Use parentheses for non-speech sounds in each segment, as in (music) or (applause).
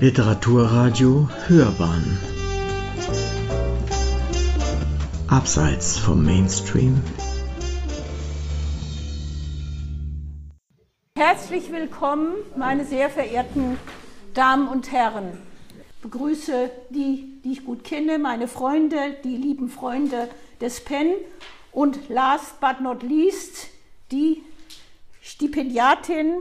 Literaturradio Hörbahn. Abseits vom Mainstream. Herzlich willkommen, meine sehr verehrten Damen und Herren. Ich begrüße die, die ich gut kenne, meine Freunde, die lieben Freunde des PEN und last but not least die Stipendiatin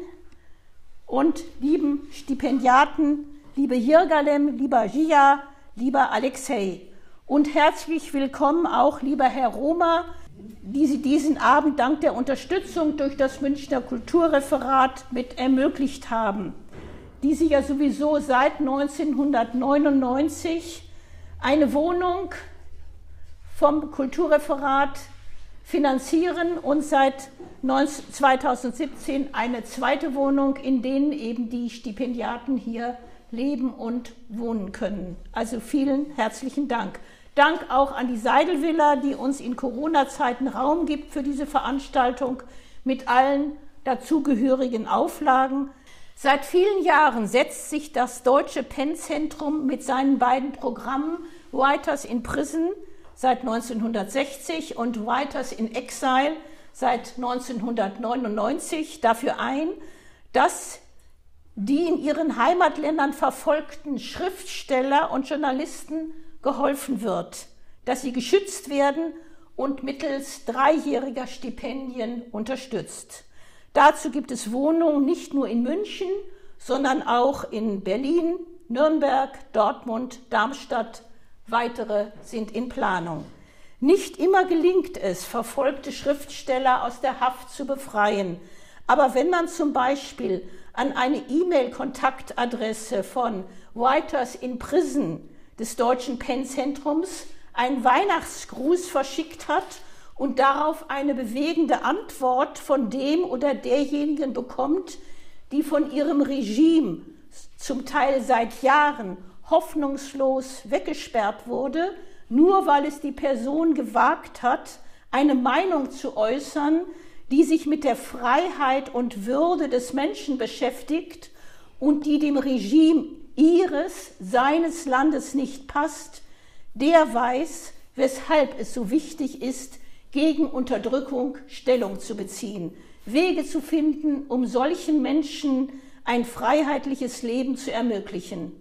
und lieben Stipendiaten, liebe Jirgalem, lieber Gia, lieber Alexei. Und herzlich willkommen auch, lieber Herr Roma, die Sie diesen Abend dank der Unterstützung durch das Münchner Kulturreferat mit ermöglicht haben, die Sie ja sowieso seit 1999 eine Wohnung vom Kulturreferat finanzieren und seit 2017 eine zweite Wohnung, in denen eben die Stipendiaten hier leben und wohnen können. Also vielen herzlichen Dank. Dank auch an die Seidelvilla, die uns in Corona-Zeiten Raum gibt für diese Veranstaltung mit allen dazugehörigen Auflagen. Seit vielen Jahren setzt sich das Deutsche Pennzentrum mit seinen beiden Programmen Writers in Prison seit 1960 und Writers in Exile seit 1999 dafür ein, dass die in ihren Heimatländern verfolgten Schriftsteller und Journalisten geholfen wird, dass sie geschützt werden und mittels dreijähriger Stipendien unterstützt. Dazu gibt es Wohnungen nicht nur in München, sondern auch in Berlin, Nürnberg, Dortmund, Darmstadt. Weitere sind in Planung. Nicht immer gelingt es, verfolgte Schriftsteller aus der Haft zu befreien. Aber wenn man zum Beispiel an eine E-Mail-Kontaktadresse von Writers in Prison des Deutschen Pennzentrums einen Weihnachtsgruß verschickt hat und darauf eine bewegende Antwort von dem oder derjenigen bekommt, die von ihrem Regime zum Teil seit Jahren hoffnungslos weggesperrt wurde, nur weil es die Person gewagt hat, eine Meinung zu äußern, die sich mit der Freiheit und Würde des Menschen beschäftigt und die dem Regime ihres, seines Landes nicht passt, der weiß, weshalb es so wichtig ist, gegen Unterdrückung Stellung zu beziehen, Wege zu finden, um solchen Menschen ein freiheitliches Leben zu ermöglichen.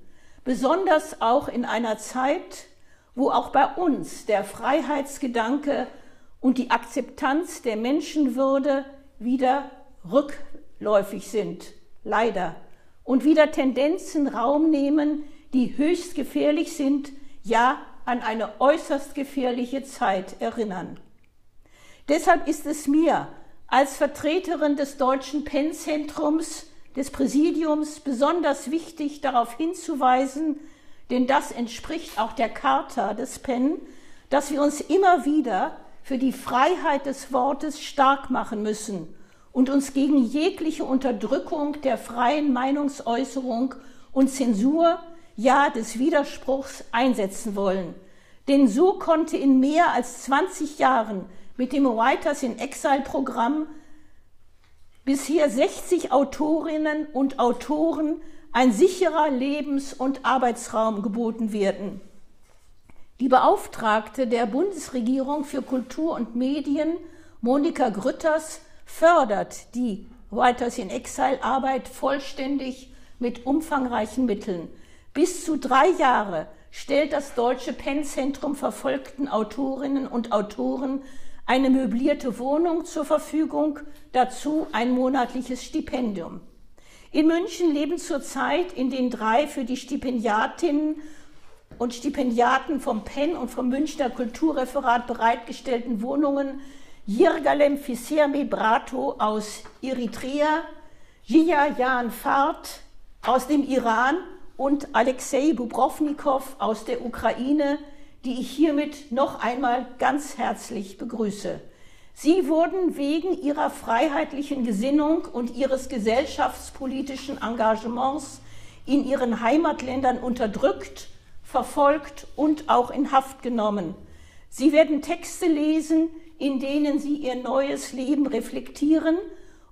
Besonders auch in einer Zeit, wo auch bei uns der Freiheitsgedanke und die Akzeptanz der Menschenwürde wieder rückläufig sind, leider, und wieder Tendenzen Raum nehmen, die höchst gefährlich sind, ja an eine äußerst gefährliche Zeit erinnern. Deshalb ist es mir als Vertreterin des Deutschen Pennzentrums, des Präsidiums besonders wichtig, darauf hinzuweisen, denn das entspricht auch der Charta des Penn, dass wir uns immer wieder für die Freiheit des Wortes stark machen müssen und uns gegen jegliche Unterdrückung der freien Meinungsäußerung und Zensur, ja des Widerspruchs einsetzen wollen. Denn so konnte in mehr als 20 Jahren mit dem Writers in Exile Programm bisher 60 Autorinnen und Autoren ein sicherer Lebens- und Arbeitsraum geboten werden. Die Beauftragte der Bundesregierung für Kultur und Medien, Monika Grütters, fördert die Writers in Exile Arbeit vollständig mit umfangreichen Mitteln. Bis zu drei Jahre stellt das Deutsche Pennzentrum verfolgten Autorinnen und Autoren eine möblierte Wohnung zur Verfügung, dazu ein monatliches Stipendium. In München leben zurzeit in den drei für die Stipendiatinnen und Stipendiaten vom Penn und vom Münchner Kulturreferat bereitgestellten Wohnungen Jirgalem Fisirmi Brato aus Eritrea, Jia Jan Fart aus dem Iran und Alexei Bubrovnikow aus der Ukraine, die ich hiermit noch einmal ganz herzlich begrüße. Sie wurden wegen ihrer freiheitlichen Gesinnung und ihres gesellschaftspolitischen Engagements in ihren Heimatländern unterdrückt verfolgt und auch in Haft genommen. Sie werden Texte lesen, in denen sie ihr neues Leben reflektieren.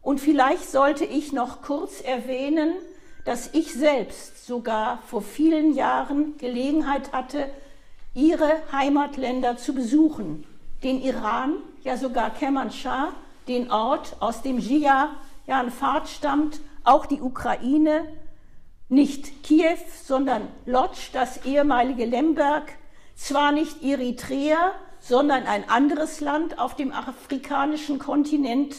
Und vielleicht sollte ich noch kurz erwähnen, dass ich selbst sogar vor vielen Jahren Gelegenheit hatte, ihre Heimatländer zu besuchen. Den Iran, ja sogar Kermanshah, den Ort, aus dem Jia ja ein Pfad stammt, auch die Ukraine, nicht Kiew, sondern Lodz, das ehemalige Lemberg, zwar nicht Eritrea, sondern ein anderes Land auf dem afrikanischen Kontinent,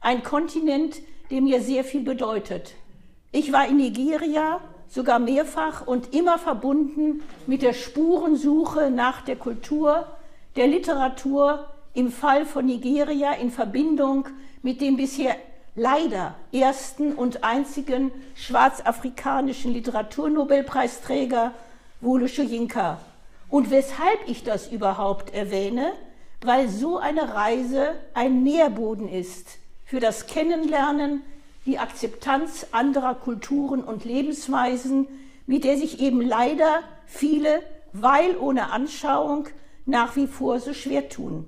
ein Kontinent, der mir sehr viel bedeutet. Ich war in Nigeria sogar mehrfach und immer verbunden mit der Spurensuche nach der Kultur, der Literatur, im Fall von Nigeria in Verbindung mit dem bisher leider ersten und einzigen schwarzafrikanischen Literaturnobelpreisträger Wole Soyinka. Und weshalb ich das überhaupt erwähne? Weil so eine Reise ein Nährboden ist für das Kennenlernen, die Akzeptanz anderer Kulturen und Lebensweisen, mit der sich eben leider viele, weil ohne Anschauung, nach wie vor so schwer tun.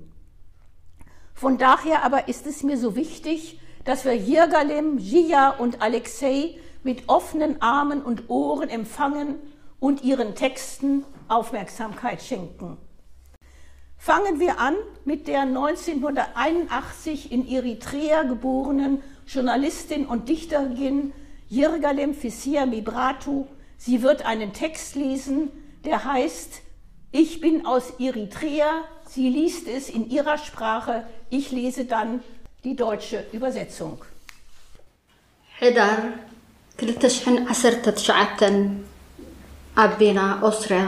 Von daher aber ist es mir so wichtig, dass wir Jirgalem, Jia und Alexei mit offenen Armen und Ohren empfangen und ihren Texten Aufmerksamkeit schenken. Fangen wir an mit der 1981 in Eritrea geborenen Journalistin und Dichterin Jirgalem Fissia Mibratu. Sie wird einen Text lesen, der heißt Ich bin aus Eritrea. Sie liest es in ihrer Sprache. Ich lese dann die deutsche Übersetzung. ሕዳር 2019 ኣቤና ኦስትርያ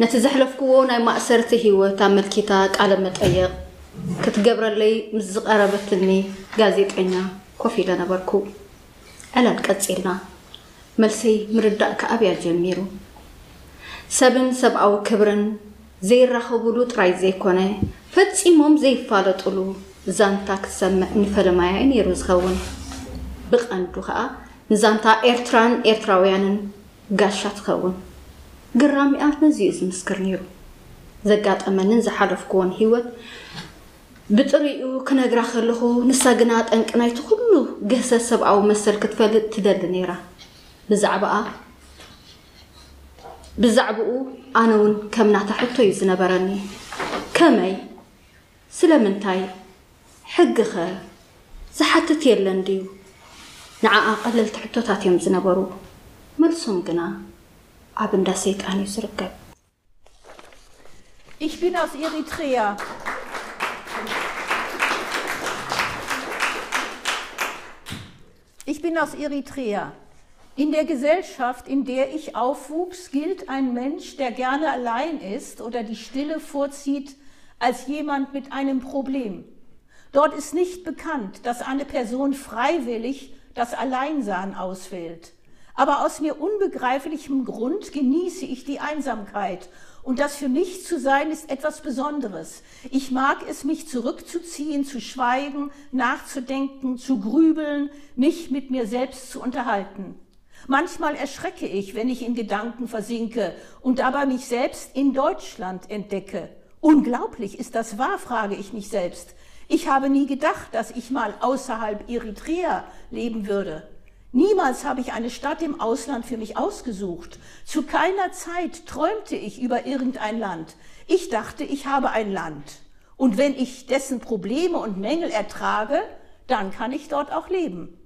ነቲ ዘሕለፍክዎ ናይ ማእሰርቲ ሂወት ኣመልኪታ ቃለ መጠየቕ ክትገብረለይ ምስ ዝቐረበትኒ ጋዜጠኛ ኮፍ ኢለ ነበርኩ ዕለል ቀፂልና መልሰይ ምርዳእ ከኣብያ ጀሚሩ ሰብን ሰብኣዊ ክብርን ዘይራኸብሉ ጥራይ ዘይኮነ ፈፂሞም ዘይፋለጡሉ ዛንታ ክሰምዕ ንፈለማያይ ነይሩ ዝኸውን። ብቐንዱ ከዓ ንዛንታ ኤርትራን ኤርትራውያንን ጋሻ ትኸውን። ግራሚኣ ነዚኡ ዝምስክር ነይሩ። ዘጋጠመንን ዝሓለፍክዎን ሂወት ብጥሪኡ ክነግራ ከለኹ ንሳ ግና ጠንቂ ናይቲ ኩሉ ገሰ ሰብኣዊ መሰል ክትፈልጥ ትደሊ ነይራ። ብዛዕባኣ ብዛዕባኡ ኣነ እውን ከም ናታ ሕቶ እዩ ዝነበረኒ። ከመይ? ስለምንታይ ሕጊ ኸ ዝሓትት የለን ድዩ ንዓኣ ቀለልቲ ሕቶታት እዮም ዝነበሩ መልሶም ግና ኣብ እንዳ ሰይጣን እዩ ዝርከብ Ich bin aus Eritrea. Ich bin aus Eritrea. In der Gesellschaft, in der ich aufwuchs, gilt ein Mensch, der gerne allein ist oder die Stille vorzieht, als jemand mit einem Problem. Dort ist nicht bekannt, dass eine Person freiwillig das Alleinsein auswählt. Aber aus mir unbegreiflichem Grund genieße ich die Einsamkeit. Und das für mich zu sein ist etwas Besonderes. Ich mag es, mich zurückzuziehen, zu schweigen, nachzudenken, zu grübeln, mich mit mir selbst zu unterhalten. Manchmal erschrecke ich, wenn ich in Gedanken versinke und dabei mich selbst in Deutschland entdecke. Unglaublich, ist das wahr, frage ich mich selbst. Ich habe nie gedacht, dass ich mal außerhalb Eritrea leben würde. Niemals habe ich eine Stadt im Ausland für mich ausgesucht. Zu keiner Zeit träumte ich über irgendein Land. Ich dachte, ich habe ein Land. Und wenn ich dessen Probleme und Mängel ertrage, dann kann ich dort auch leben.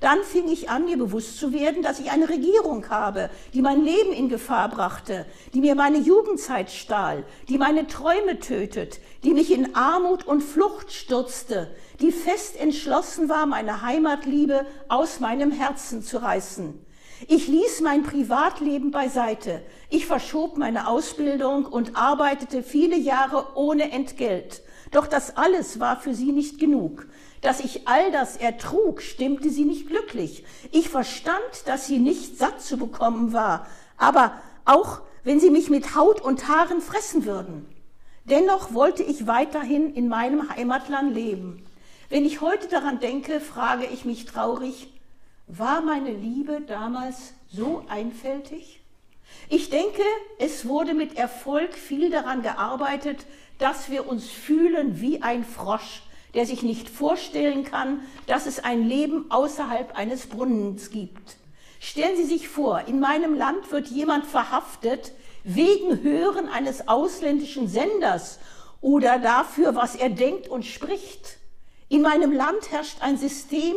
Dann fing ich an, mir bewusst zu werden, dass ich eine Regierung habe, die mein Leben in Gefahr brachte, die mir meine Jugendzeit stahl, die meine Träume tötet, die mich in Armut und Flucht stürzte, die fest entschlossen war, meine Heimatliebe aus meinem Herzen zu reißen. Ich ließ mein Privatleben beiseite. Ich verschob meine Ausbildung und arbeitete viele Jahre ohne Entgelt. Doch das alles war für sie nicht genug. Dass ich all das ertrug, stimmte sie nicht glücklich. Ich verstand, dass sie nicht satt zu bekommen war, aber auch wenn sie mich mit Haut und Haaren fressen würden. Dennoch wollte ich weiterhin in meinem Heimatland leben. Wenn ich heute daran denke, frage ich mich traurig, war meine Liebe damals so einfältig? Ich denke, es wurde mit Erfolg viel daran gearbeitet, dass wir uns fühlen wie ein Frosch, der sich nicht vorstellen kann, dass es ein Leben außerhalb eines Brunnens gibt. Stellen Sie sich vor, in meinem Land wird jemand verhaftet wegen Hören eines ausländischen Senders oder dafür, was er denkt und spricht. In meinem Land herrscht ein System,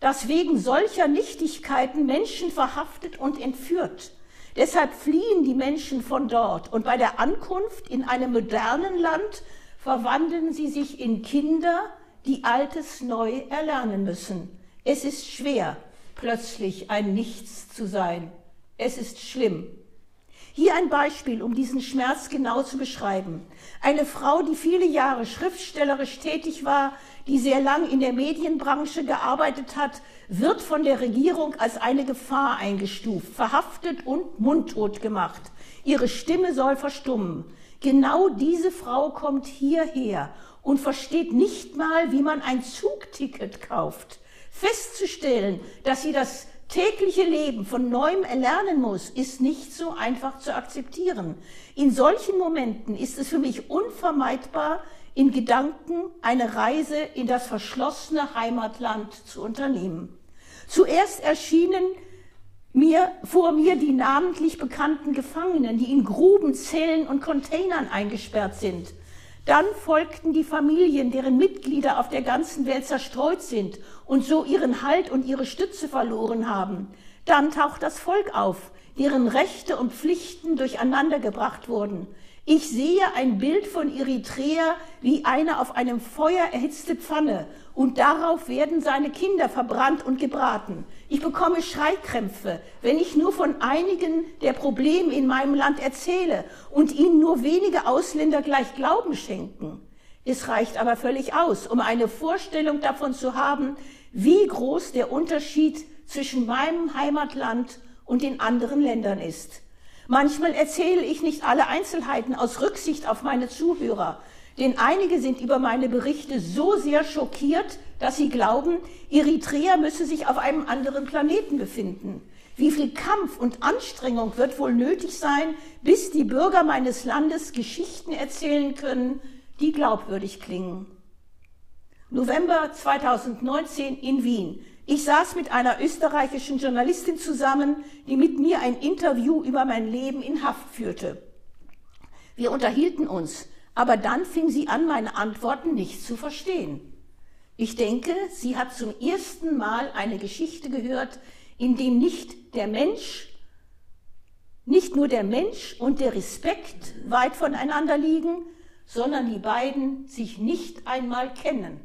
das wegen solcher Nichtigkeiten Menschen verhaftet und entführt. Deshalb fliehen die Menschen von dort und bei der Ankunft in einem modernen Land verwandeln sie sich in Kinder, die Altes neu erlernen müssen. Es ist schwer, plötzlich ein Nichts zu sein. Es ist schlimm. Hier ein Beispiel, um diesen Schmerz genau zu beschreiben. Eine Frau, die viele Jahre schriftstellerisch tätig war, die sehr lang in der Medienbranche gearbeitet hat, wird von der Regierung als eine Gefahr eingestuft, verhaftet und mundtot gemacht. Ihre Stimme soll verstummen. Genau diese Frau kommt hierher und versteht nicht mal, wie man ein Zugticket kauft. Festzustellen, dass sie das tägliche Leben von neuem erlernen muss, ist nicht so einfach zu akzeptieren. In solchen Momenten ist es für mich unvermeidbar, in Gedanken eine Reise in das verschlossene Heimatland zu unternehmen. Zuerst erschienen mir, vor mir die namentlich bekannten Gefangenen, die in Gruben, Zellen und Containern eingesperrt sind. Dann folgten die Familien, deren Mitglieder auf der ganzen Welt zerstreut sind und so ihren Halt und ihre Stütze verloren haben. Dann taucht das Volk auf, deren Rechte und Pflichten durcheinandergebracht wurden. Ich sehe ein Bild von Eritrea wie eine auf einem Feuer erhitzte Pfanne und darauf werden seine Kinder verbrannt und gebraten. Ich bekomme Schreikrämpfe, wenn ich nur von einigen der Probleme in meinem Land erzähle und ihnen nur wenige Ausländer gleich Glauben schenken. Es reicht aber völlig aus, um eine Vorstellung davon zu haben, wie groß der Unterschied zwischen meinem Heimatland und den anderen Ländern ist. Manchmal erzähle ich nicht alle Einzelheiten aus Rücksicht auf meine Zuhörer, denn einige sind über meine Berichte so sehr schockiert, dass sie glauben, Eritrea müsse sich auf einem anderen Planeten befinden. Wie viel Kampf und Anstrengung wird wohl nötig sein, bis die Bürger meines Landes Geschichten erzählen können, die glaubwürdig klingen. November 2019 in Wien. Ich saß mit einer österreichischen Journalistin zusammen, die mit mir ein Interview über mein Leben in Haft führte. Wir unterhielten uns, aber dann fing sie an, meine Antworten nicht zu verstehen. Ich denke, sie hat zum ersten Mal eine Geschichte gehört, in dem nicht der Mensch, nicht nur der Mensch und der Respekt weit voneinander liegen, sondern die beiden sich nicht einmal kennen.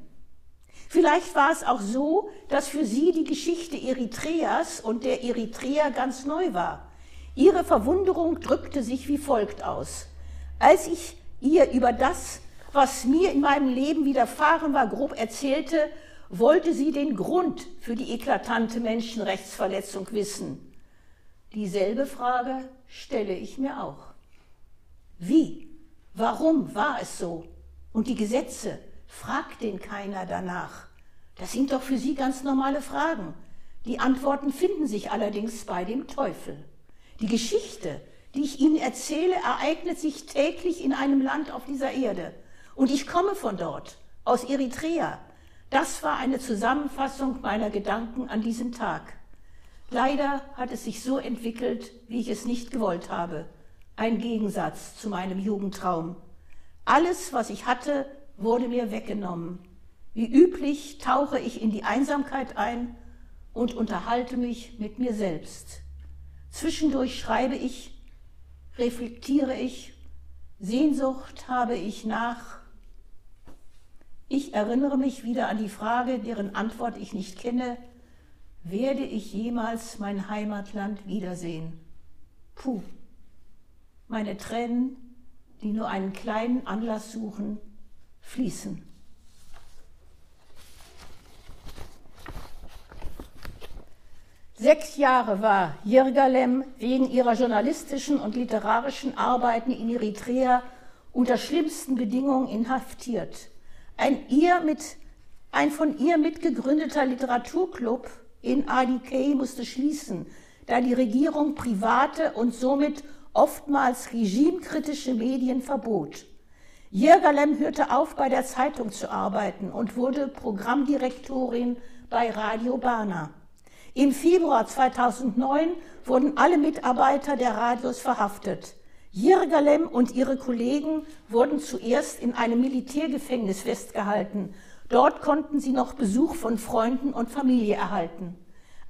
Vielleicht war es auch so, dass für sie die Geschichte Eritreas und der Eritreer ganz neu war. Ihre Verwunderung drückte sich wie folgt aus. Als ich ihr über das, was mir in meinem Leben widerfahren war, grob erzählte, wollte sie den Grund für die eklatante Menschenrechtsverletzung wissen. Dieselbe Frage stelle ich mir auch. Wie? Warum war es so? Und die Gesetze, Fragt den keiner danach. Das sind doch für Sie ganz normale Fragen. Die Antworten finden sich allerdings bei dem Teufel. Die Geschichte, die ich Ihnen erzähle, ereignet sich täglich in einem Land auf dieser Erde. Und ich komme von dort, aus Eritrea. Das war eine Zusammenfassung meiner Gedanken an diesem Tag. Leider hat es sich so entwickelt, wie ich es nicht gewollt habe. Ein Gegensatz zu meinem Jugendtraum. Alles, was ich hatte, wurde mir weggenommen. Wie üblich tauche ich in die Einsamkeit ein und unterhalte mich mit mir selbst. Zwischendurch schreibe ich, reflektiere ich, Sehnsucht habe ich nach. Ich erinnere mich wieder an die Frage, deren Antwort ich nicht kenne, werde ich jemals mein Heimatland wiedersehen? Puh, meine Tränen, die nur einen kleinen Anlass suchen, fließen. Sechs Jahre war Jirgalem wegen ihrer journalistischen und literarischen Arbeiten in Eritrea unter schlimmsten Bedingungen inhaftiert. Ein, ihr mit, ein von ihr mitgegründeter Literaturclub in ADK musste schließen, da die Regierung private und somit oftmals regimekritische Medien verbot. Jirgalem hörte auf, bei der Zeitung zu arbeiten und wurde Programmdirektorin bei Radio Bana. Im Februar 2009 wurden alle Mitarbeiter der Radios verhaftet. Jirgalem und ihre Kollegen wurden zuerst in einem Militärgefängnis festgehalten. Dort konnten sie noch Besuch von Freunden und Familie erhalten.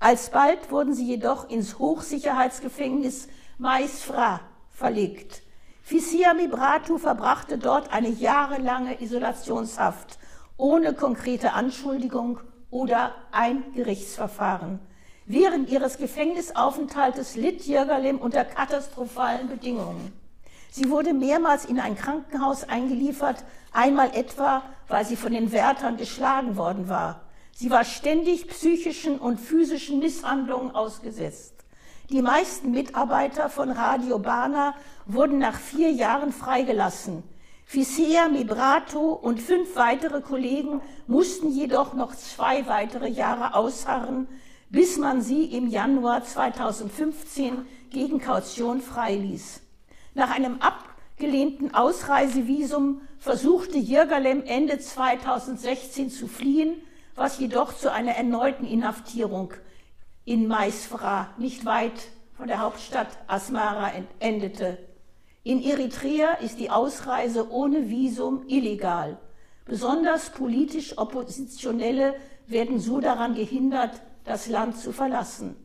Alsbald wurden sie jedoch ins Hochsicherheitsgefängnis Maisfra verlegt. Fisia Mibratu verbrachte dort eine jahrelange Isolationshaft ohne konkrete Anschuldigung oder ein Gerichtsverfahren. Während ihres Gefängnisaufenthaltes litt Jirgalim unter katastrophalen Bedingungen. Sie wurde mehrmals in ein Krankenhaus eingeliefert, einmal etwa, weil sie von den Wärtern geschlagen worden war. Sie war ständig psychischen und physischen Misshandlungen ausgesetzt. Die meisten Mitarbeiter von Radio Bana wurden nach vier Jahren freigelassen. Fisea Mibrato und fünf weitere Kollegen mussten jedoch noch zwei weitere Jahre ausharren, bis man sie im Januar 2015 gegen Kaution freiließ. Nach einem abgelehnten Ausreisevisum versuchte Jirgalem Ende 2016 zu fliehen, was jedoch zu einer erneuten Inhaftierung in Maisfra, nicht weit von der Hauptstadt Asmara, endete. In Eritrea ist die Ausreise ohne Visum illegal. Besonders politisch Oppositionelle werden so daran gehindert, das Land zu verlassen.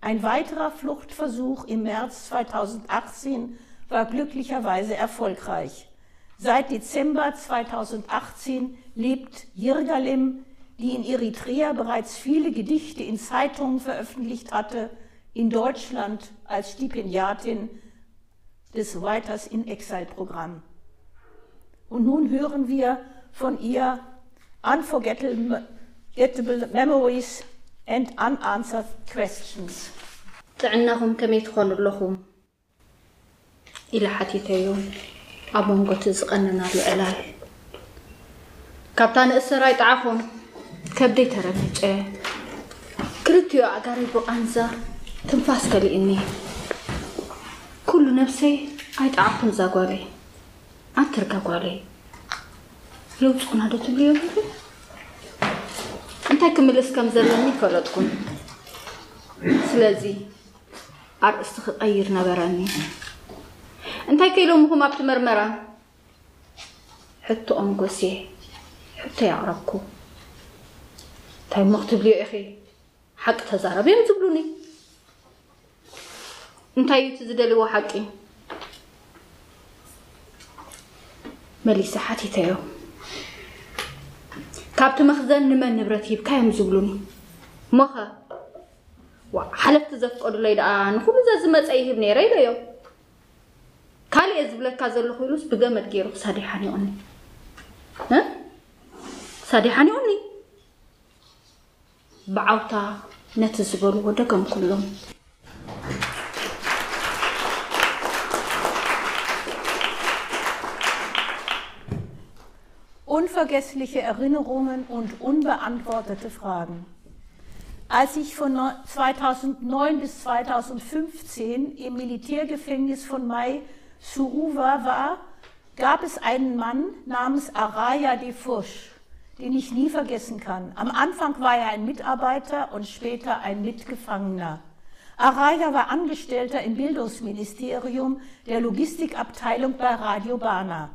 Ein weiterer Fluchtversuch im März 2018 war glücklicherweise erfolgreich. Seit Dezember 2018 lebt Jirgalim, die in Eritrea bereits viele Gedichte in Zeitungen veröffentlicht hatte, in Deutschland als Stipendiatin des Writers in Exile Programm. Und nun hören wir von ihr Unforgettable Memories and unanswered questions ጥዕናኹም ከመይ ትኾኑ ኣለኹም ኢለ ሓቲተዮ ኣብ መንጎ እቲ ዝቐንናሉ ዕላል ካብታ ንእሰራይ ጣዓኹም ከብደይ ተረመጨ ክልትዮ ኣጋረይ ብቓንዛ ትንፋስ ከሊእኒ ኩሉ ነፍሰይ ኣይጣዓኹም እዛ ጓለይ ኣትርጋ ጓለይ የውፅቁና ዶ ትብልዮ እንታይ ክምልስ ከም ዘለኒ ይፈለጥኩም ስለዚ ኣርእስቲ ክቐይር ነበረኒ እንታይ ከኢሎምኹም ኣብቲ መርመራ ሕቶኦም ጎሴ ሕቶ ያቕረብኩ እንታይ እሞ ክትብልዮ ኢኺ ሓቂ ተዛረበ እዮም ዝብሉኒ እንታይ እዩ እቲ ዝደልይዎ ሓቂ መሊሰ ሓቲተዮ ካብቲ መኽዘን ንመን ንብረት ሂብካ እዮም ዝብሉኒ እሞ ኸ ሓለፍቲ ዘፍቀዱለይ ደኣ ንኩሉ ዘ ዝመፀ ይህብ ነይረ ኢለዮ እየ ዝብለካ ዘለኹ ኢሉስ ብገመድ ገይሩ ክሳደ ሓኒቑኒ ክሳደ ሓኒቑኒ ብዓውታ ነቲ ዝበልዎ ደገም ኩሎም Unvergessliche Erinnerungen und unbeantwortete Fragen. Als ich von 2009 bis 2015 im Militärgefängnis von Mai Suruwa war, gab es einen Mann namens Araya de Fusch, den ich nie vergessen kann. Am Anfang war er ein Mitarbeiter und später ein Mitgefangener. Araya war Angestellter im Bildungsministerium der Logistikabteilung bei Radio Bana.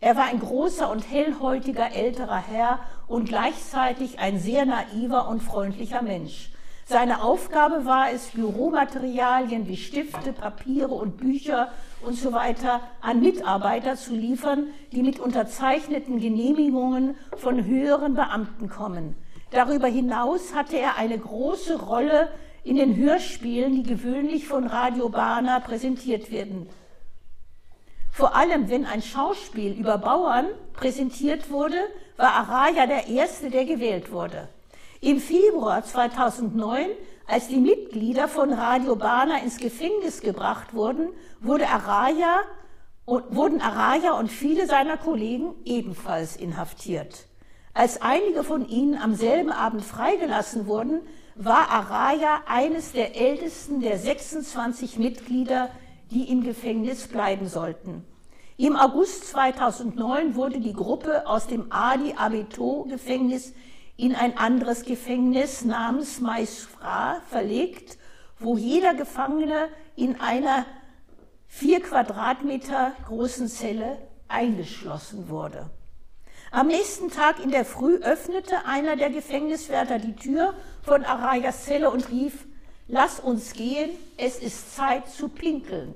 Er war ein großer und hellhäutiger älterer Herr und gleichzeitig ein sehr naiver und freundlicher Mensch. Seine Aufgabe war es, Büromaterialien wie Stifte, Papiere und Bücher und so weiter an Mitarbeiter zu liefern, die mit unterzeichneten Genehmigungen von höheren Beamten kommen. Darüber hinaus hatte er eine große Rolle in den Hörspielen, die gewöhnlich von Radio Bana präsentiert werden. Vor allem, wenn ein Schauspiel über Bauern präsentiert wurde, war Araya der Erste, der gewählt wurde. Im Februar 2009, als die Mitglieder von Radio Bana ins Gefängnis gebracht wurden, wurde Araya, wurden Araya und viele seiner Kollegen ebenfalls inhaftiert. Als einige von ihnen am selben Abend freigelassen wurden, war Araya eines der ältesten der 26 Mitglieder die im Gefängnis bleiben sollten. Im August 2009 wurde die Gruppe aus dem Adi Abito Gefängnis in ein anderes Gefängnis namens Maisfra verlegt, wo jeder Gefangene in einer vier Quadratmeter großen Zelle eingeschlossen wurde. Am nächsten Tag in der Früh öffnete einer der Gefängniswärter die Tür von Arayas Zelle und rief, Lass uns gehen, es ist Zeit zu pinkeln.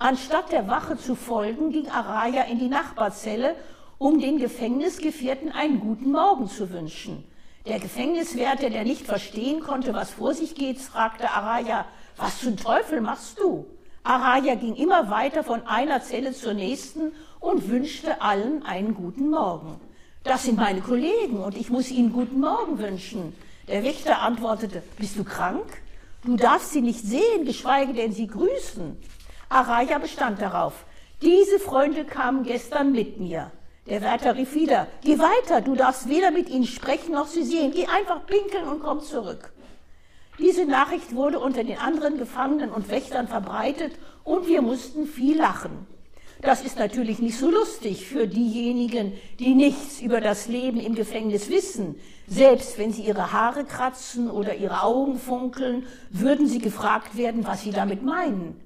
Anstatt der Wache zu folgen, ging Araya in die Nachbarzelle, um den Gefängnisgefährten einen guten Morgen zu wünschen. Der Gefängniswärter, der nicht verstehen konnte, was vor sich geht, fragte Araya, was zum Teufel machst du? Araya ging immer weiter von einer Zelle zur nächsten und wünschte allen einen guten Morgen. Das sind meine Kollegen und ich muss ihnen guten Morgen wünschen. Der Wächter antwortete, bist du krank? Du darfst sie nicht sehen, geschweige denn sie grüßen. Araya bestand darauf. Diese Freunde kamen gestern mit mir. Der Wärter rief wieder, geh weiter, du darfst weder mit ihnen sprechen noch sie sehen. Geh einfach pinkeln und komm zurück. Diese Nachricht wurde unter den anderen Gefangenen und Wächtern verbreitet und wir mussten viel lachen. Das ist natürlich nicht so lustig für diejenigen, die nichts über das Leben im Gefängnis wissen. Selbst wenn sie ihre Haare kratzen oder ihre Augen funkeln, würden sie gefragt werden, was sie damit meinen.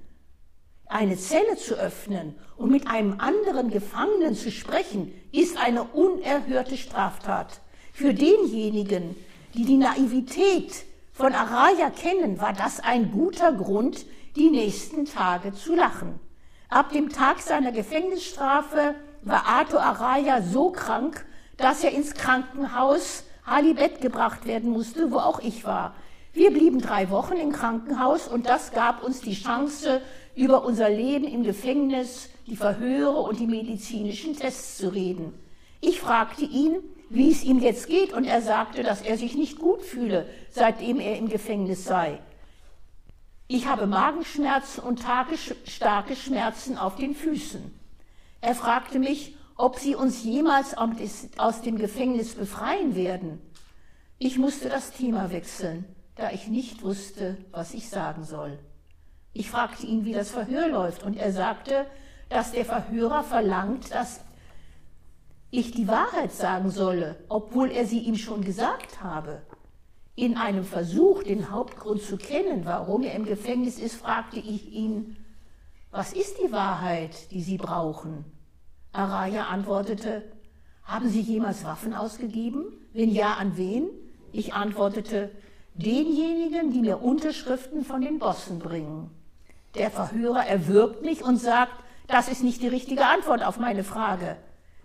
Eine Zelle zu öffnen und mit einem anderen Gefangenen zu sprechen, ist eine unerhörte Straftat. Für denjenigen, die die Naivität von Araya kennen, war das ein guter Grund, die nächsten Tage zu lachen. Ab dem Tag seiner Gefängnisstrafe war Arthur Araya so krank, dass er ins Krankenhaus Halibet gebracht werden musste, wo auch ich war. Wir blieben drei Wochen im Krankenhaus und das gab uns die Chance, über unser Leben im Gefängnis, die Verhöre und die medizinischen Tests zu reden. Ich fragte ihn, wie es ihm jetzt geht, und er sagte, dass er sich nicht gut fühle, seitdem er im Gefängnis sei. Ich habe Magenschmerzen und starke Schmerzen auf den Füßen. Er fragte mich, ob sie uns jemals aus dem Gefängnis befreien werden. Ich musste das Thema wechseln, da ich nicht wusste, was ich sagen soll. Ich fragte ihn, wie das Verhör läuft, und er sagte, dass der Verhörer verlangt, dass ich die Wahrheit sagen solle, obwohl er sie ihm schon gesagt habe. In einem Versuch, den Hauptgrund zu kennen, warum er im Gefängnis ist, fragte ich ihn, was ist die Wahrheit, die Sie brauchen? Araya antwortete, haben Sie jemals Waffen ausgegeben? Wenn ja, an wen? Ich antwortete, denjenigen, die mir Unterschriften von den Bossen bringen. Der Verhörer erwürgt mich und sagt, das ist nicht die richtige Antwort auf meine Frage.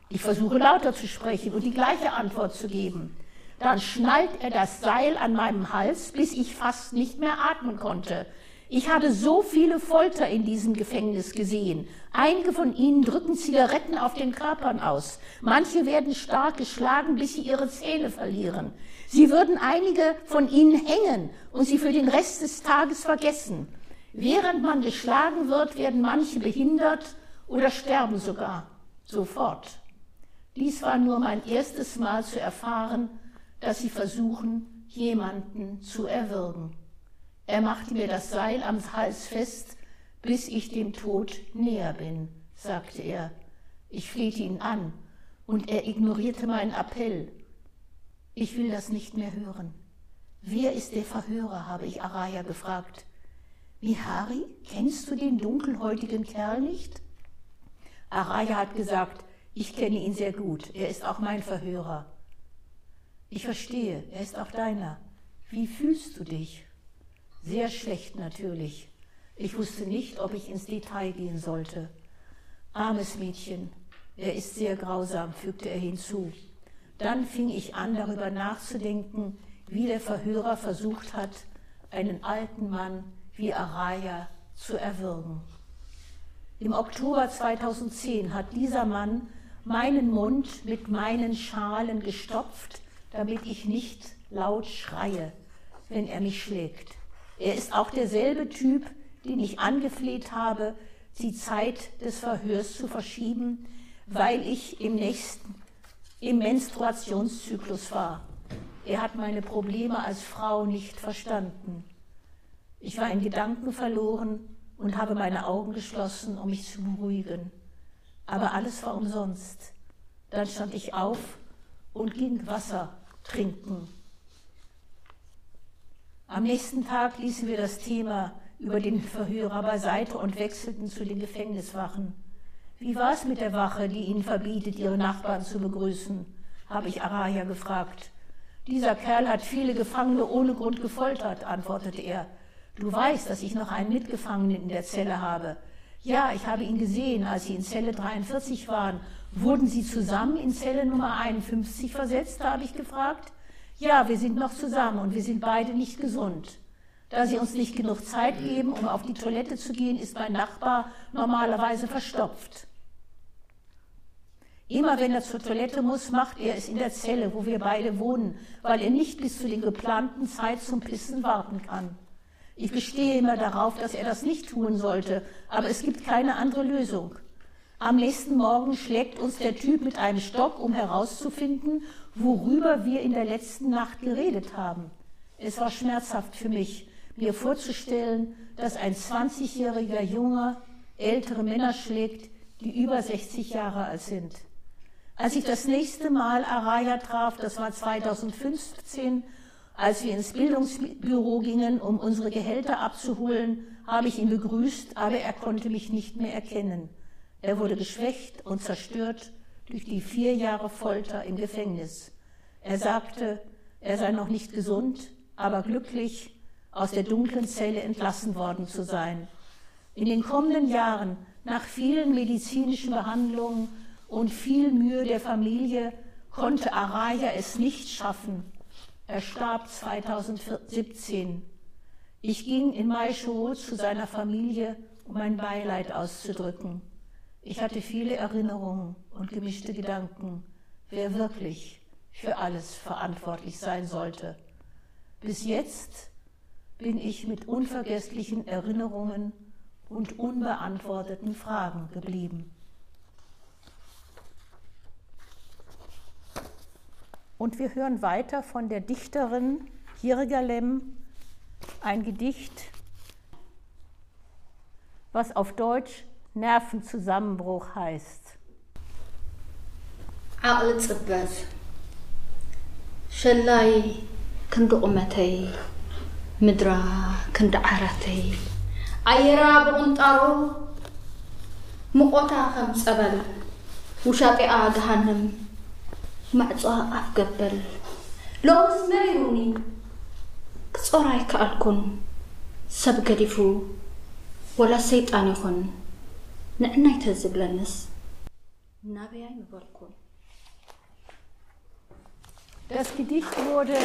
Ich versuche lauter zu sprechen und die gleiche Antwort zu geben. Dann schnallt er das Seil an meinem Hals, bis ich fast nicht mehr atmen konnte. Ich habe so viele Folter in diesem Gefängnis gesehen. Einige von ihnen drücken Zigaretten auf den Körpern aus. Manche werden stark geschlagen, bis sie ihre Zähne verlieren. Sie würden einige von ihnen hängen und sie für den Rest des Tages vergessen. Während man geschlagen wird, werden manche behindert oder sterben sogar sofort. Dies war nur mein erstes Mal zu erfahren, dass sie versuchen, jemanden zu erwürgen. Er machte mir das Seil am Hals fest, bis ich dem Tod näher bin, sagte er. Ich flehte ihn an, und er ignorierte meinen Appell. Ich will das nicht mehr hören. Wer ist der Verhörer, habe ich Araya gefragt. Mihari, kennst du den dunkelhäutigen Kerl nicht? Araya hat gesagt, ich kenne ihn sehr gut. Er ist auch mein Verhörer. Ich verstehe, er ist auch deiner. Wie fühlst du dich? Sehr schlecht natürlich. Ich wusste nicht, ob ich ins Detail gehen sollte. Armes Mädchen, er ist sehr grausam, fügte er hinzu. Dann fing ich an, darüber nachzudenken, wie der Verhörer versucht hat, einen alten Mann wie Araya zu erwürgen. Im Oktober 2010 hat dieser Mann meinen Mund mit meinen Schalen gestopft, damit ich nicht laut schreie, wenn er mich schlägt. Er ist auch derselbe Typ, den ich angefleht habe, die Zeit des Verhörs zu verschieben, weil ich im nächsten, im Menstruationszyklus war. Er hat meine Probleme als Frau nicht verstanden. Ich war in Gedanken verloren und habe meine Augen geschlossen, um mich zu beruhigen. Aber alles war umsonst. Dann stand ich auf und ging Wasser trinken. Am nächsten Tag ließen wir das Thema über den Verhörer beiseite und wechselten zu den Gefängniswachen. Wie war es mit der Wache, die Ihnen verbietet, Ihre Nachbarn zu begrüßen? habe ich Araya gefragt. Dieser Kerl hat viele Gefangene ohne Grund gefoltert, antwortete er. Du weißt, dass ich noch einen Mitgefangenen in der Zelle habe. Ja, ich habe ihn gesehen, als Sie in Zelle 43 waren. Wurden Sie zusammen in Zelle Nummer 51 versetzt, habe ich gefragt. Ja, wir sind noch zusammen und wir sind beide nicht gesund. Da Sie uns nicht genug Zeit geben, um auf die Toilette zu gehen, ist mein Nachbar normalerweise verstopft. Immer wenn er zur Toilette muss, macht er es in der Zelle, wo wir beide wohnen, weil er nicht bis zu den geplanten Zeit zum Pissen warten kann. Ich bestehe immer darauf, dass er das nicht tun sollte, aber es gibt keine andere Lösung. Am nächsten Morgen schlägt uns der Typ mit einem Stock, um herauszufinden, worüber wir in der letzten Nacht geredet haben. Es war schmerzhaft für mich, mir vorzustellen, dass ein 20-jähriger Junge ältere Männer schlägt, die über 60 Jahre alt sind. Als ich das nächste Mal Araya traf, das war 2015, als wir ins Bildungsbüro gingen, um unsere Gehälter abzuholen, habe ich ihn begrüßt, aber er konnte mich nicht mehr erkennen. Er wurde geschwächt und zerstört durch die vier Jahre Folter im Gefängnis. Er sagte, er sei noch nicht gesund, aber glücklich, aus der dunklen Zelle entlassen worden zu sein. In den kommenden Jahren, nach vielen medizinischen Behandlungen, und viel Mühe der Familie konnte Araya es nicht schaffen. Er starb 2017. Ich ging in Maisho zu seiner Familie, um mein Beileid auszudrücken. Ich hatte viele Erinnerungen und gemischte Gedanken, wer wirklich für alles verantwortlich sein sollte. Bis jetzt bin ich mit unvergesslichen Erinnerungen und unbeantworteten Fragen geblieben. Und wir hören weiter von der Dichterin Jirgalem ein Gedicht, was auf Deutsch Nervenzusammenbruch heißt. ዓቕሊ ፅበዝ ሸላይ ክንዲ ቁመተይ ምድራ ክንዲ ዓራተይ ኣየራ ብቁንጣሮ ምቆታ ከም ፀበል ውሻጢኣ ገሃንም ማዕፆ ኣፍ ገበል ሎስ መሪሩኒ ክጾራ ኣይከኣልኩን ሰብ ገዲፉ ወላ ሰይጣን ይኹን ንዕናይ ተዝብለንስ ናበያይ ምበልኩን Das Gedicht wurde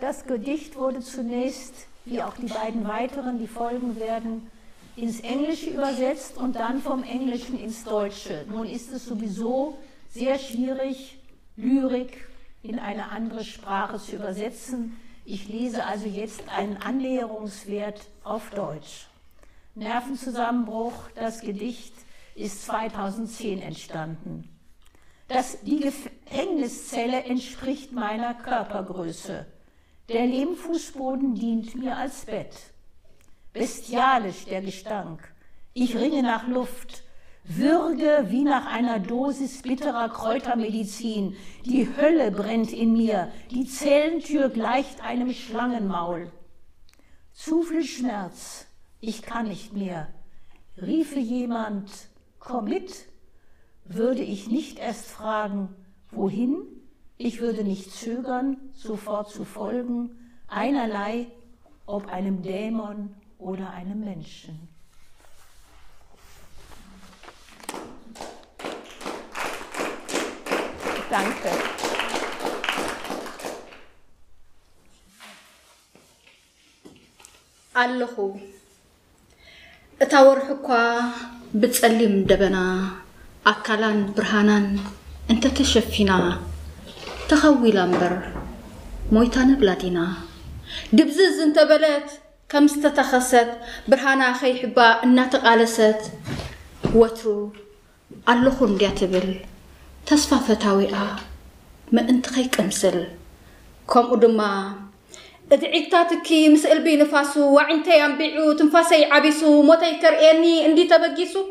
Das Gedicht wurde zunächst, wie auch die beiden weiteren, die folgen werden, ins Englische übersetzt und dann vom Englischen ins Deutsche. Nun ist es sowieso sehr schwierig, Lyrik in eine andere Sprache zu übersetzen. Ich lese also jetzt einen Annäherungswert auf Deutsch. Nervenzusammenbruch, das Gedicht ist 2010 entstanden. Das, die Gefängniszelle entspricht meiner Körpergröße. Der Lehmfußboden dient mir als Bett bestialisch der Gestank. Ich ringe nach Luft, würge wie nach einer Dosis bitterer Kräutermedizin. Die Hölle brennt in mir, die Zellentür gleicht einem Schlangenmaul. Zu viel Schmerz, ich kann nicht mehr. Riefe jemand, komm mit, würde ich nicht erst fragen, wohin? Ich würde nicht zögern, sofort zu folgen, einerlei, ob einem Dämon oder einem Menschen. Danke. ኣለኹ እታ ወርሒ እኳ ብጸሊም ደበና ኣካላን ብርሃናን እንተተሸፊና ተኸዊላ እምበር ሞይታ ነብላ ዲና ድብዝዝ እንተበለት كم ستتخست برهانا خي حبا الناتقالست وترو ألخون ديا تبل تسفى فتاوئة ما أنت خي كمسل كم أدما قدما ادعيتاتكي مسئل بي نفاسو وعنتي ينبيعو تنفاسي عبيسو موتي كرئيني إندي تبقيسو.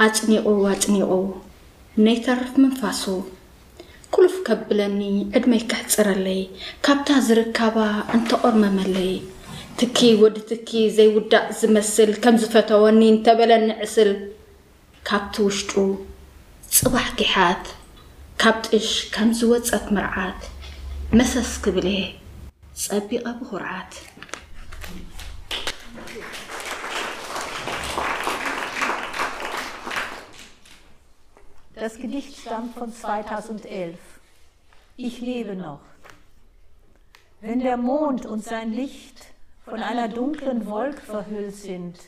أتنيقو أتنيقو نيترف منفاسو ኩሉፍ ከብለኒ ዕድመይ ክሕፅረለይ ካብታ ዝርከባ እንተቆርመመለይ። ትኪ ወዲ ትኪ ዘይውዳእ ዝመስል ከም ዝፈተወኒ እንተበለኒ ዕስል። ካብቲ ውሽጡ ጽባሕ ጊሓት ካብ ጥሽ ከም ዝወፀት ምርዓት። መሰስ እየ ፀቢቐ ብኹርዓት Das Gedicht stammt von 2011. Ich lebe noch. Wenn der Mond und sein Licht von einer dunklen Wolke verhüllt sind,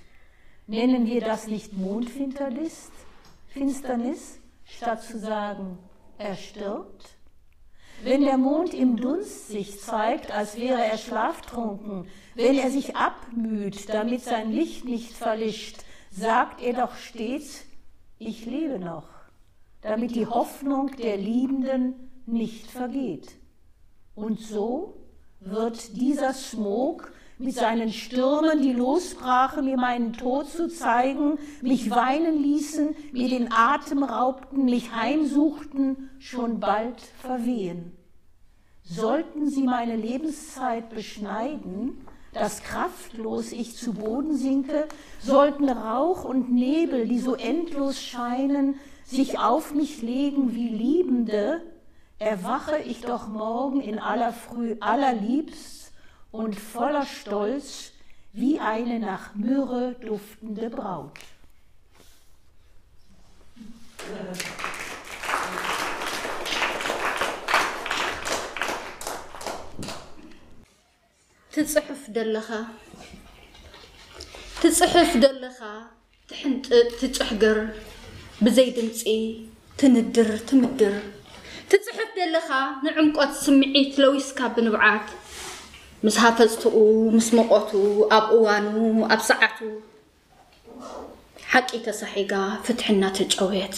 nennen wir das nicht Mondfinsternis, Finsternis, statt zu sagen, er stirbt? Wenn der Mond im Dunst sich zeigt, als wäre er schlaftrunken, wenn er sich abmüht, damit sein Licht nicht verlischt, sagt er doch stets, ich lebe noch damit die Hoffnung der Liebenden nicht vergeht. Und so wird dieser Smog mit seinen Stürmen, die losbrachen, mir meinen Tod zu zeigen, mich weinen ließen, mir den Atem raubten, mich heimsuchten, schon bald verwehen. Sollten sie meine Lebenszeit beschneiden, dass kraftlos ich zu Boden sinke, sollten Rauch und Nebel, die so endlos scheinen, sich auf mich legen wie Liebende, erwache ich doch morgen in aller Früh allerliebst und voller Stolz wie eine nach Myrrhe duftende Braut. ትጽሕፍ ደለኻ ትጽሕፍ ደለኻ ትሕንጥጥ ትጭሕግር ብዘይ ድምፂ ትንድር ትምድር። ትጽሕፍ ደለኻ ንዕምቆት ስምዒት ለዊስካ ብንብዓት። ምስ ሃፈፅትኡ ምስ መቆቱ ኣብ እዋኑ ኣብ ሰዓቱ። ሓቂ ተሳሒጋ ፍትሕና ተጨወት።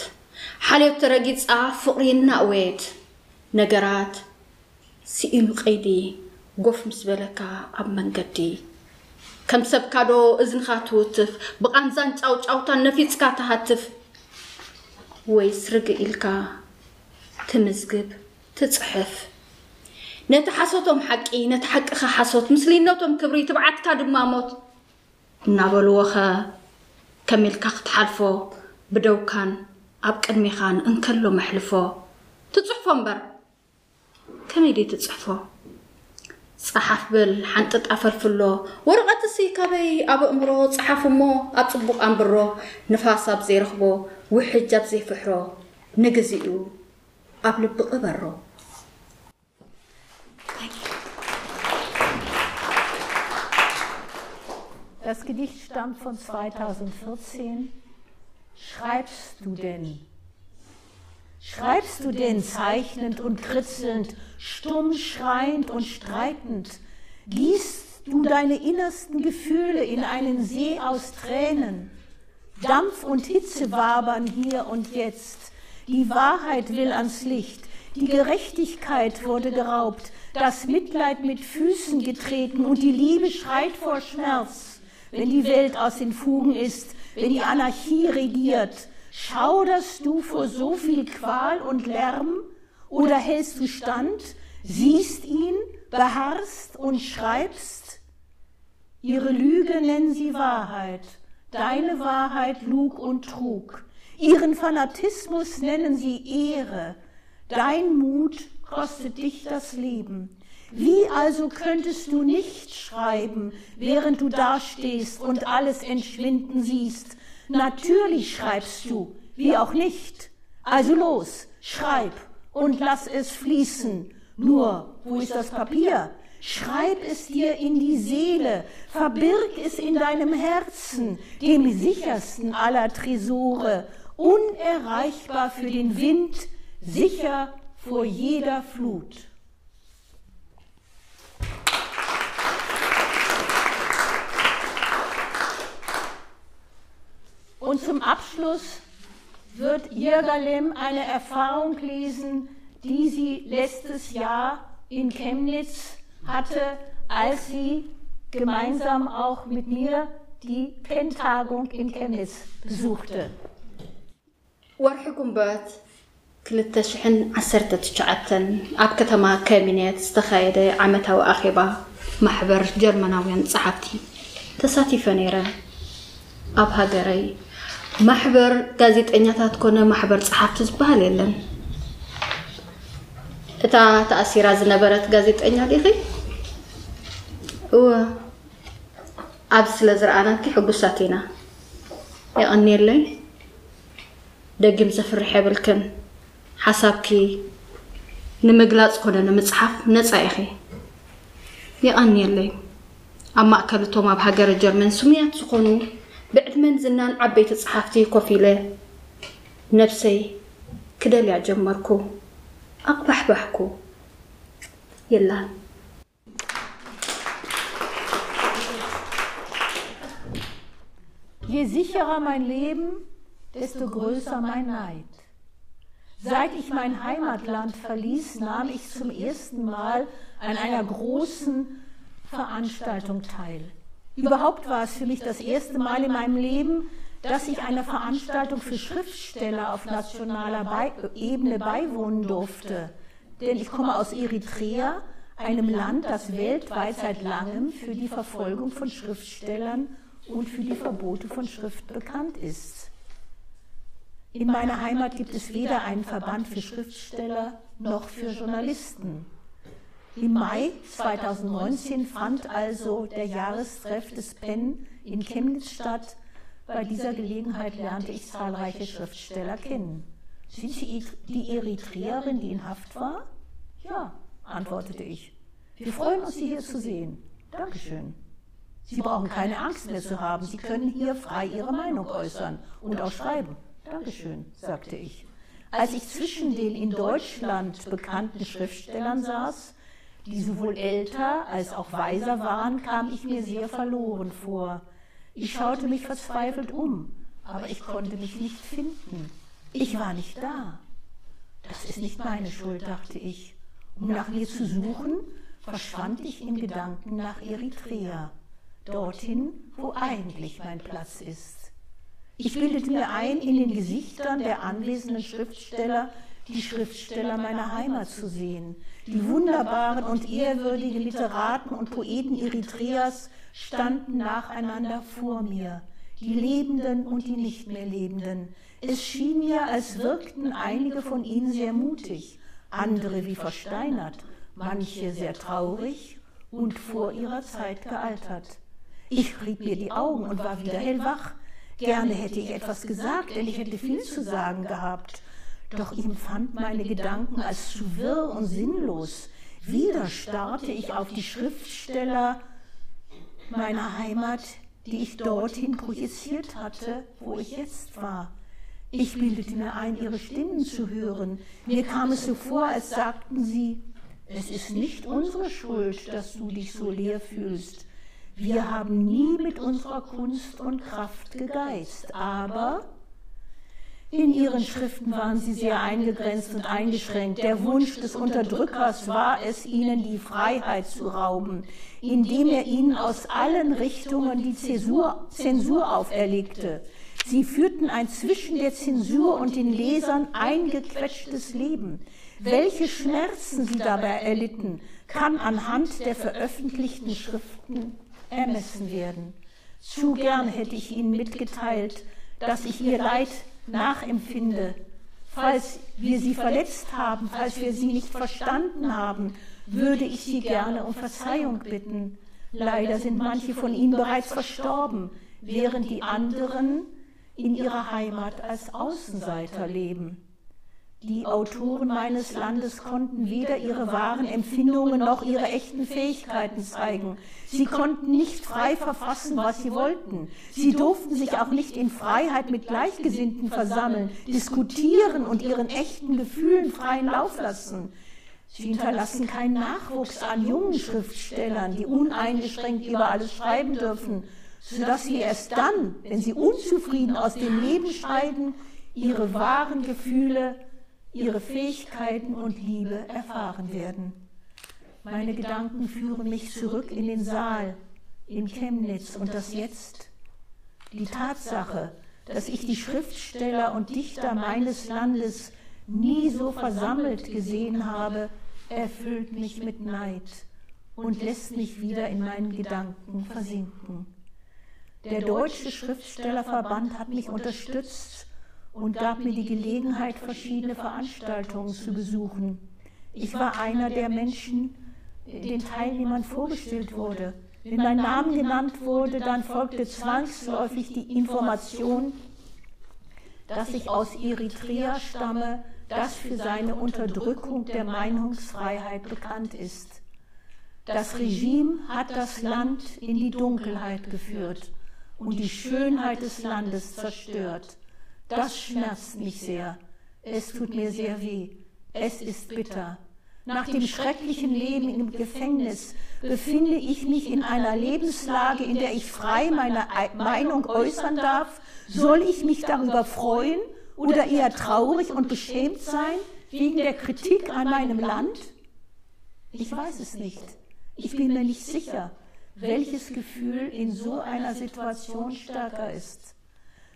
ሓልዮት ተረጊፃ ፍቕሪ እናእወየት ነገራት ስኢኑ ቀይዲ ጎፍ ምስ በለካ ኣብ መንገዲ። ከም ሰብካ ዶ እዝንኻ ትውትፍ ብቓንዛን ጫውጫውታን ነፊፅካ ተሃትፍ ወይስ ርግእ ኢልካ ትምዝግብ ትፅሕፍ ነቲ ሓሶቶም ሓቂ ነቲ ሓቂኻ ሓሶት ምስሊነቶም ክብሪ ትብዓትካ ድማ ሞት እናበልዎኸ ከመ ኢልካ ክትሓልፎ ብደውካን ኣብ ቅድሚኻን እንከሎ መሕልፎ ትፅሕፎ እምበር ከመይ ደ ትፅሕፎ ፀሓፍ ብል ሓንጥጥ ኣፈልፍሎ ወረቐት እሲ ካበይ ኣብ እምሮ ፀሓፍ እሞ ኣብ ፅቡቕ ኣንብሮ ንፋስ ኣብ ዘይረኽቦ ውሕጅ ኣብ ዘይፍሕሮ ንግዚኡ ኣብ ልቢ ቅበሮ Das Gedicht stammt von 2014. Schreibst du denn? Schreibst du denn zeichnend und kritzelnd, stumm schreiend und streitend? Gießt du deine innersten Gefühle in einen See aus Tränen? Dampf und Hitze wabern hier und jetzt. Die Wahrheit will ans Licht. Die Gerechtigkeit wurde geraubt. Das Mitleid mit Füßen getreten und die Liebe schreit vor Schmerz wenn die Welt aus den Fugen ist, wenn die Anarchie regiert? Schauderst du vor so viel Qual und Lärm oder hältst du stand, siehst ihn, beharrst und schreibst? Ihre Lüge nennen sie Wahrheit, deine Wahrheit Lug und Trug. Ihren Fanatismus nennen sie Ehre, dein Mut kostet dich das Leben. Wie also könntest du nicht schreiben, während du dastehst und alles entschwinden siehst? Natürlich schreibst du, wie auch nicht. Also los, schreib und lass es fließen. Nur, wo ist das Papier? Schreib es dir in die Seele, verbirg es in deinem Herzen, dem sichersten aller Tresore, unerreichbar für den Wind, sicher vor jeder Flut. Und zum Abschluss wird Jirgalem eine Erfahrung lesen, die sie letztes Jahr in Chemnitz hatte, als sie gemeinsam auch mit mir die Pentagung in Chemnitz besuchte. ወርሒ ጉንበት 2019 ኣብ ከተማ ከሚኔት ዝተኻየደ ዓመታዊ ኣኼባ ማሕበር ጀርመናውያን ጸሓፍቲ ተሳቲፈ ነይረ ኣብ ሃገረይ ማሕበር ጋዜጠኛታት ኮነ ማሕበር ጸሓፍቲ ዝበሃል የለን እታ ተኣሲራ ዝነበረት ጋዜጠኛ ዲኺ እወ ኣብዚ ስለ ዝረኣናኪ ሕጉሳት ኢና የቐኒየለይ ደጊም ዘፍርሕ የብልክን ሓሳብኪ ንምግላፅ ኮነ ንምፅሓፍ ነፃ ኢኺ የቐኒየለይ ኣብ ማእከልቶም ኣብ ሃገረ ጀርመን ስሙያት ዝኾኑ ብዕድመን ዝናን ዓበይቲ ፀሓፍቲ ኮፍ ኢለ ነብሰይ ክደልያ ጀመርኩ ኣቕባሕባሕኩ የላን Je sicherer mein Leben, desto größer mein Neid. Seit ich mein Heimatland verließ, nahm ich zum ersten Mal an einer großen Veranstaltung teil. Überhaupt war es für mich das erste Mal in meinem Leben, dass ich einer Veranstaltung für Schriftsteller auf nationaler Be Ebene beiwohnen durfte. Denn ich komme aus Eritrea, einem Land, das weltweit seit langem für die Verfolgung von Schriftstellern und für die Verbote von Schrift bekannt ist. In meiner Heimat gibt es weder einen Verband für Schriftsteller noch für Journalisten. Im Mai 2019 fand also der Jahrestreff des PEN in Chemnitz statt. Bei dieser Gelegenheit lernte ich zahlreiche Schriftsteller kennen. Sind Sie die Eritreerin, die in Haft war? Ja, antwortete ich. Wir freuen uns, Sie hier zu sehen. Dankeschön. Sie brauchen keine Angst mehr zu haben. Sie können hier frei Ihre Meinung äußern und auch schreiben. Dankeschön, sagte ich. Als ich zwischen den in Deutschland bekannten Schriftstellern saß, die sowohl älter als auch weiser waren, kam ich mir sehr verloren vor. Ich schaute mich verzweifelt um, aber ich konnte mich nicht finden. Ich war nicht da. Das ist nicht meine Schuld, dachte ich. Um nach mir zu suchen, verschwand ich in Gedanken nach Eritrea dorthin, wo eigentlich mein Platz ist. Ich bildete mir ein, in den Gesichtern der anwesenden Schriftsteller die Schriftsteller meiner Heimat zu sehen. Die wunderbaren und ehrwürdigen Literaten und Poeten Eritreas standen nacheinander vor mir, die Lebenden und die nicht mehr Lebenden. Es schien mir, als wirkten einige von ihnen sehr mutig, andere wie versteinert, manche sehr traurig und vor ihrer Zeit gealtert. Ich rieb mir die Augen und war wieder hellwach. Gerne hätte ich etwas gesagt, denn ich hätte viel zu sagen gehabt. Doch ich empfand meine Gedanken als zu wirr und sinnlos. Wieder starrte ich auf die Schriftsteller meiner Heimat, die ich dorthin projiziert hatte, wo ich jetzt war. Ich bildete mir ein, ihre Stimmen zu hören. Mir kam es so vor, als sagten sie, es ist nicht unsere Schuld, dass du dich so leer fühlst. Wir haben nie mit unserer Kunst und Kraft gegeizt, aber in ihren Schriften waren sie sehr eingegrenzt und eingeschränkt. Der Wunsch des Unterdrückers war es, ihnen die Freiheit zu rauben, indem er ihnen aus allen Richtungen die Zäsur, Zensur auferlegte. Sie führten ein zwischen der Zensur und den Lesern eingequetschtes Leben. Welche Schmerzen sie dabei erlitten, kann anhand der veröffentlichten Schriften ermessen werden. Zu gern hätte ich Ihnen mitgeteilt, dass ich Ihr Leid nachempfinde. Falls wir Sie verletzt haben, falls wir Sie nicht verstanden haben, würde ich Sie gerne um Verzeihung bitten. Leider sind manche von Ihnen bereits verstorben, während die anderen in ihrer Heimat als Außenseiter leben. Die Autoren meines Landes konnten weder ihre wahren Empfindungen noch ihre echten Fähigkeiten zeigen. Sie konnten nicht frei verfassen, was sie wollten. Sie durften sich auch nicht in Freiheit mit Gleichgesinnten versammeln, diskutieren und ihren echten Gefühlen freien Lauf lassen. Sie hinterlassen keinen Nachwuchs an jungen Schriftstellern, die uneingeschränkt über alles schreiben dürfen, sodass sie erst dann, wenn sie unzufrieden aus dem Leben scheiden, ihre wahren Gefühle ihre Fähigkeiten und Liebe erfahren werden. Meine Gedanken führen mich zurück in den Saal, in Chemnitz und das Jetzt. Die Tatsache, dass ich die Schriftsteller und Dichter meines Landes nie so versammelt gesehen habe, erfüllt mich mit Neid und lässt mich wieder in meinen Gedanken versinken. Der Deutsche Schriftstellerverband hat mich unterstützt und gab mir die Gelegenheit, verschiedene Veranstaltungen zu besuchen. Ich war einer der Menschen, den Teilnehmern vorgestellt wurde. Wenn mein Name genannt wurde, dann folgte zwangsläufig die Information, dass ich aus Eritrea stamme, das für seine Unterdrückung der Meinungsfreiheit bekannt ist. Das Regime hat das Land in die Dunkelheit geführt und die Schönheit des Landes zerstört. Das schmerzt mich sehr. Es tut mir sehr weh. Es ist bitter. Nach dem schrecklichen Leben im Gefängnis befinde ich mich in einer Lebenslage, in der ich frei meine Meinung äußern darf. Soll ich mich darüber freuen oder eher traurig und beschämt sein wegen der Kritik an meinem Land? Ich weiß es nicht. Ich bin mir nicht sicher, welches Gefühl in so einer Situation stärker ist.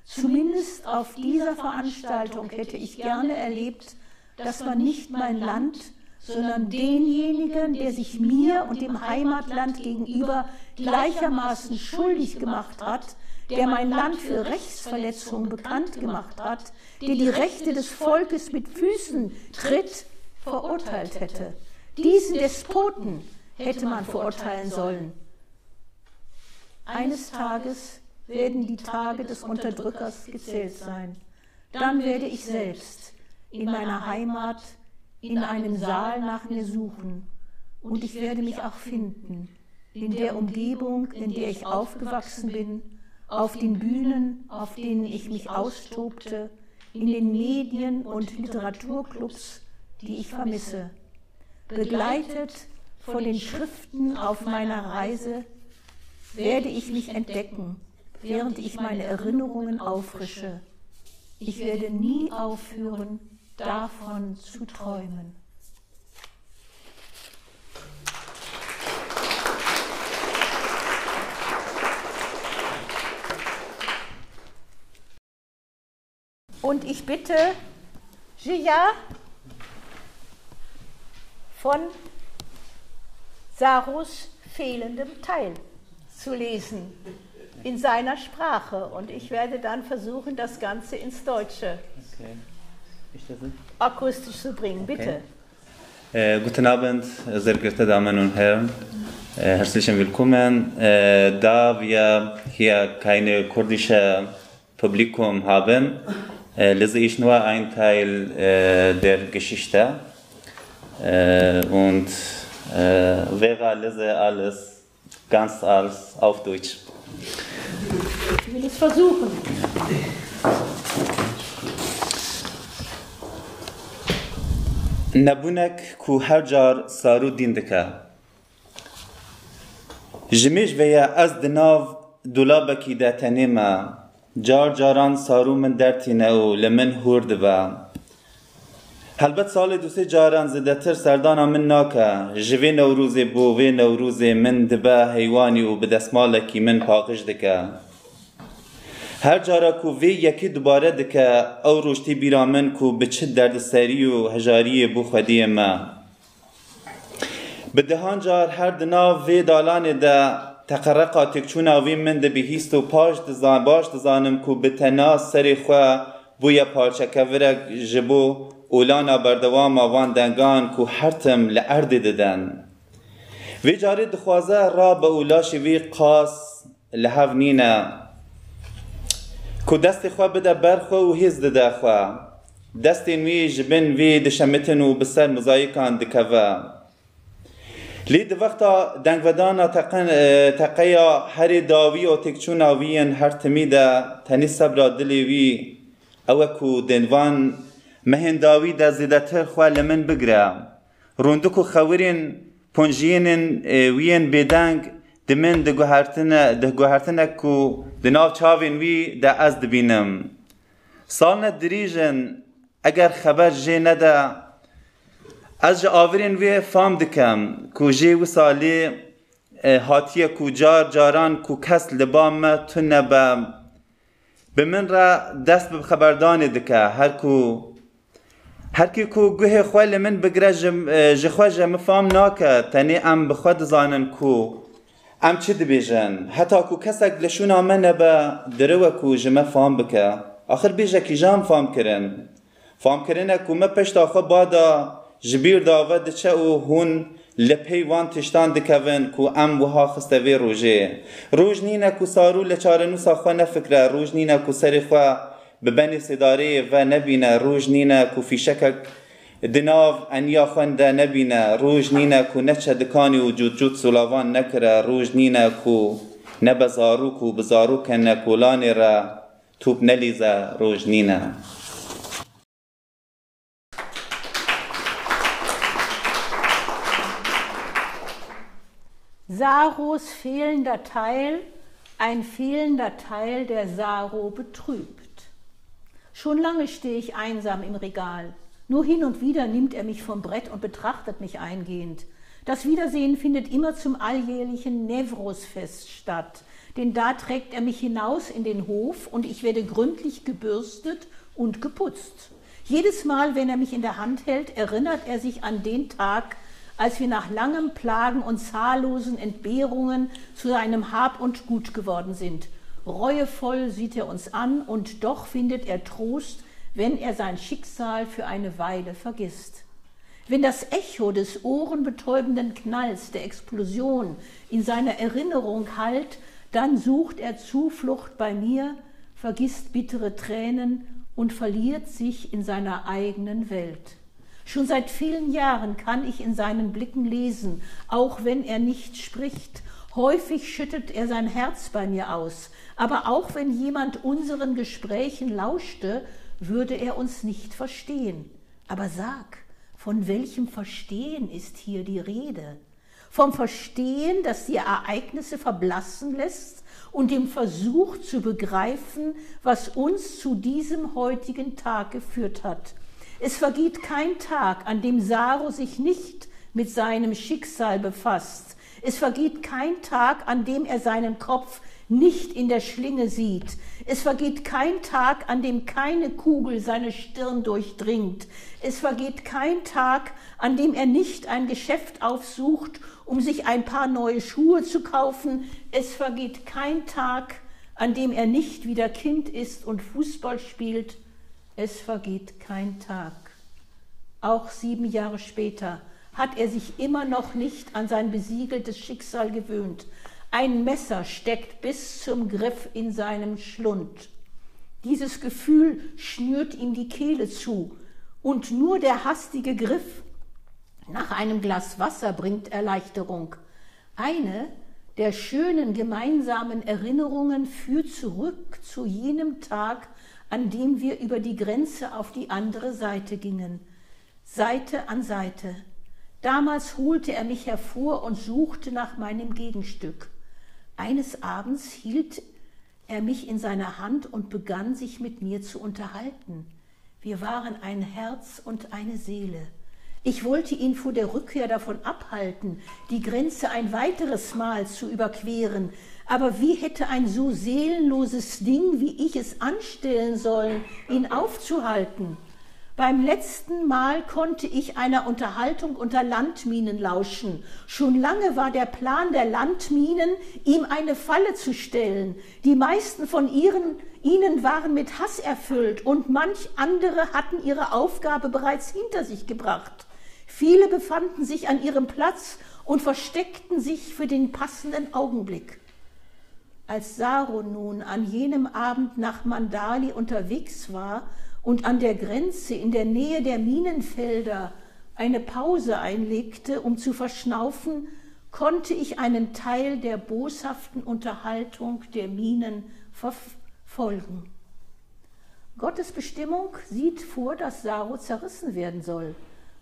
Zumindest auf dieser Veranstaltung hätte ich gerne erlebt, dass man nicht mein Land, sondern denjenigen, der sich mir und dem Heimatland gegenüber gleichermaßen schuldig gemacht hat, der mein Land für Rechtsverletzungen bekannt gemacht hat, der die Rechte des Volkes mit Füßen tritt, verurteilt hätte. Diesen Despoten hätte man verurteilen sollen. Eines Tages werden die Tage des Unterdrückers gezählt sein. Dann werde ich selbst in meiner Heimat in einem Saal nach mir suchen. Und ich werde mich auch finden in der Umgebung, in der ich aufgewachsen bin, auf den Bühnen, auf denen ich mich austobte, in den Medien und Literaturclubs, die ich vermisse, begleitet von den Schriften auf meiner Reise, werde ich mich entdecken, während ich meine Erinnerungen auffrische. Ich werde nie aufhören, davon zu träumen. Und ich bitte Gia von Sarus fehlendem Teil zu lesen in seiner Sprache. Und ich werde dann versuchen, das Ganze ins Deutsche okay. akustisch zu bringen. Bitte. Okay. Äh, guten Abend, sehr geehrte Damen und Herren. Äh, herzlich willkommen. Äh, da wir hier keine kurdische Publikum haben, äh, lese ich nur einen Teil äh, der Geschichte. Äh, und Vera lese alles ganz als auf Deutsch. Ich will es versuchen. نەبوونەك کو هەرجار سارو دین دکە. ji mêj vêye ez di nav dolabekî de tenê me car caran sarû min dertîne û li min hûr dibe هلبت سال دو سه جاران زده تر سردانا من ناکه جوی نوروز بو وی نوروز من دبه حیوانی و به دستمالکی من پاقش دکه هر جارا کو وی یکی دوباره دکه او روشتی بیرا من کو به چه درد سری و هجاری بو خودی ما به دهان جار هر دنا وی دالان ده تقرقا تکچونا وی من ده بهیست و پاش دزان باش دزانم کو به تنا سری خواه بویا پارچکه ورک جبو اولانا بردوام وان دنگان کو هرتم لعرد ددن وی جاری دخوازه را به اولاش وی قاس لحو نینه کو دست خوا بده برخوا و هیز دده خوا دست وی جبن وی دشمتن و بسر مزایکان دکوه لی د وقتا دنگ ودانا تقیا هر داوی و تکچون وین هر تمیده تنی صبر دلی وی او کو دنوان مهنداوی دا زیدتر خوا لمن بگره روندکو خورین پونجین وین بدنگ دمن ده گوهرتنه ده گوهرتنه کو ده ناو چاوین وی ده از دبینم. سال ندریجن اگر خبر جه نده از جه آورین وی فام دکم کو جه و سالی هاتیه کو جار جاران کو کس لبام تو نبه به من را دست به خبردان دکه هر کو هرکی کو گوه خواه من بگره جم جخوا جم فام ناکه تنی ام بخواد زانن کو ام چی دبیجن حتی کو کسک لشونا من با درو کو جمه فام بکه آخر بیجه کی جام فام کرن. فام کرنه کو ما پشت آخه بادا جبیر داوه دچه او هون لپی وان تشتان دکوین کو ام وها خسته وی روژه روژ نینه کو سارو لچاره نوسا خوا نفکره روژ نینه کو سری خوا ببنی صداره و نبینه روژ نینه کو فیشکک دناو انیا خونده نبینه روژ نینه کو نچه دکانی و جود جود سلاوان نکره روژ نینه کو نبزارو کو بزارو کنه کولانی را توپ نلیزه روژ نینه Saros fehlender Teil, ein fehlender Teil, der Saro betrübt. Schon lange stehe ich einsam im Regal. Nur hin und wieder nimmt er mich vom Brett und betrachtet mich eingehend. Das Wiedersehen findet immer zum alljährlichen Nevrosfest statt, denn da trägt er mich hinaus in den Hof und ich werde gründlich gebürstet und geputzt. Jedes Mal, wenn er mich in der Hand hält, erinnert er sich an den Tag, als wir nach langem Plagen und zahllosen Entbehrungen zu seinem Hab und Gut geworden sind. Reuevoll sieht er uns an und doch findet er Trost, wenn er sein Schicksal für eine Weile vergisst. Wenn das Echo des ohrenbetäubenden Knalls der Explosion in seiner Erinnerung hallt, dann sucht er Zuflucht bei mir, vergisst bittere Tränen und verliert sich in seiner eigenen Welt. Schon seit vielen Jahren kann ich in seinen Blicken lesen, auch wenn er nicht spricht. Häufig schüttet er sein Herz bei mir aus, aber auch wenn jemand unseren Gesprächen lauschte, würde er uns nicht verstehen. Aber sag, von welchem Verstehen ist hier die Rede? Vom Verstehen, das die Ereignisse verblassen lässt und dem Versuch zu begreifen, was uns zu diesem heutigen Tag geführt hat. Es vergeht kein Tag, an dem Saro sich nicht mit seinem Schicksal befasst. Es vergeht kein Tag, an dem er seinen Kopf nicht in der Schlinge sieht. Es vergeht kein Tag, an dem keine Kugel seine Stirn durchdringt. Es vergeht kein Tag, an dem er nicht ein Geschäft aufsucht, um sich ein paar neue Schuhe zu kaufen. Es vergeht kein Tag, an dem er nicht wieder Kind ist und Fußball spielt es vergeht kein Tag. Auch sieben Jahre später hat er sich immer noch nicht an sein besiegeltes Schicksal gewöhnt. Ein Messer steckt bis zum Griff in seinem Schlund. Dieses Gefühl schnürt ihm die Kehle zu, und nur der hastige Griff nach einem Glas Wasser bringt Erleichterung. Eine der schönen gemeinsamen Erinnerungen führt zurück zu jenem Tag, an dem wir über die Grenze auf die andere Seite gingen, Seite an Seite. Damals holte er mich hervor und suchte nach meinem Gegenstück. Eines Abends hielt er mich in seiner Hand und begann sich mit mir zu unterhalten. Wir waren ein Herz und eine Seele. Ich wollte ihn vor der Rückkehr davon abhalten, die Grenze ein weiteres Mal zu überqueren, aber wie hätte ein so seelenloses Ding wie ich es anstellen sollen, ihn aufzuhalten? Beim letzten Mal konnte ich einer Unterhaltung unter Landminen lauschen. Schon lange war der Plan der Landminen, ihm eine Falle zu stellen. Die meisten von ihren, ihnen waren mit Hass erfüllt und manch andere hatten ihre Aufgabe bereits hinter sich gebracht. Viele befanden sich an ihrem Platz und versteckten sich für den passenden Augenblick. Als Saro nun an jenem Abend nach Mandali unterwegs war und an der Grenze in der Nähe der Minenfelder eine Pause einlegte, um zu verschnaufen, konnte ich einen Teil der boshaften Unterhaltung der Minen verfolgen. Gottes Bestimmung sieht vor, dass Saro zerrissen werden soll.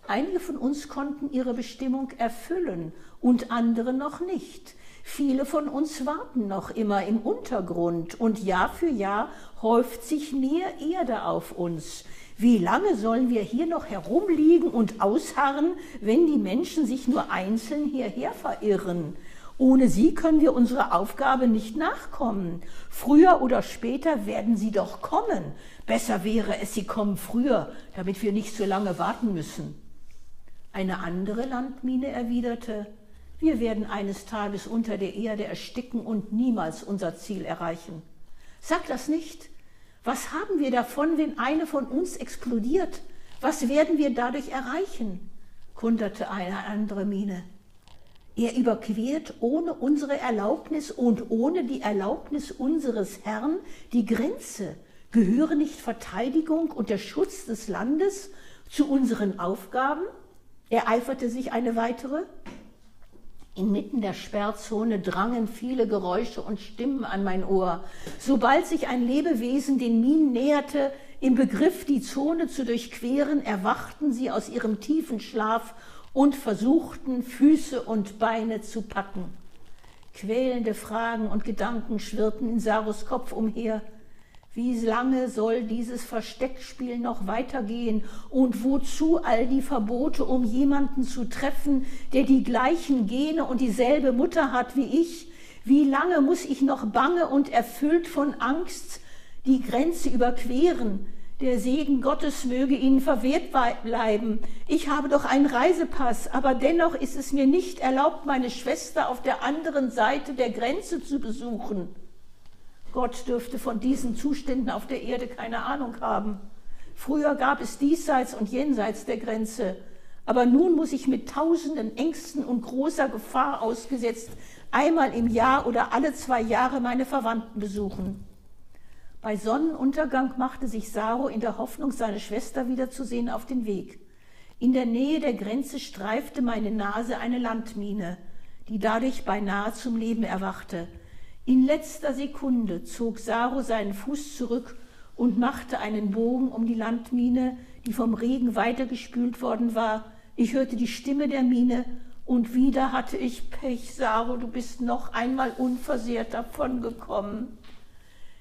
Einige von uns konnten ihre Bestimmung erfüllen und andere noch nicht. Viele von uns warten noch immer im Untergrund und Jahr für Jahr häuft sich mehr Erde auf uns. Wie lange sollen wir hier noch herumliegen und ausharren, wenn die Menschen sich nur einzeln hierher verirren? Ohne sie können wir unserer Aufgabe nicht nachkommen. Früher oder später werden sie doch kommen. Besser wäre es, sie kommen früher, damit wir nicht so lange warten müssen. Eine andere Landmine erwiderte, wir werden eines Tages unter der Erde ersticken und niemals unser Ziel erreichen. Sag das nicht. Was haben wir davon, wenn eine von uns explodiert? Was werden wir dadurch erreichen? kunderte eine andere Mine. Er überquert ohne unsere Erlaubnis und ohne die Erlaubnis unseres Herrn die Grenze. Gehöre nicht Verteidigung und der Schutz des Landes zu unseren Aufgaben? Ereiferte sich eine weitere. Inmitten der Sperrzone drangen viele Geräusche und Stimmen an mein Ohr. Sobald sich ein Lebewesen den Minen näherte, im Begriff, die Zone zu durchqueren, erwachten sie aus ihrem tiefen Schlaf und versuchten, Füße und Beine zu packen. Quälende Fragen und Gedanken schwirrten in Sarus Kopf umher. Wie lange soll dieses Versteckspiel noch weitergehen und wozu all die Verbote, um jemanden zu treffen, der die gleichen Gene und dieselbe Mutter hat wie ich? Wie lange muss ich noch bange und erfüllt von Angst die Grenze überqueren? Der Segen Gottes möge Ihnen verwehrt bleiben. Ich habe doch einen Reisepass, aber dennoch ist es mir nicht erlaubt, meine Schwester auf der anderen Seite der Grenze zu besuchen. Gott dürfte von diesen Zuständen auf der Erde keine Ahnung haben. Früher gab es diesseits und jenseits der Grenze, aber nun muss ich mit tausenden Ängsten und großer Gefahr ausgesetzt einmal im Jahr oder alle zwei Jahre meine Verwandten besuchen. Bei Sonnenuntergang machte sich Saro in der Hoffnung, seine Schwester wiederzusehen, auf den Weg. In der Nähe der Grenze streifte meine Nase eine Landmine, die dadurch beinahe zum Leben erwachte. In letzter Sekunde zog Saro seinen Fuß zurück und machte einen Bogen um die Landmine, die vom Regen weitergespült worden war. Ich hörte die Stimme der Mine und wieder hatte ich Pech, Saro, du bist noch einmal unversehrt davongekommen.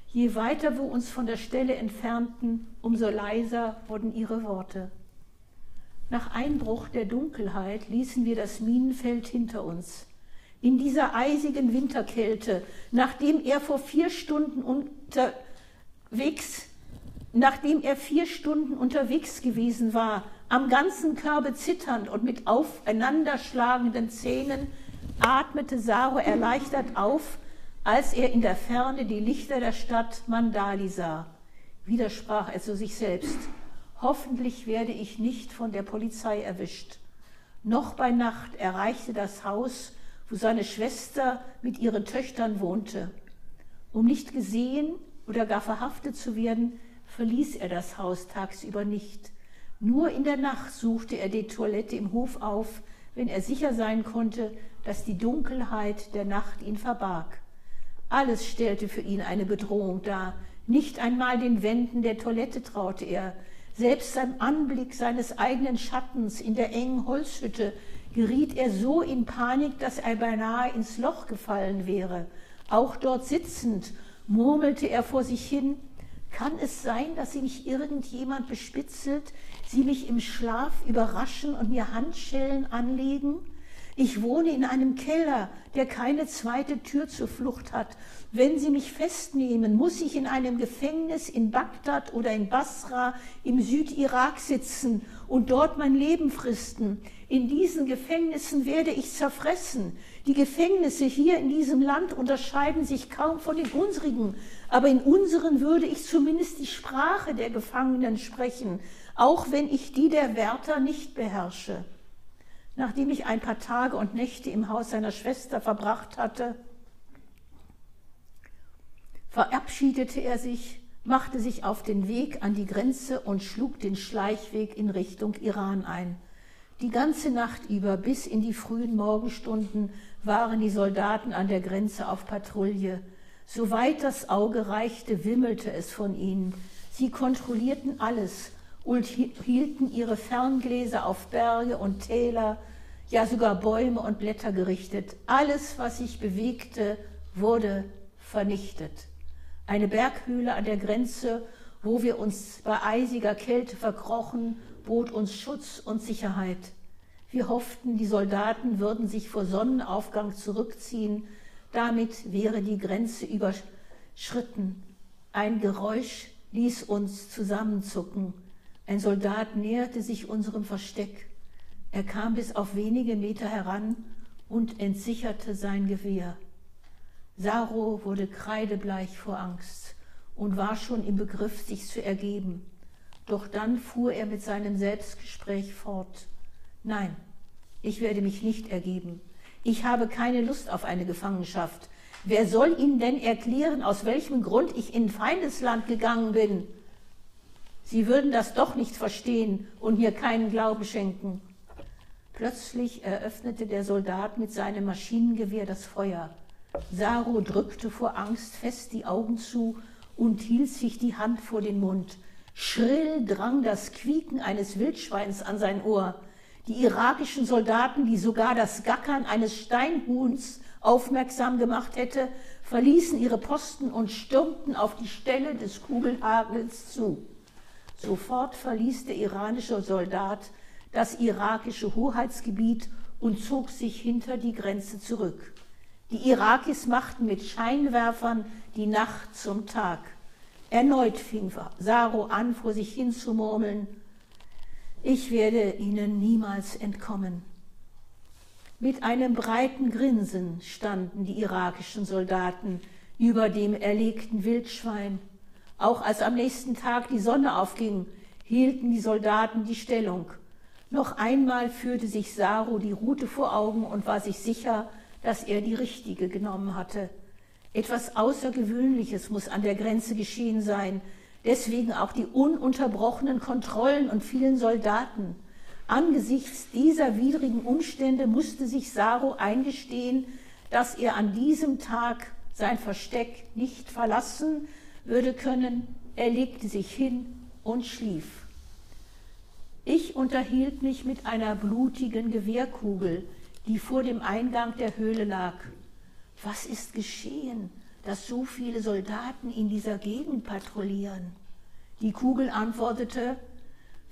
Je weiter wir uns von der Stelle entfernten, umso leiser wurden ihre Worte. Nach Einbruch der Dunkelheit ließen wir das Minenfeld hinter uns in dieser eisigen Winterkälte, nachdem er vor vier Stunden unterwegs, nachdem er vier Stunden unterwegs gewesen war, am ganzen Körbe zitternd und mit aufeinanderschlagenden Zähnen, atmete Saro erleichtert auf, als er in der Ferne die Lichter der Stadt Mandali sah. Widersprach er zu sich selbst. Hoffentlich werde ich nicht von der Polizei erwischt. Noch bei Nacht erreichte das Haus wo seine Schwester mit ihren Töchtern wohnte. Um nicht gesehen oder gar verhaftet zu werden, verließ er das Haus tagsüber nicht. Nur in der Nacht suchte er die Toilette im Hof auf, wenn er sicher sein konnte, dass die Dunkelheit der Nacht ihn verbarg. Alles stellte für ihn eine Bedrohung dar. Nicht einmal den Wänden der Toilette traute er. Selbst beim Anblick seines eigenen Schattens in der engen Holzhütte geriet er so in Panik, dass er beinahe ins Loch gefallen wäre. Auch dort sitzend murmelte er vor sich hin, kann es sein, dass sie mich irgendjemand bespitzelt, sie mich im Schlaf überraschen und mir Handschellen anlegen? Ich wohne in einem Keller, der keine zweite Tür zur Flucht hat. Wenn sie mich festnehmen, muss ich in einem Gefängnis in Bagdad oder in Basra im Südirak sitzen und dort mein Leben fristen. In diesen Gefängnissen werde ich zerfressen. Die Gefängnisse hier in diesem Land unterscheiden sich kaum von den unsrigen, aber in unseren würde ich zumindest die Sprache der Gefangenen sprechen, auch wenn ich die der Wärter nicht beherrsche. Nachdem ich ein paar Tage und Nächte im Haus seiner Schwester verbracht hatte, verabschiedete er sich, machte sich auf den Weg an die Grenze und schlug den Schleichweg in Richtung Iran ein. Die ganze Nacht über bis in die frühen Morgenstunden waren die Soldaten an der Grenze auf Patrouille. Soweit das Auge reichte, wimmelte es von ihnen. Sie kontrollierten alles und hielten ihre Ferngläser auf Berge und Täler, ja sogar Bäume und Blätter gerichtet. Alles, was sich bewegte, wurde vernichtet. Eine Berghöhle an der Grenze, wo wir uns bei eisiger Kälte verkrochen bot uns Schutz und Sicherheit. Wir hofften, die Soldaten würden sich vor Sonnenaufgang zurückziehen. Damit wäre die Grenze überschritten. Ein Geräusch ließ uns zusammenzucken. Ein Soldat näherte sich unserem Versteck. Er kam bis auf wenige Meter heran und entsicherte sein Gewehr. Saro wurde kreidebleich vor Angst und war schon im Begriff, sich zu ergeben. Doch dann fuhr er mit seinem Selbstgespräch fort. Nein, ich werde mich nicht ergeben. Ich habe keine Lust auf eine Gefangenschaft. Wer soll Ihnen denn erklären, aus welchem Grund ich in Feindesland gegangen bin? Sie würden das doch nicht verstehen und mir keinen Glauben schenken. Plötzlich eröffnete der Soldat mit seinem Maschinengewehr das Feuer. Saro drückte vor Angst fest die Augen zu und hielt sich die Hand vor den Mund. Schrill drang das Quieken eines Wildschweins an sein Ohr. Die irakischen Soldaten, die sogar das Gackern eines Steinhuhns aufmerksam gemacht hätte, verließen ihre Posten und stürmten auf die Stelle des Kugelhagels zu. Sofort verließ der iranische Soldat das irakische Hoheitsgebiet und zog sich hinter die Grenze zurück. Die Irakis machten mit Scheinwerfern die Nacht zum Tag. Erneut fing Saro an, vor sich hin zu murmeln, ich werde ihnen niemals entkommen. Mit einem breiten Grinsen standen die irakischen Soldaten über dem erlegten Wildschwein auch als am nächsten Tag die Sonne aufging, hielten die Soldaten die Stellung. Noch einmal führte sich Saru die Route vor Augen und war sich sicher, dass er die richtige genommen hatte. Etwas Außergewöhnliches muss an der Grenze geschehen sein, deswegen auch die ununterbrochenen Kontrollen und vielen Soldaten. Angesichts dieser widrigen Umstände musste sich Saru eingestehen, dass er an diesem Tag sein Versteck nicht verlassen, würde können, er legte sich hin und schlief. Ich unterhielt mich mit einer blutigen Gewehrkugel, die vor dem Eingang der Höhle lag. Was ist geschehen, dass so viele Soldaten in dieser Gegend patrouillieren? Die Kugel antwortete,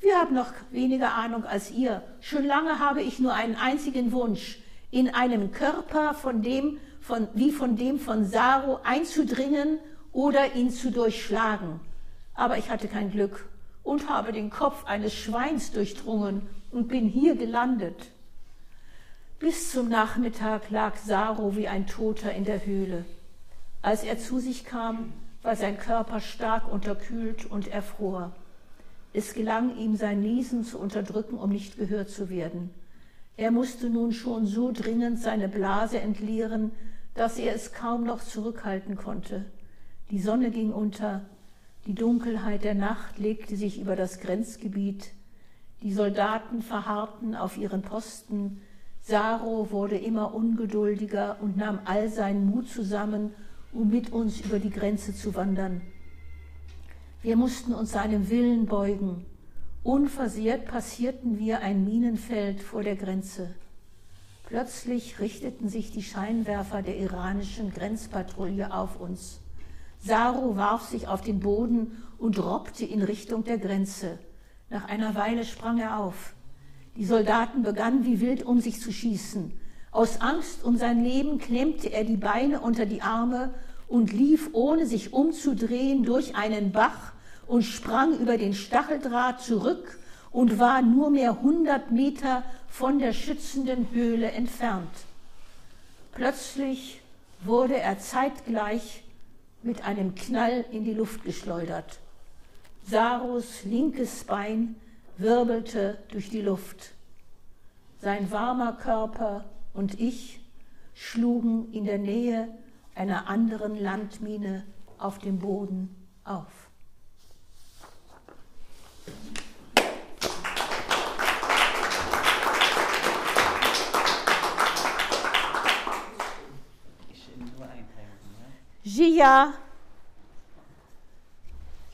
wir haben noch weniger Ahnung als ihr. Schon lange habe ich nur einen einzigen Wunsch, in einem Körper von dem, von, wie von dem von Saro einzudringen oder ihn zu durchschlagen. Aber ich hatte kein Glück und habe den Kopf eines Schweins durchdrungen und bin hier gelandet. Bis zum Nachmittag lag Saro wie ein Toter in der Höhle. Als er zu sich kam, war sein Körper stark unterkühlt und erfror. Es gelang ihm, sein Niesen zu unterdrücken, um nicht gehört zu werden. Er musste nun schon so dringend seine Blase entleeren, dass er es kaum noch zurückhalten konnte. Die Sonne ging unter, die Dunkelheit der Nacht legte sich über das Grenzgebiet, die Soldaten verharrten auf ihren Posten, Saro wurde immer ungeduldiger und nahm all seinen Mut zusammen, um mit uns über die Grenze zu wandern. Wir mussten uns seinem Willen beugen. Unversehrt passierten wir ein Minenfeld vor der Grenze. Plötzlich richteten sich die Scheinwerfer der iranischen Grenzpatrouille auf uns. Saru warf sich auf den Boden und robbte in Richtung der Grenze. Nach einer Weile sprang er auf. Die Soldaten begannen wie wild um sich zu schießen. Aus Angst um sein Leben klemmte er die Beine unter die Arme und lief, ohne sich umzudrehen, durch einen Bach und sprang über den Stacheldraht zurück und war nur mehr hundert Meter von der schützenden Höhle entfernt. Plötzlich wurde er zeitgleich mit einem Knall in die Luft geschleudert. Sarus linkes Bein wirbelte durch die Luft. Sein warmer Körper und ich schlugen in der Nähe einer anderen Landmine auf dem Boden auf. Jia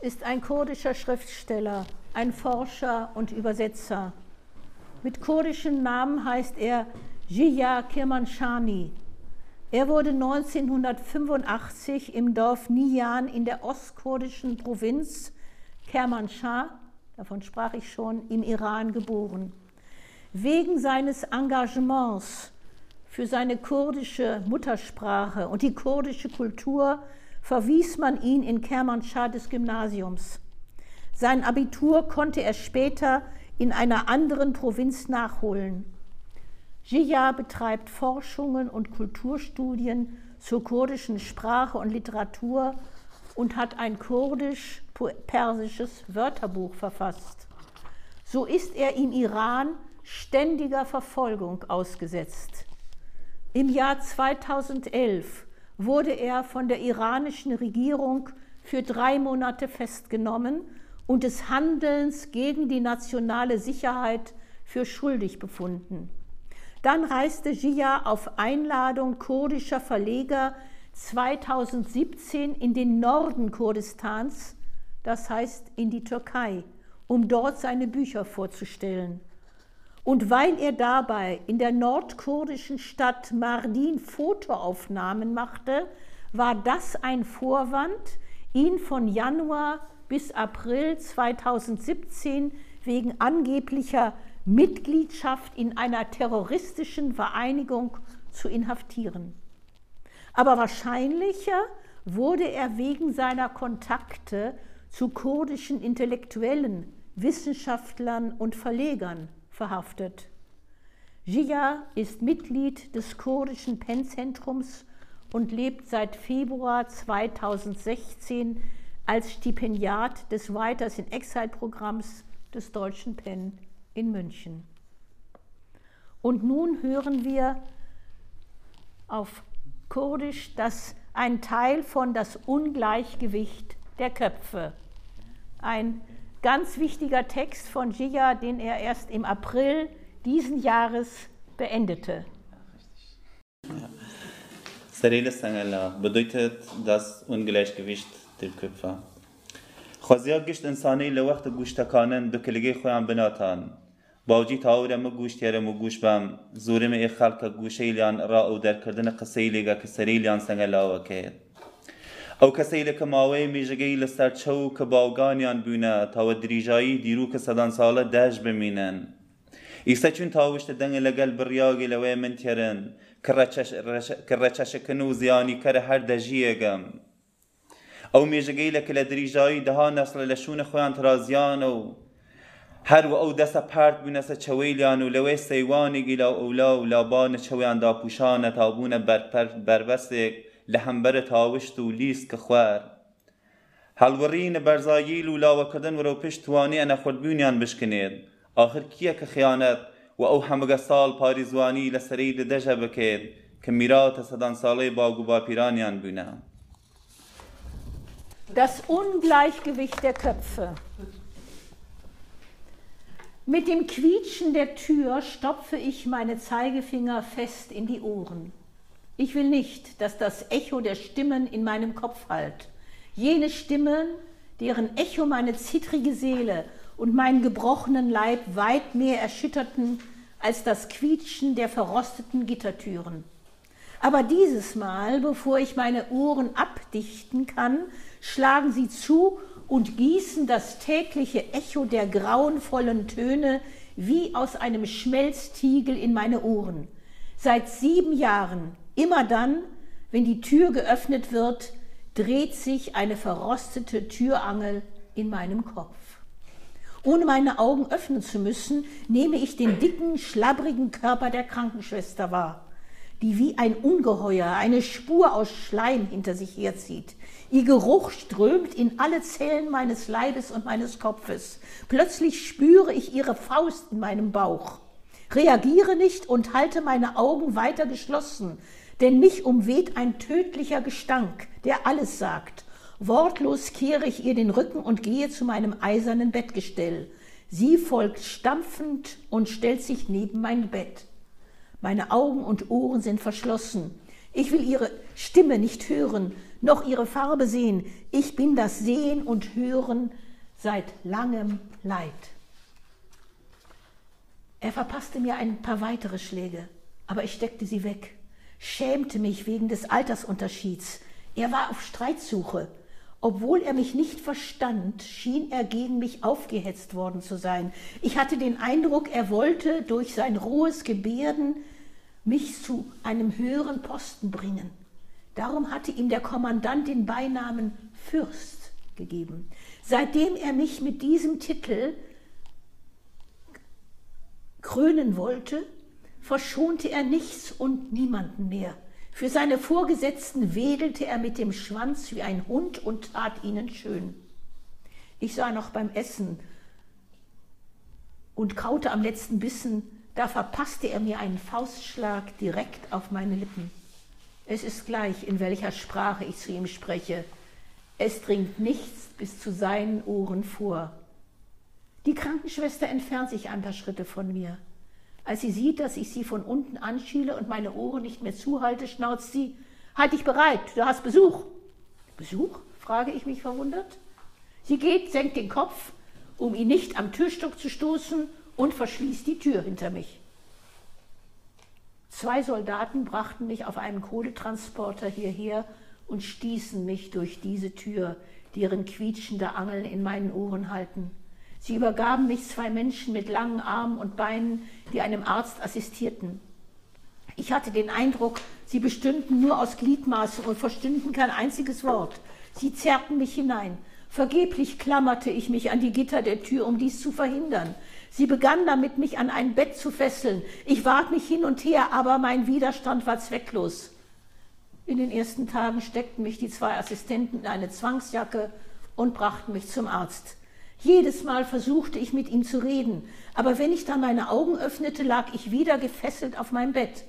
ist ein kurdischer Schriftsteller, ein Forscher und Übersetzer. Mit kurdischen Namen heißt er Jia Kirmanshani. Er wurde 1985 im Dorf Niyan in der ostkurdischen Provinz Kermanshah, davon sprach ich schon, im Iran geboren. Wegen seines Engagements für seine kurdische Muttersprache und die kurdische Kultur verwies man ihn in Kermanschah des Gymnasiums. Sein Abitur konnte er später in einer anderen Provinz nachholen. Jia betreibt Forschungen und Kulturstudien zur kurdischen Sprache und Literatur und hat ein kurdisch-persisches Wörterbuch verfasst. So ist er im Iran ständiger Verfolgung ausgesetzt. Im Jahr 2011 wurde er von der iranischen Regierung für drei Monate festgenommen und des Handelns gegen die nationale Sicherheit für schuldig befunden. Dann reiste Jia auf Einladung kurdischer Verleger 2017 in den Norden Kurdistans, das heißt in die Türkei, um dort seine Bücher vorzustellen. Und weil er dabei in der nordkurdischen Stadt Mardin Fotoaufnahmen machte, war das ein Vorwand, ihn von Januar bis April 2017 wegen angeblicher Mitgliedschaft in einer terroristischen Vereinigung zu inhaftieren. Aber wahrscheinlicher wurde er wegen seiner Kontakte zu kurdischen Intellektuellen, Wissenschaftlern und Verlegern verhaftet. Jia ist Mitglied des kurdischen PEN-Zentrums und lebt seit Februar 2016 als Stipendiat des Writers in Exile-Programms des Deutschen PEN in München. Und nun hören wir auf Kurdisch das ein Teil von Das Ungleichgewicht der Köpfe. Ein ganz wichtiger Text von Jia, den er erst im April diesen Jahres beendete. Serele bedeutet das Ungleichgewicht دلکفە خۆزییا گشت ئینسانەی لە وەختە گوشتەکانن دوکلگەی خۆیان بناتان. باوجی تاورە مە گوشتێرە و گوش بەم زورمە ئێ خەڵکە گوشەیلیان ڕا و دەرکردنە قسەی لێگە کە سەریلیان سەنگە لاوەکەێت ئەو کەسەی لە کەماوەی مێژەگەی لەسەر چەو کە باوگانیان بوونە تاوە دریژایی دیرو کە سەدان ساڵە داش بمینن. ئیستا چون تاوشتە دەنگە لەگەل بڕیاگی لەوەی من تێرن کە ڕەچەشەکن و زیانی کەرە هەر دەژیەگەم. ئەو مێژەگەی لەکە لە دریژایی دەها نەسڵە لە شوونە خۆیان ترازیان و هەروە ئەو دەسە پارت بوونەسە چەوەیلیان و لەوەی سەیوانێکی لا ئەولا و لابانە چەویاندا پوشانە تابوونە بەربەستێک لە هەمبەرە تاوشت و لیست کە خوار هەڵوەڕینە بەرزاییل و لاوەکردن وەرە و پشت توانی ئەنە خۆربوونیان بشکنێت آخر کیە کە خیانەت و ئەو هەمەگە ساڵ پاریزوانی لە سەرەی لە دەژە بکێت کە میراوتە سەدان ساڵەی باگ و باپیرانیان بوونە. Das Ungleichgewicht der Köpfe. Mit dem Quietschen der Tür stopfe ich meine Zeigefinger fest in die Ohren. Ich will nicht, dass das Echo der Stimmen in meinem Kopf hallt. Jene Stimmen, deren Echo meine zittrige Seele und meinen gebrochenen Leib weit mehr erschütterten als das Quietschen der verrosteten Gittertüren. Aber dieses Mal, bevor ich meine Ohren abdichten kann, schlagen sie zu und gießen das tägliche Echo der grauenvollen Töne wie aus einem Schmelztiegel in meine Ohren. Seit sieben Jahren Immer dann, wenn die Tür geöffnet wird, dreht sich eine verrostete Türangel in meinem Kopf. Ohne meine Augen öffnen zu müssen, nehme ich den dicken, schlabbrigen Körper der Krankenschwester wahr, die wie ein Ungeheuer eine Spur aus Schleim hinter sich herzieht. Ihr Geruch strömt in alle Zellen meines Leibes und meines Kopfes. Plötzlich spüre ich ihre Faust in meinem Bauch. Reagiere nicht und halte meine Augen weiter geschlossen, denn mich umweht ein tödlicher Gestank, der alles sagt. Wortlos kehre ich ihr den Rücken und gehe zu meinem eisernen Bettgestell. Sie folgt stampfend und stellt sich neben mein Bett. Meine Augen und Ohren sind verschlossen. Ich will ihre Stimme nicht hören, noch ihre Farbe sehen. Ich bin das Sehen und Hören seit langem Leid. Er verpasste mir ein paar weitere Schläge, aber ich steckte sie weg schämte mich wegen des Altersunterschieds. Er war auf Streitsuche. Obwohl er mich nicht verstand, schien er gegen mich aufgehetzt worden zu sein. Ich hatte den Eindruck, er wollte durch sein rohes Gebärden mich zu einem höheren Posten bringen. Darum hatte ihm der Kommandant den Beinamen Fürst gegeben. Seitdem er mich mit diesem Titel krönen wollte, verschonte er nichts und niemanden mehr. Für seine Vorgesetzten wedelte er mit dem Schwanz wie ein Hund und tat ihnen schön. Ich sah noch beim Essen und kaute am letzten Bissen, da verpasste er mir einen Faustschlag direkt auf meine Lippen. Es ist gleich, in welcher Sprache ich zu ihm spreche. Es dringt nichts bis zu seinen Ohren vor. Die Krankenschwester entfernt sich ein paar Schritte von mir. Als sie sieht, dass ich sie von unten anschiele und meine Ohren nicht mehr zuhalte, schnauzt sie, halt dich bereit, du hast Besuch. Besuch? frage ich mich verwundert. Sie geht, senkt den Kopf, um ihn nicht am Türstock zu stoßen und verschließt die Tür hinter mich. Zwei Soldaten brachten mich auf einem Kohletransporter hierher und stießen mich durch diese Tür, deren quietschende Angeln in meinen Ohren halten. Sie übergaben mich zwei Menschen mit langen Armen und Beinen, die einem Arzt assistierten. Ich hatte den Eindruck, sie bestünden nur aus Gliedmaßen und verstünden kein einziges Wort. Sie zerrten mich hinein. Vergeblich klammerte ich mich an die Gitter der Tür, um dies zu verhindern. Sie begann damit, mich an ein Bett zu fesseln. Ich warf mich hin und her, aber mein Widerstand war zwecklos. In den ersten Tagen steckten mich die zwei Assistenten in eine Zwangsjacke und brachten mich zum Arzt. Jedes Mal versuchte ich mit ihm zu reden, aber wenn ich dann meine Augen öffnete, lag ich wieder gefesselt auf meinem Bett.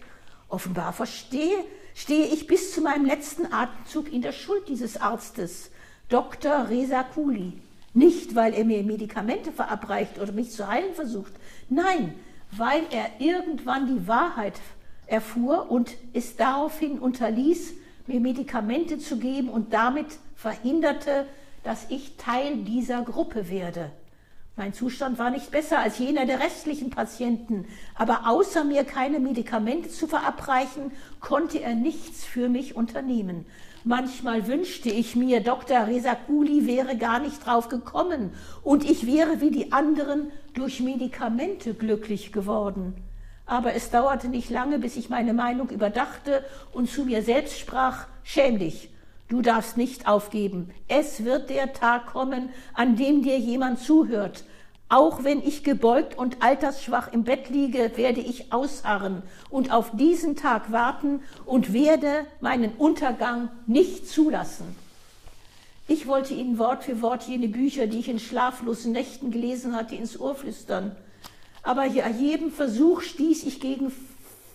Offenbar verstehe, stehe ich bis zu meinem letzten Atemzug in der Schuld dieses Arztes, Dr. Reza Kuli. Nicht, weil er mir Medikamente verabreicht oder mich zu heilen versucht. Nein, weil er irgendwann die Wahrheit erfuhr und es daraufhin unterließ, mir Medikamente zu geben und damit verhinderte, dass ich Teil dieser Gruppe werde. Mein Zustand war nicht besser als jener der restlichen Patienten, aber außer mir keine Medikamente zu verabreichen, konnte er nichts für mich unternehmen. Manchmal wünschte ich mir, Dr. Resakuli wäre gar nicht drauf gekommen und ich wäre wie die anderen durch Medikamente glücklich geworden. Aber es dauerte nicht lange, bis ich meine Meinung überdachte und zu mir selbst sprach, schäm dich, Du darfst nicht aufgeben. Es wird der Tag kommen, an dem dir jemand zuhört. Auch wenn ich gebeugt und altersschwach im Bett liege, werde ich ausharren und auf diesen Tag warten und werde meinen Untergang nicht zulassen. Ich wollte Ihnen Wort für Wort jene Bücher, die ich in schlaflosen Nächten gelesen hatte, ins Ohr flüstern. Aber bei jedem Versuch stieß ich gegen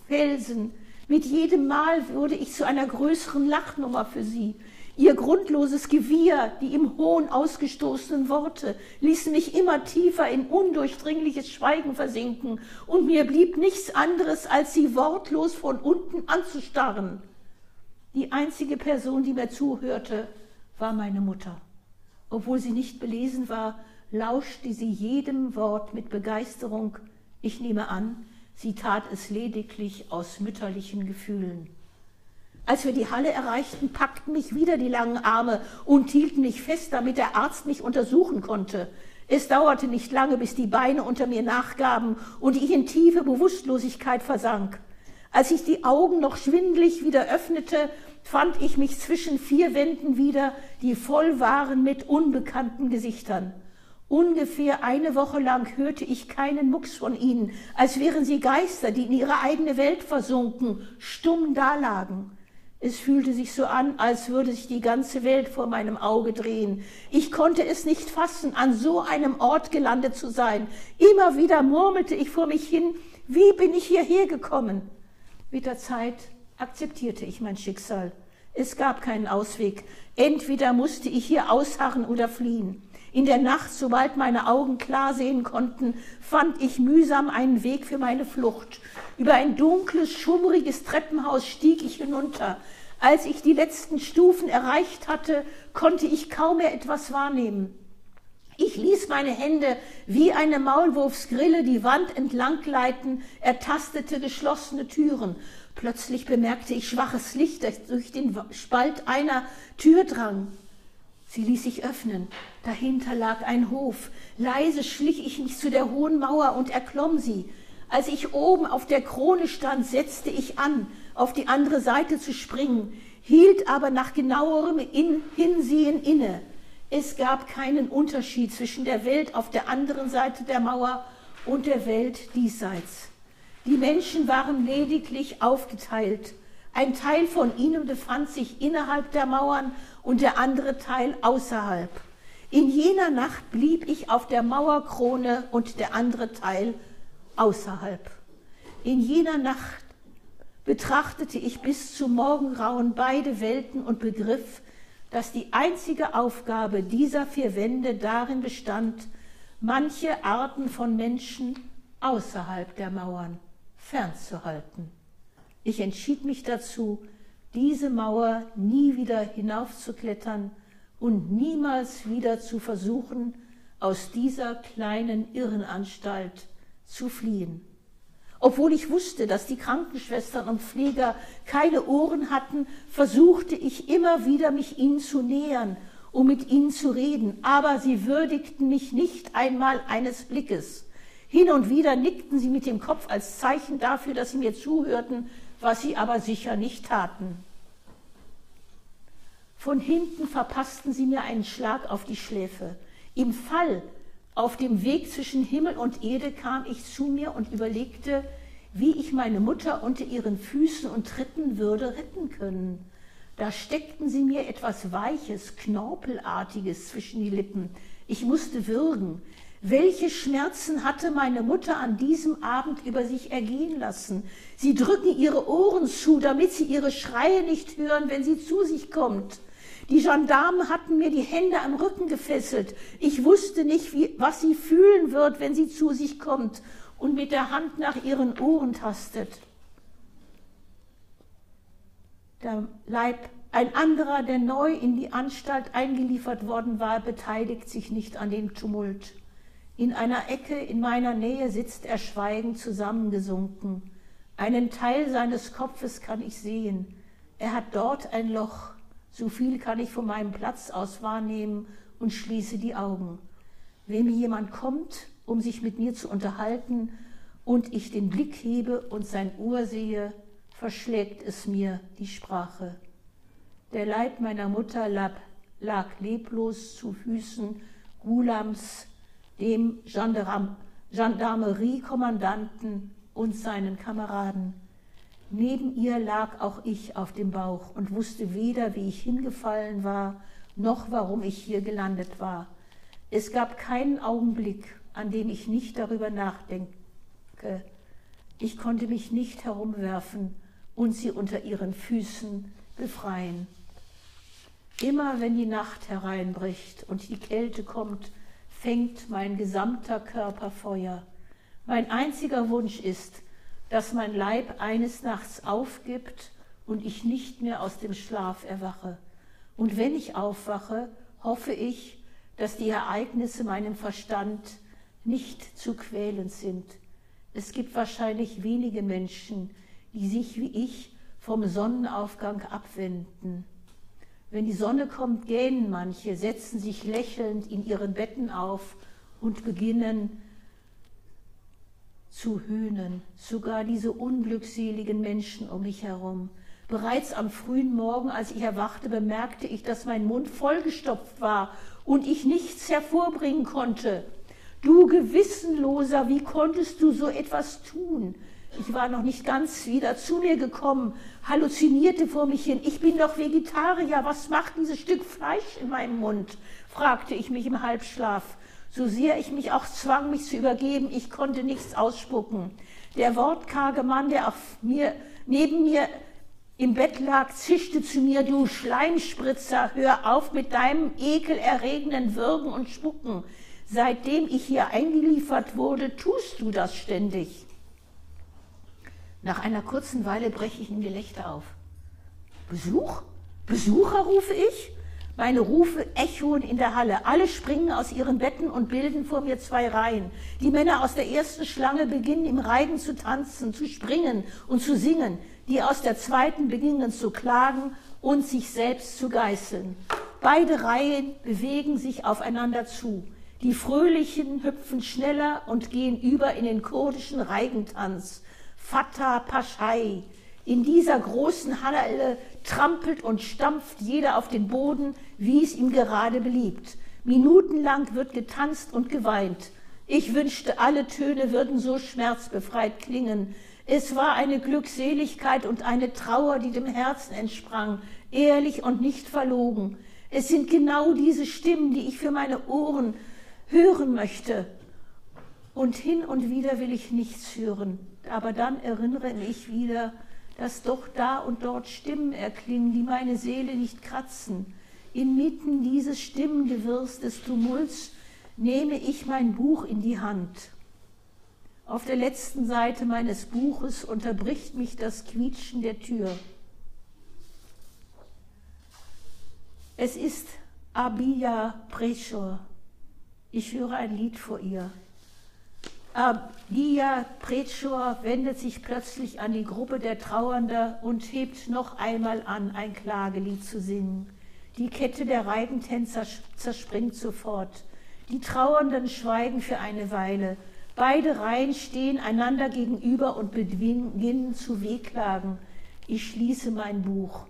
Felsen. Mit jedem Mal wurde ich zu einer größeren Lachnummer für sie. Ihr grundloses Gewieher, die im Hohn ausgestoßenen Worte, ließen mich immer tiefer in undurchdringliches Schweigen versinken, und mir blieb nichts anderes, als sie wortlos von unten anzustarren. Die einzige Person, die mir zuhörte, war meine Mutter. Obwohl sie nicht belesen war, lauschte sie jedem Wort mit Begeisterung. Ich nehme an, sie tat es lediglich aus mütterlichen Gefühlen. Als wir die Halle erreichten, packten mich wieder die langen Arme und hielten mich fest, damit der Arzt mich untersuchen konnte. Es dauerte nicht lange, bis die Beine unter mir nachgaben und ich in tiefe Bewusstlosigkeit versank. Als ich die Augen noch schwindlig wieder öffnete, fand ich mich zwischen vier Wänden wieder, die voll waren mit unbekannten Gesichtern. Ungefähr eine Woche lang hörte ich keinen Mucks von ihnen, als wären sie Geister, die in ihre eigene Welt versunken, stumm dalagen. Es fühlte sich so an, als würde sich die ganze Welt vor meinem Auge drehen. Ich konnte es nicht fassen, an so einem Ort gelandet zu sein. Immer wieder murmelte ich vor mich hin, wie bin ich hierher gekommen? Mit der Zeit akzeptierte ich mein Schicksal. Es gab keinen Ausweg. Entweder musste ich hier ausharren oder fliehen. In der Nacht, sobald meine Augen klar sehen konnten, fand ich mühsam einen Weg für meine Flucht. Über ein dunkles, schummriges Treppenhaus stieg ich hinunter. Als ich die letzten Stufen erreicht hatte, konnte ich kaum mehr etwas wahrnehmen. Ich ließ meine Hände wie eine Maulwurfsgrille die Wand entlang gleiten, ertastete geschlossene Türen. Plötzlich bemerkte ich schwaches Licht, das durch den Spalt einer Tür drang. Sie ließ sich öffnen. Dahinter lag ein Hof. Leise schlich ich mich zu der hohen Mauer und erklomm sie. Als ich oben auf der Krone stand, setzte ich an, auf die andere Seite zu springen, hielt aber nach genauerem in Hinsehen inne. Es gab keinen Unterschied zwischen der Welt auf der anderen Seite der Mauer und der Welt diesseits. Die Menschen waren lediglich aufgeteilt. Ein Teil von ihnen befand sich innerhalb der Mauern und der andere Teil außerhalb. In jener Nacht blieb ich auf der Mauerkrone und der andere Teil außerhalb. In jener Nacht betrachtete ich bis zum Morgengrauen beide Welten und begriff, dass die einzige Aufgabe dieser vier Wände darin bestand, manche Arten von Menschen außerhalb der Mauern fernzuhalten. Ich entschied mich dazu, diese Mauer nie wieder hinaufzuklettern und niemals wieder zu versuchen, aus dieser kleinen Irrenanstalt zu fliehen. Obwohl ich wusste, dass die Krankenschwestern und Pfleger keine Ohren hatten, versuchte ich immer wieder, mich ihnen zu nähern, um mit ihnen zu reden, aber sie würdigten mich nicht einmal eines Blickes. Hin und wieder nickten sie mit dem Kopf als Zeichen dafür, dass sie mir zuhörten, was sie aber sicher nicht taten. Von hinten verpassten sie mir einen Schlag auf die Schläfe. Im Fall auf dem Weg zwischen Himmel und Erde kam ich zu mir und überlegte, wie ich meine Mutter unter ihren Füßen und Tritten würde retten können. Da steckten sie mir etwas Weiches, Knorpelartiges zwischen die Lippen. Ich musste würgen. Welche Schmerzen hatte meine Mutter an diesem Abend über sich ergehen lassen? Sie drücken ihre Ohren zu, damit sie ihre Schreie nicht hören, wenn sie zu sich kommt. Die Gendarmen hatten mir die Hände am Rücken gefesselt. Ich wusste nicht, wie, was sie fühlen wird, wenn sie zu sich kommt und mit der Hand nach ihren Ohren tastet. Der Leib, ein anderer, der neu in die Anstalt eingeliefert worden war, beteiligt sich nicht an dem Tumult. In einer Ecke in meiner Nähe sitzt er schweigend zusammengesunken. Einen Teil seines Kopfes kann ich sehen. Er hat dort ein Loch. So viel kann ich von meinem Platz aus wahrnehmen und schließe die Augen. Wenn mir jemand kommt, um sich mit mir zu unterhalten, und ich den Blick hebe und sein Ohr sehe, verschlägt es mir die Sprache. Der Leib meiner Mutter lag, lag leblos zu Füßen Gulams, dem Gendarm, Gendarmeriekommandanten und seinen Kameraden. Neben ihr lag auch ich auf dem Bauch und wusste weder, wie ich hingefallen war, noch warum ich hier gelandet war. Es gab keinen Augenblick, an dem ich nicht darüber nachdenke. Ich konnte mich nicht herumwerfen und sie unter ihren Füßen befreien. Immer wenn die Nacht hereinbricht und die Kälte kommt, fängt mein gesamter Körper Feuer. Mein einziger Wunsch ist, dass mein Leib eines Nachts aufgibt und ich nicht mehr aus dem Schlaf erwache. Und wenn ich aufwache, hoffe ich, dass die Ereignisse meinem Verstand nicht zu quälend sind. Es gibt wahrscheinlich wenige Menschen, die sich wie ich vom Sonnenaufgang abwenden. Wenn die Sonne kommt, gähnen manche, setzen sich lächelnd in ihren Betten auf und beginnen zu höhnen, sogar diese unglückseligen Menschen um mich herum. Bereits am frühen Morgen, als ich erwachte, bemerkte ich, dass mein Mund vollgestopft war und ich nichts hervorbringen konnte. Du Gewissenloser, wie konntest du so etwas tun? Ich war noch nicht ganz wieder zu mir gekommen, halluzinierte vor mich hin. Ich bin doch Vegetarier, was macht dieses Stück Fleisch in meinem Mund? fragte ich mich im Halbschlaf. So sehr ich mich auch zwang, mich zu übergeben, ich konnte nichts ausspucken. Der wortkarge Mann, der auf mir, neben mir im Bett lag, zischte zu mir, du Schleimspritzer, hör auf mit deinem ekelerregenden Würgen und Spucken. Seitdem ich hier eingeliefert wurde, tust du das ständig. Nach einer kurzen Weile breche ich in Gelächter auf. Besuch? Besucher, rufe ich. Meine Rufe echoen in der Halle. Alle springen aus ihren Betten und bilden vor mir zwei Reihen. Die Männer aus der ersten Schlange beginnen im Reigen zu tanzen, zu springen und zu singen. Die aus der zweiten beginnen zu klagen und sich selbst zu geißeln. Beide Reihen bewegen sich aufeinander zu. Die Fröhlichen hüpfen schneller und gehen über in den kurdischen Reigentanz. Fatah Paschai. In dieser großen Halle trampelt und stampft jeder auf den Boden, wie es ihm gerade beliebt. Minutenlang wird getanzt und geweint. Ich wünschte, alle Töne würden so schmerzbefreit klingen. Es war eine Glückseligkeit und eine Trauer, die dem Herzen entsprang, ehrlich und nicht verlogen. Es sind genau diese Stimmen, die ich für meine Ohren hören möchte. Und hin und wieder will ich nichts hören, aber dann erinnere ich wieder, dass doch da und dort Stimmen erklingen, die meine Seele nicht kratzen. Inmitten dieses Stimmengewirrs des Tumults nehme ich mein Buch in die Hand. Auf der letzten Seite meines Buches unterbricht mich das Quietschen der Tür. Es ist Abia Prechor. Ich höre ein Lied vor ihr. Abia Prechor wendet sich plötzlich an die Gruppe der Trauernden und hebt noch einmal an, ein Klagelied zu singen. Die Kette der Reigentänzer zerspringt sofort. Die Trauernden schweigen für eine Weile. Beide Reihen stehen einander gegenüber und beginnen zu wehklagen. Ich schließe mein Buch.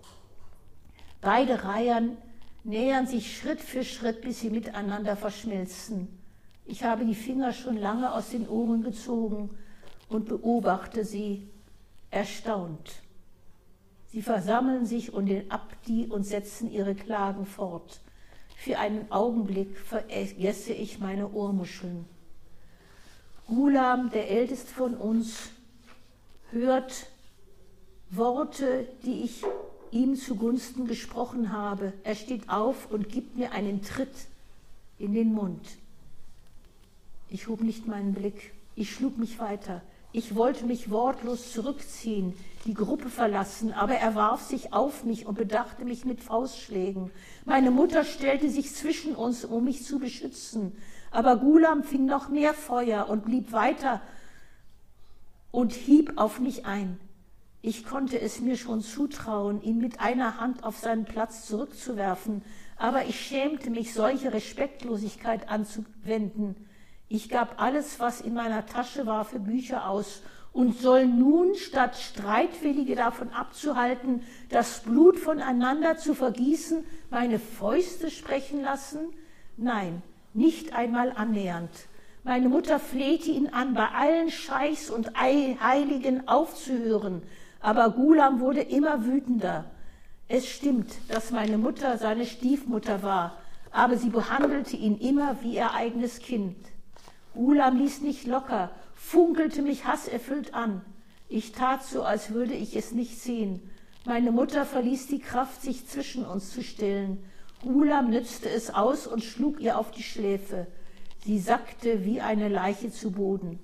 Beide Reihen nähern sich Schritt für Schritt, bis sie miteinander verschmilzen. Ich habe die Finger schon lange aus den Ohren gezogen und beobachte sie erstaunt. Sie versammeln sich um den Abdi und setzen ihre Klagen fort. Für einen Augenblick vergesse ich meine Ohrmuscheln. Gulam, der älteste von uns, hört Worte, die ich ihm zugunsten gesprochen habe. Er steht auf und gibt mir einen Tritt in den Mund. Ich hob nicht meinen Blick. Ich schlug mich weiter. Ich wollte mich wortlos zurückziehen, die Gruppe verlassen, aber er warf sich auf mich und bedachte mich mit Faustschlägen. Meine Mutter stellte sich zwischen uns, um mich zu beschützen. Aber Gulam fing noch mehr Feuer und blieb weiter und hieb auf mich ein. Ich konnte es mir schon zutrauen, ihn mit einer Hand auf seinen Platz zurückzuwerfen, aber ich schämte mich, solche Respektlosigkeit anzuwenden. Ich gab alles, was in meiner Tasche war, für Bücher aus und soll nun, statt Streitwillige davon abzuhalten, das Blut voneinander zu vergießen, meine Fäuste sprechen lassen? Nein, nicht einmal annähernd. Meine Mutter flehte ihn an, bei allen Scheichs und Heiligen aufzuhören, aber Gulam wurde immer wütender. Es stimmt, dass meine Mutter seine Stiefmutter war, aber sie behandelte ihn immer wie ihr eigenes Kind. Gulam ließ nicht locker, funkelte mich hasserfüllt an. Ich tat so, als würde ich es nicht sehen. Meine Mutter verließ die Kraft, sich zwischen uns zu stellen. Gulam nützte es aus und schlug ihr auf die Schläfe. Sie sackte wie eine Leiche zu Boden.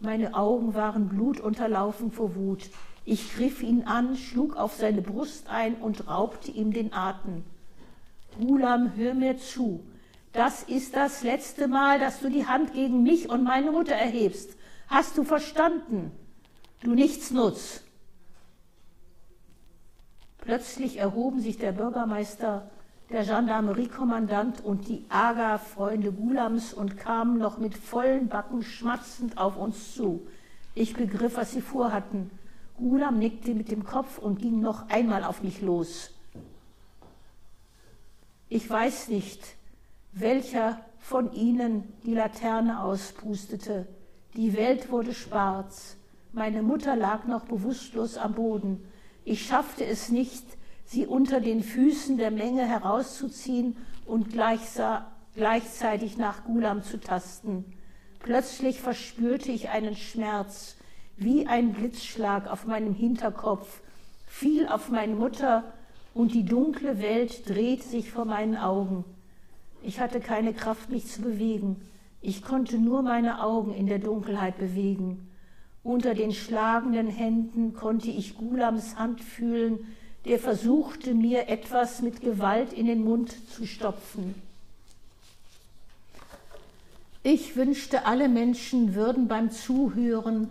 Meine Augen waren blutunterlaufen vor Wut. Ich griff ihn an, schlug auf seine Brust ein und raubte ihm den Atem. Gulam, hör mir zu. Das ist das letzte Mal, dass du die Hand gegen mich und meine Mutter erhebst. Hast du verstanden? Du Nichtsnutz. Plötzlich erhoben sich der Bürgermeister, der Gendarmeriekommandant und die Aga-Freunde Gulams und kamen noch mit vollen Backen schmatzend auf uns zu. Ich begriff, was sie vorhatten. Gulam nickte mit dem Kopf und ging noch einmal auf mich los. Ich weiß nicht, welcher von ihnen die Laterne auspustete. Die Welt wurde schwarz. Meine Mutter lag noch bewusstlos am Boden. Ich schaffte es nicht, sie unter den Füßen der Menge herauszuziehen und gleichzeitig nach Gulam zu tasten. Plötzlich verspürte ich einen Schmerz, wie ein Blitzschlag auf meinem Hinterkopf, fiel auf meine Mutter und die dunkle Welt drehte sich vor meinen Augen. Ich hatte keine Kraft, mich zu bewegen. Ich konnte nur meine Augen in der Dunkelheit bewegen. Unter den schlagenden Händen konnte ich Gulams Hand fühlen, der versuchte, mir etwas mit Gewalt in den Mund zu stopfen. Ich wünschte, alle Menschen würden beim Zuhören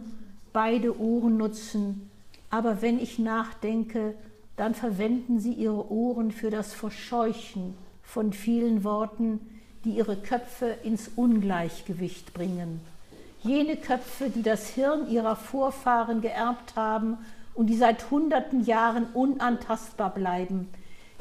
beide Ohren nutzen, aber wenn ich nachdenke, dann verwenden sie ihre Ohren für das Verscheuchen von vielen Worten, die ihre Köpfe ins Ungleichgewicht bringen. Jene Köpfe, die das Hirn ihrer Vorfahren geerbt haben und die seit hunderten Jahren unantastbar bleiben.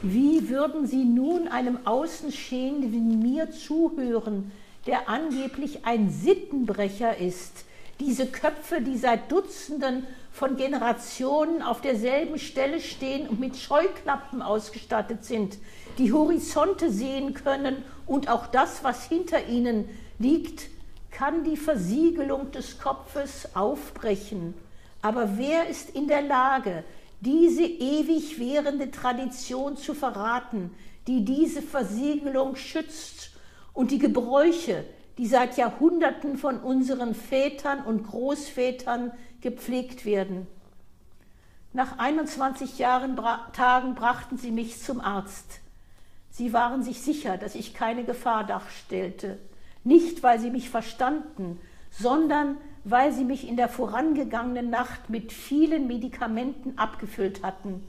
Wie würden sie nun einem Außenstehenden wie mir zuhören, der angeblich ein Sittenbrecher ist? Diese Köpfe, die seit Dutzenden von Generationen auf derselben Stelle stehen und mit Scheuklappen ausgestattet sind, die Horizonte sehen können und auch das, was hinter ihnen liegt, kann die Versiegelung des Kopfes aufbrechen. Aber wer ist in der Lage, diese ewig währende Tradition zu verraten, die diese Versiegelung schützt und die Gebräuche, die seit Jahrhunderten von unseren Vätern und Großvätern gepflegt werden. Nach 21 Jahren Tagen brachten sie mich zum Arzt. Sie waren sich sicher, dass ich keine Gefahr darstellte, nicht weil sie mich verstanden, sondern weil sie mich in der vorangegangenen Nacht mit vielen Medikamenten abgefüllt hatten.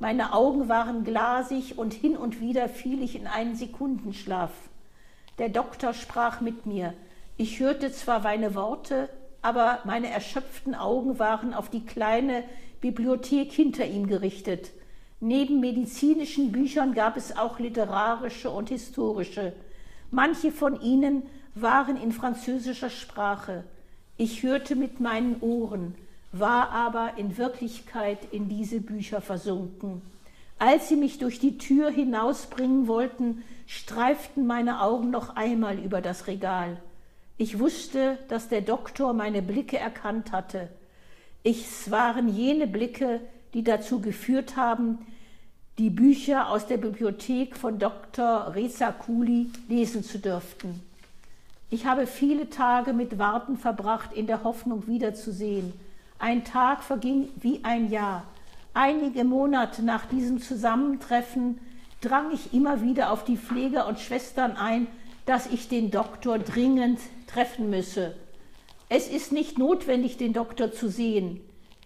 Meine Augen waren glasig und hin und wieder fiel ich in einen Sekundenschlaf. Der Doktor sprach mit mir. Ich hörte zwar meine Worte, aber meine erschöpften Augen waren auf die kleine Bibliothek hinter ihm gerichtet. Neben medizinischen Büchern gab es auch literarische und historische. Manche von ihnen waren in französischer Sprache. Ich hörte mit meinen Ohren, war aber in Wirklichkeit in diese Bücher versunken. Als sie mich durch die Tür hinausbringen wollten, streiften meine Augen noch einmal über das Regal. Ich wusste, dass der Doktor meine Blicke erkannt hatte. Es waren jene Blicke, die dazu geführt haben, die Bücher aus der Bibliothek von Dr. Reza Kuli lesen zu dürften. Ich habe viele Tage mit Warten verbracht, in der Hoffnung wiederzusehen. Ein Tag verging wie ein Jahr. Einige Monate nach diesem Zusammentreffen drang ich immer wieder auf die Pfleger und Schwestern ein, dass ich den Doktor dringend treffen müsse. Es ist nicht notwendig, den Doktor zu sehen.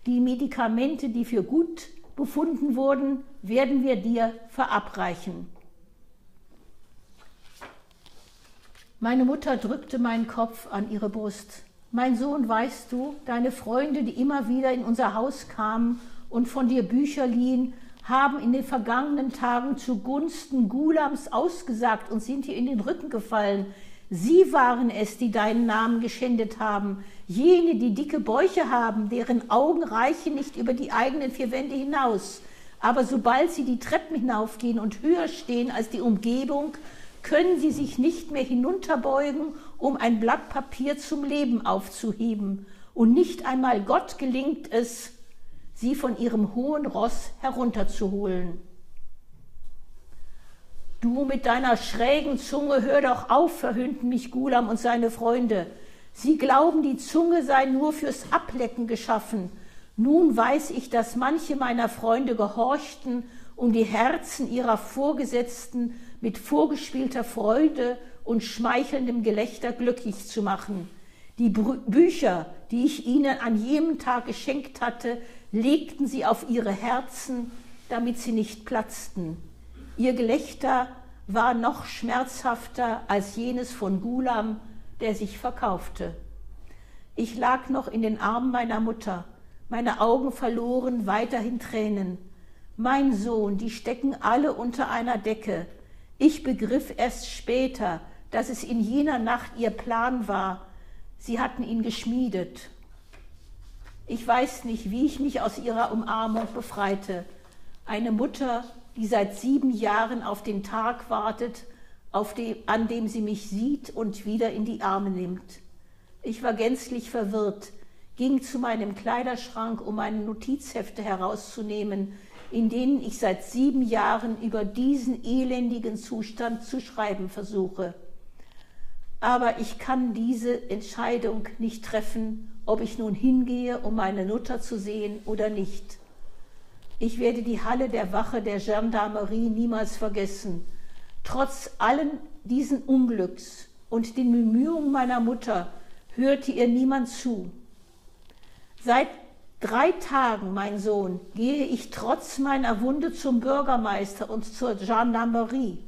Die Medikamente, die für gut befunden wurden, werden wir dir verabreichen. Meine Mutter drückte meinen Kopf an ihre Brust. Mein Sohn, weißt du, deine Freunde, die immer wieder in unser Haus kamen und von dir Bücher liehen, haben in den vergangenen Tagen zugunsten Gulams ausgesagt und sind dir in den Rücken gefallen. Sie waren es, die deinen Namen geschändet haben, jene, die dicke Bäuche haben, deren Augen reichen nicht über die eigenen vier Wände hinaus. Aber sobald sie die Treppen hinaufgehen und höher stehen als die Umgebung, können sie sich nicht mehr hinunterbeugen, um ein Blatt Papier zum Leben aufzuheben. Und nicht einmal Gott gelingt es, sie von ihrem hohen Ross herunterzuholen. Du mit deiner schrägen Zunge, hör doch auf, verhöhnten mich Gulam und seine Freunde. Sie glauben, die Zunge sei nur fürs Ablecken geschaffen. Nun weiß ich, dass manche meiner Freunde gehorchten, um die Herzen ihrer Vorgesetzten mit vorgespielter Freude und schmeichelndem Gelächter glücklich zu machen. Die Bücher, die ich ihnen an jenem Tag geschenkt hatte, legten sie auf ihre Herzen, damit sie nicht platzten. Ihr Gelächter war noch schmerzhafter als jenes von Gulam, der sich verkaufte. Ich lag noch in den Armen meiner Mutter, meine Augen verloren weiterhin Tränen. Mein Sohn, die stecken alle unter einer Decke. Ich begriff erst später, dass es in jener Nacht ihr Plan war. Sie hatten ihn geschmiedet. Ich weiß nicht, wie ich mich aus ihrer Umarmung befreite. Eine Mutter, die seit sieben Jahren auf den Tag wartet, dem, an dem sie mich sieht und wieder in die Arme nimmt. Ich war gänzlich verwirrt, ging zu meinem Kleiderschrank, um meine Notizhefte herauszunehmen, in denen ich seit sieben Jahren über diesen elendigen Zustand zu schreiben versuche. Aber ich kann diese Entscheidung nicht treffen, ob ich nun hingehe, um meine Mutter zu sehen oder nicht. Ich werde die Halle der Wache der Gendarmerie niemals vergessen. Trotz allen diesen Unglücks und den Bemühungen meiner Mutter hörte ihr niemand zu. Seit drei Tagen, mein Sohn, gehe ich trotz meiner Wunde zum Bürgermeister und zur Gendarmerie.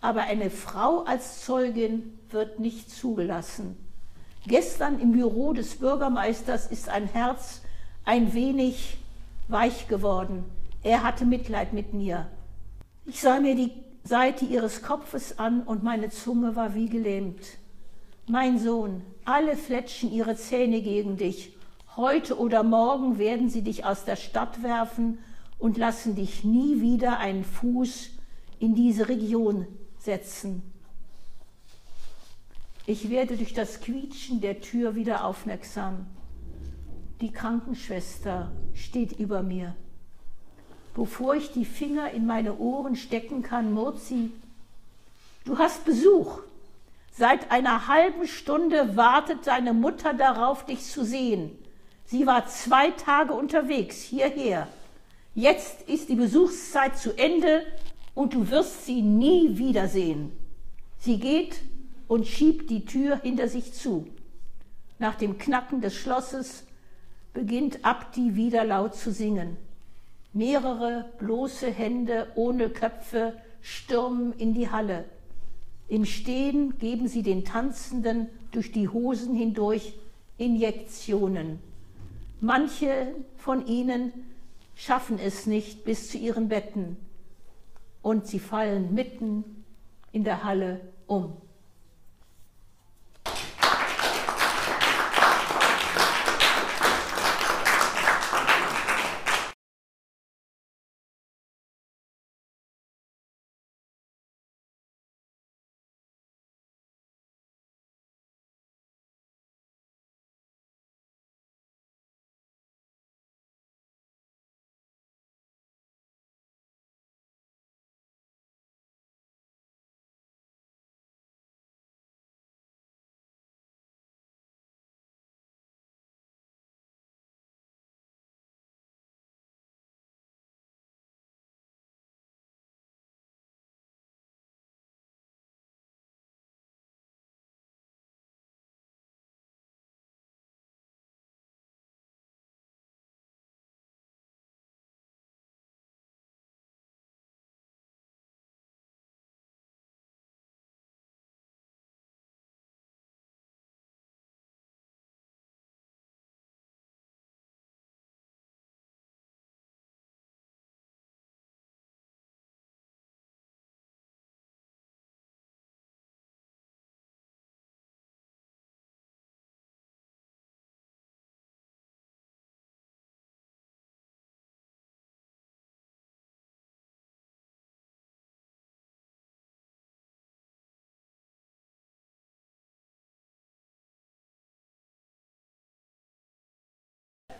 aber eine Frau als Zeugin wird nicht zugelassen. Gestern im Büro des Bürgermeisters ist ein Herz ein wenig weich geworden. Er hatte Mitleid mit mir. Ich sah mir die Seite ihres Kopfes an und meine Zunge war wie gelähmt. Mein Sohn, alle fletschen ihre Zähne gegen dich. Heute oder morgen werden sie dich aus der Stadt werfen und lassen dich nie wieder einen Fuß in diese Region setzen. Ich werde durch das Quietschen der Tür wieder aufmerksam. Die Krankenschwester steht über mir. Bevor ich die Finger in meine Ohren stecken kann, murrt sie, du hast Besuch. Seit einer halben Stunde wartet deine Mutter darauf, dich zu sehen. Sie war zwei Tage unterwegs hierher. Jetzt ist die Besuchszeit zu Ende und du wirst sie nie wiedersehen. Sie geht und schiebt die Tür hinter sich zu. Nach dem Knacken des Schlosses beginnt Abdi wieder laut zu singen. Mehrere bloße Hände ohne Köpfe stürmen in die Halle. Im Stehen geben sie den Tanzenden durch die Hosen hindurch Injektionen. Manche von ihnen schaffen es nicht bis zu ihren Betten und sie fallen mitten in der Halle um.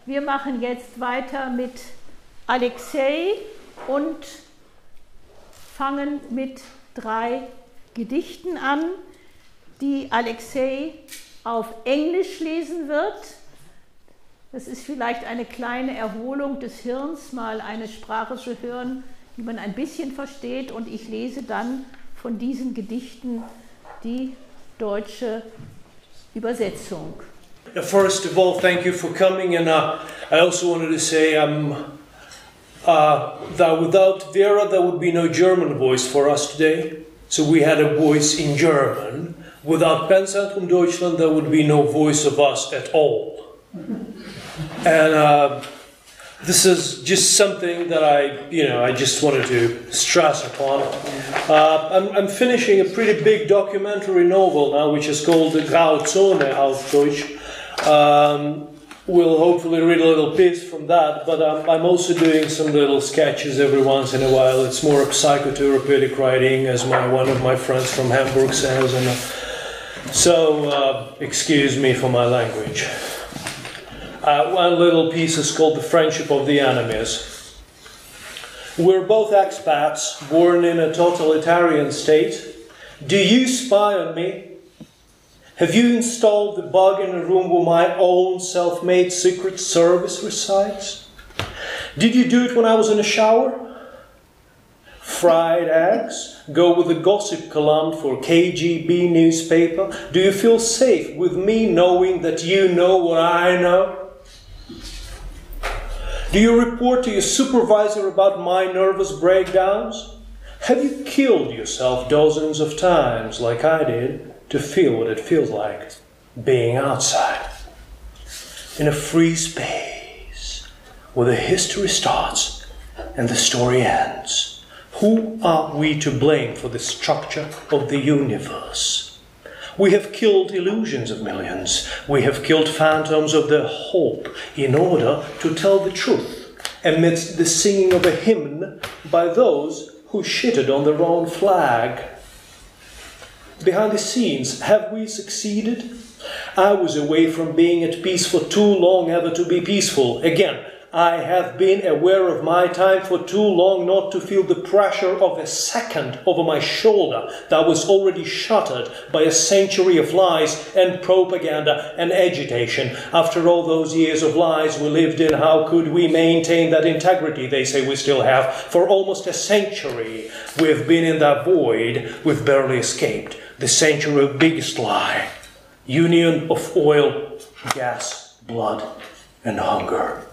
Wir machen jetzt weiter mit Alexei und fangen mit drei Gedichten an, die Alexei auf Englisch lesen wird. Das ist vielleicht eine kleine Erholung des Hirns, mal eine Sprache zu hören, die man ein bisschen versteht. Und ich lese dann von diesen Gedichten die deutsche Übersetzung. First of all, thank you for coming, and uh, I also wanted to say um, uh, that without Vera, there would be no German voice for us today. So we had a voice in German. Without Penzentrum Deutschland, there would be no voice of us at all. (laughs) and uh, this is just something that I, you know, I just wanted to stress upon. Uh, I'm, I'm, finishing a pretty big documentary novel now, which is called the Grauzone auf Deutsch. Um, we'll hopefully read a little piece from that, but um, I'm also doing some little sketches every once in a while. It's more psychotherapeutic writing, as my one of my friends from Hamburg says, and uh, so uh, excuse me for my language. Uh, one little piece is called The Friendship of the Enemies. We're both expats, born in a totalitarian state. Do you spy on me? Have you installed the bug in a room where my own self made Secret Service resides? Did you do it when I was in the shower? Fried eggs? Go with a gossip column for KGB newspaper? Do you feel safe with me knowing that you know what I know? Do you report to your supervisor about my nervous breakdowns? Have you killed yourself dozens of times, like I did, to feel what it feels like being outside? In a free space where the history starts and the story ends. Who are we to blame for the structure of the universe? We have killed illusions of millions. We have killed phantoms of their hope in order to tell the truth amidst the singing of a hymn by those who shitted on their own flag. Behind the scenes, have we succeeded? I was away from being at peace for too long ever to be peaceful. Again, I have been aware of my time for too long not to feel the pressure of a second over my shoulder that was already shuttered by a century of lies and propaganda and agitation. After all those years of lies we lived in, how could we maintain that integrity they say we still have? For almost a century we've been in that void, we've barely escaped. The century of biggest lie. Union of oil, gas, blood, and hunger.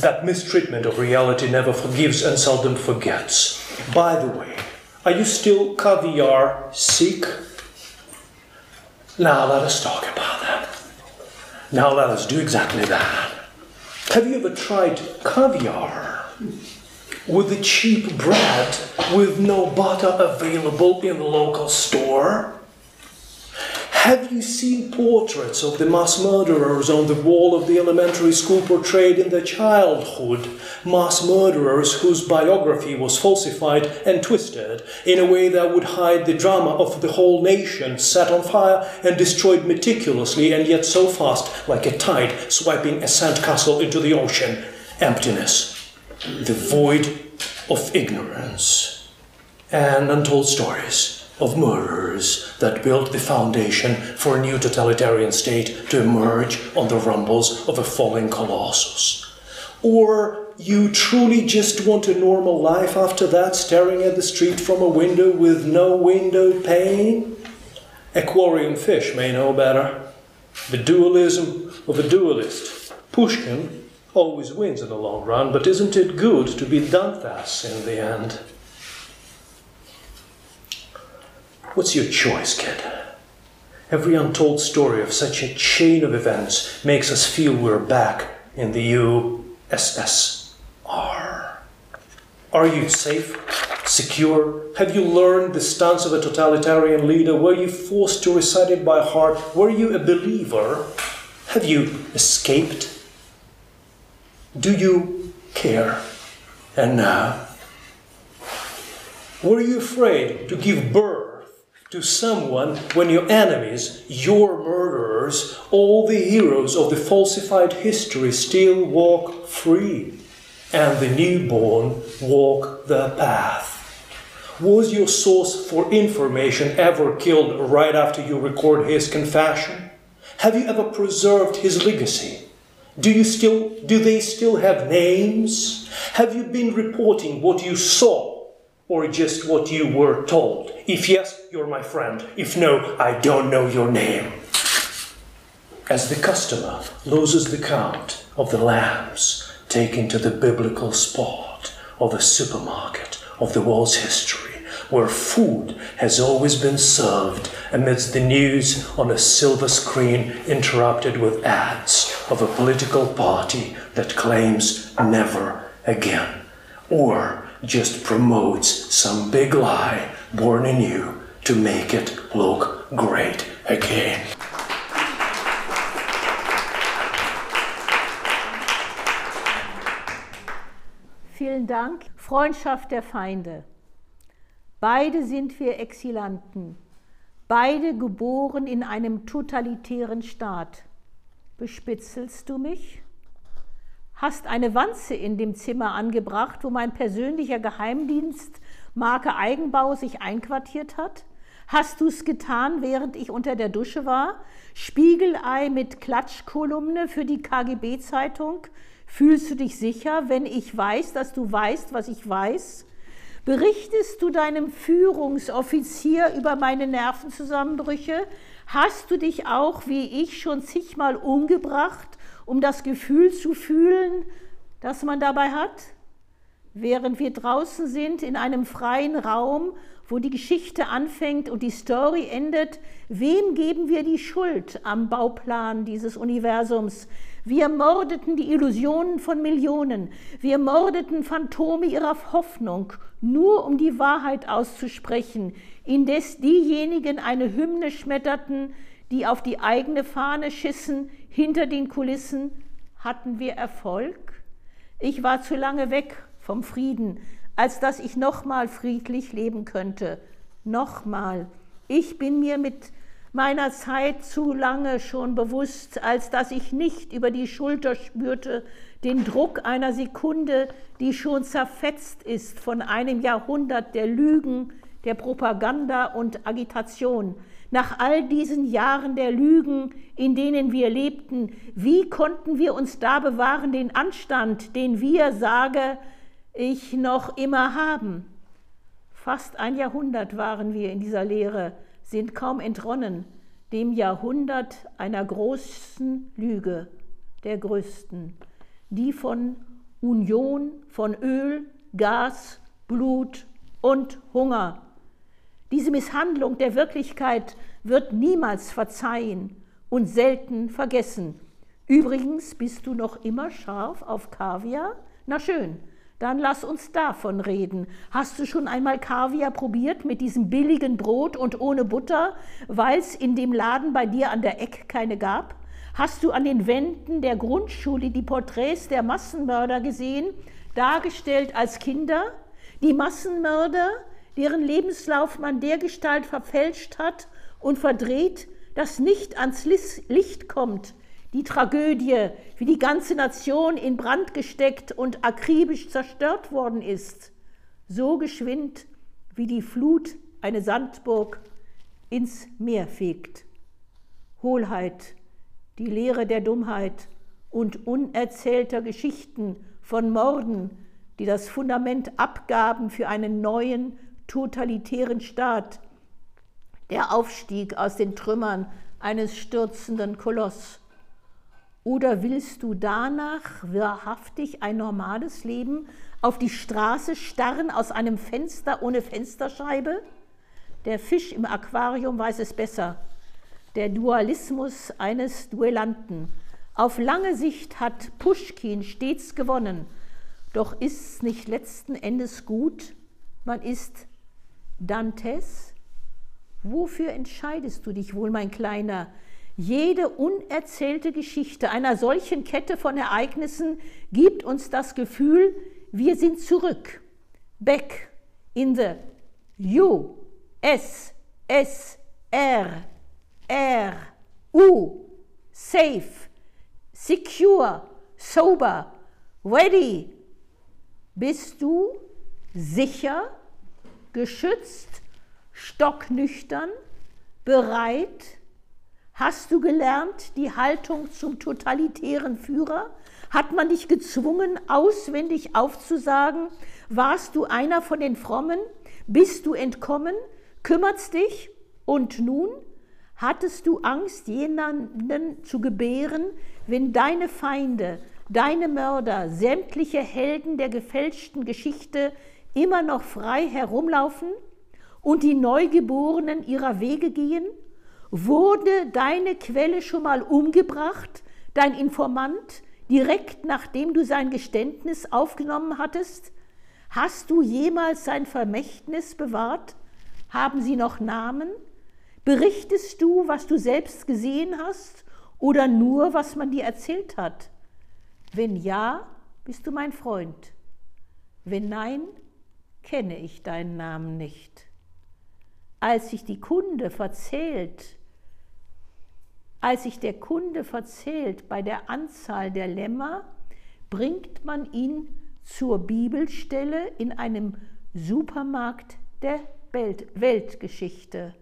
That mistreatment of reality never forgives and seldom forgets. By the way, are you still caviar sick? Now let us talk about that. Now let us do exactly that. Have you ever tried caviar with the cheap bread with no butter available in the local store? Have you seen portraits of the mass murderers on the wall of the elementary school portrayed in their childhood? Mass murderers whose biography was falsified and twisted in a way that would hide the drama of the whole nation set on fire and destroyed meticulously and yet so fast like a tide swiping a sandcastle into the ocean. Emptiness. The void of ignorance. And untold stories of murderers that built the foundation for a new totalitarian state to emerge on the rumbles of a falling colossus. Or you truly just want a normal life after that, staring at the street from a window with no window pane? Aquarium fish may know better. The dualism of a dualist. Pushkin always wins in the long run, but isn't it good to be Dantas in the end? What's your choice, kid? Every untold story of such a chain of events makes us feel we're back in the USSR. Are you safe? Secure? Have you learned the stance of a totalitarian leader? Were you forced to recite it by heart? Were you a believer? Have you escaped? Do you care? And now? Were you afraid to give birth to someone when your enemies, your murderers, all the heroes of the falsified history still walk free, and the newborn walk their path? Was your source for information ever killed right after you record his confession? Have you ever preserved his legacy? Do you still do they still have names? Have you been reporting what you saw or just what you were told? If yes, you're my friend. If no, I don't know your name. As the customer loses the count of the lambs taken to the biblical spot of the supermarket of the world's history, where food has always been served amidst the news on a silver screen interrupted with ads of a political party that claims never again, or just promotes some big lie born in you to make it look great again. Vielen Dank. Freundschaft der Feinde. Beide sind wir Exilanten, beide geboren in einem totalitären Staat. Bespitzelst du mich? hast eine Wanze in dem Zimmer angebracht, wo mein persönlicher Geheimdienst Marke Eigenbau sich einquartiert hat? Hast du es getan, während ich unter der Dusche war? Spiegelei mit Klatschkolumne für die KGB-Zeitung? Fühlst du dich sicher, wenn ich weiß, dass du weißt, was ich weiß? Berichtest du deinem Führungsoffizier über meine Nervenzusammenbrüche? Hast du dich auch, wie ich, schon zigmal umgebracht um das Gefühl zu fühlen, das man dabei hat? während wir draußen sind in einem freien Raum, wo die Geschichte anfängt und die Story endet, wem geben wir die Schuld am Bauplan dieses Universums? Wir mordeten die Illusionen von Millionen, wir mordeten Phantome ihrer Hoffnung, nur um die Wahrheit auszusprechen, indes diejenigen eine Hymne schmetterten, die auf die eigene Fahne schissen, hinter den Kulissen, hatten wir Erfolg? Ich war zu lange weg vom Frieden, als dass ich nochmal friedlich leben könnte. Nochmal. Ich bin mir mit meiner Zeit zu lange schon bewusst, als dass ich nicht über die Schulter spürte den Druck einer Sekunde, die schon zerfetzt ist von einem Jahrhundert der Lügen, der Propaganda und Agitation. Nach all diesen Jahren der Lügen, in denen wir lebten, wie konnten wir uns da bewahren, den Anstand, den wir, sage ich, noch immer haben? Fast ein Jahrhundert waren wir in dieser Lehre, sind kaum entronnen, dem Jahrhundert einer großen Lüge, der größten, die von Union, von Öl, Gas, Blut und Hunger diese Misshandlung der Wirklichkeit wird niemals verzeihen und selten vergessen. Übrigens bist du noch immer scharf auf Kaviar? Na schön, dann lass uns davon reden. Hast du schon einmal Kaviar probiert mit diesem billigen Brot und ohne Butter, weil es in dem Laden bei dir an der Eck keine gab? Hast du an den Wänden der Grundschule die Porträts der Massenmörder gesehen, dargestellt als Kinder? Die Massenmörder, deren Lebenslauf man dergestalt verfälscht hat und verdreht, dass nicht ans Licht kommt, die Tragödie, wie die ganze Nation in Brand gesteckt und akribisch zerstört worden ist, so geschwind, wie die Flut eine Sandburg ins Meer fegt. Hohlheit, die Lehre der Dummheit und unerzählter Geschichten von Morden, die das Fundament abgaben für einen neuen totalitären Staat, der Aufstieg aus den Trümmern eines stürzenden Koloss. Oder willst du danach wahrhaftig ein normales Leben auf die Straße starren aus einem Fenster ohne Fensterscheibe? Der Fisch im Aquarium weiß es besser. Der Dualismus eines Duellanten. Auf lange Sicht hat Puschkin stets gewonnen. Doch ist es nicht letzten Endes gut, man ist Dantes? Wofür entscheidest du dich wohl, mein Kleiner? Jede unerzählte Geschichte einer solchen Kette von Ereignissen gibt uns das Gefühl, wir sind zurück. Back in the U, S, S, R, R, U, safe, secure, sober, ready. Bist du sicher? geschützt, stocknüchtern, bereit? Hast du gelernt die Haltung zum totalitären Führer? Hat man dich gezwungen, auswendig aufzusagen? Warst du einer von den Frommen? Bist du entkommen? Kümmert's dich? Und nun? Hattest du Angst, jemanden zu gebären, wenn deine Feinde, deine Mörder, sämtliche Helden der gefälschten Geschichte immer noch frei herumlaufen und die Neugeborenen ihrer Wege gehen? Wurde deine Quelle schon mal umgebracht, dein Informant, direkt nachdem du sein Geständnis aufgenommen hattest? Hast du jemals sein Vermächtnis bewahrt? Haben sie noch Namen? Berichtest du, was du selbst gesehen hast oder nur, was man dir erzählt hat? Wenn ja, bist du mein Freund. Wenn nein, kenne ich deinen Namen nicht. Als sich die Kunde verzählt, als sich der Kunde verzählt bei der Anzahl der Lämmer, bringt man ihn zur Bibelstelle in einem Supermarkt der Welt Weltgeschichte,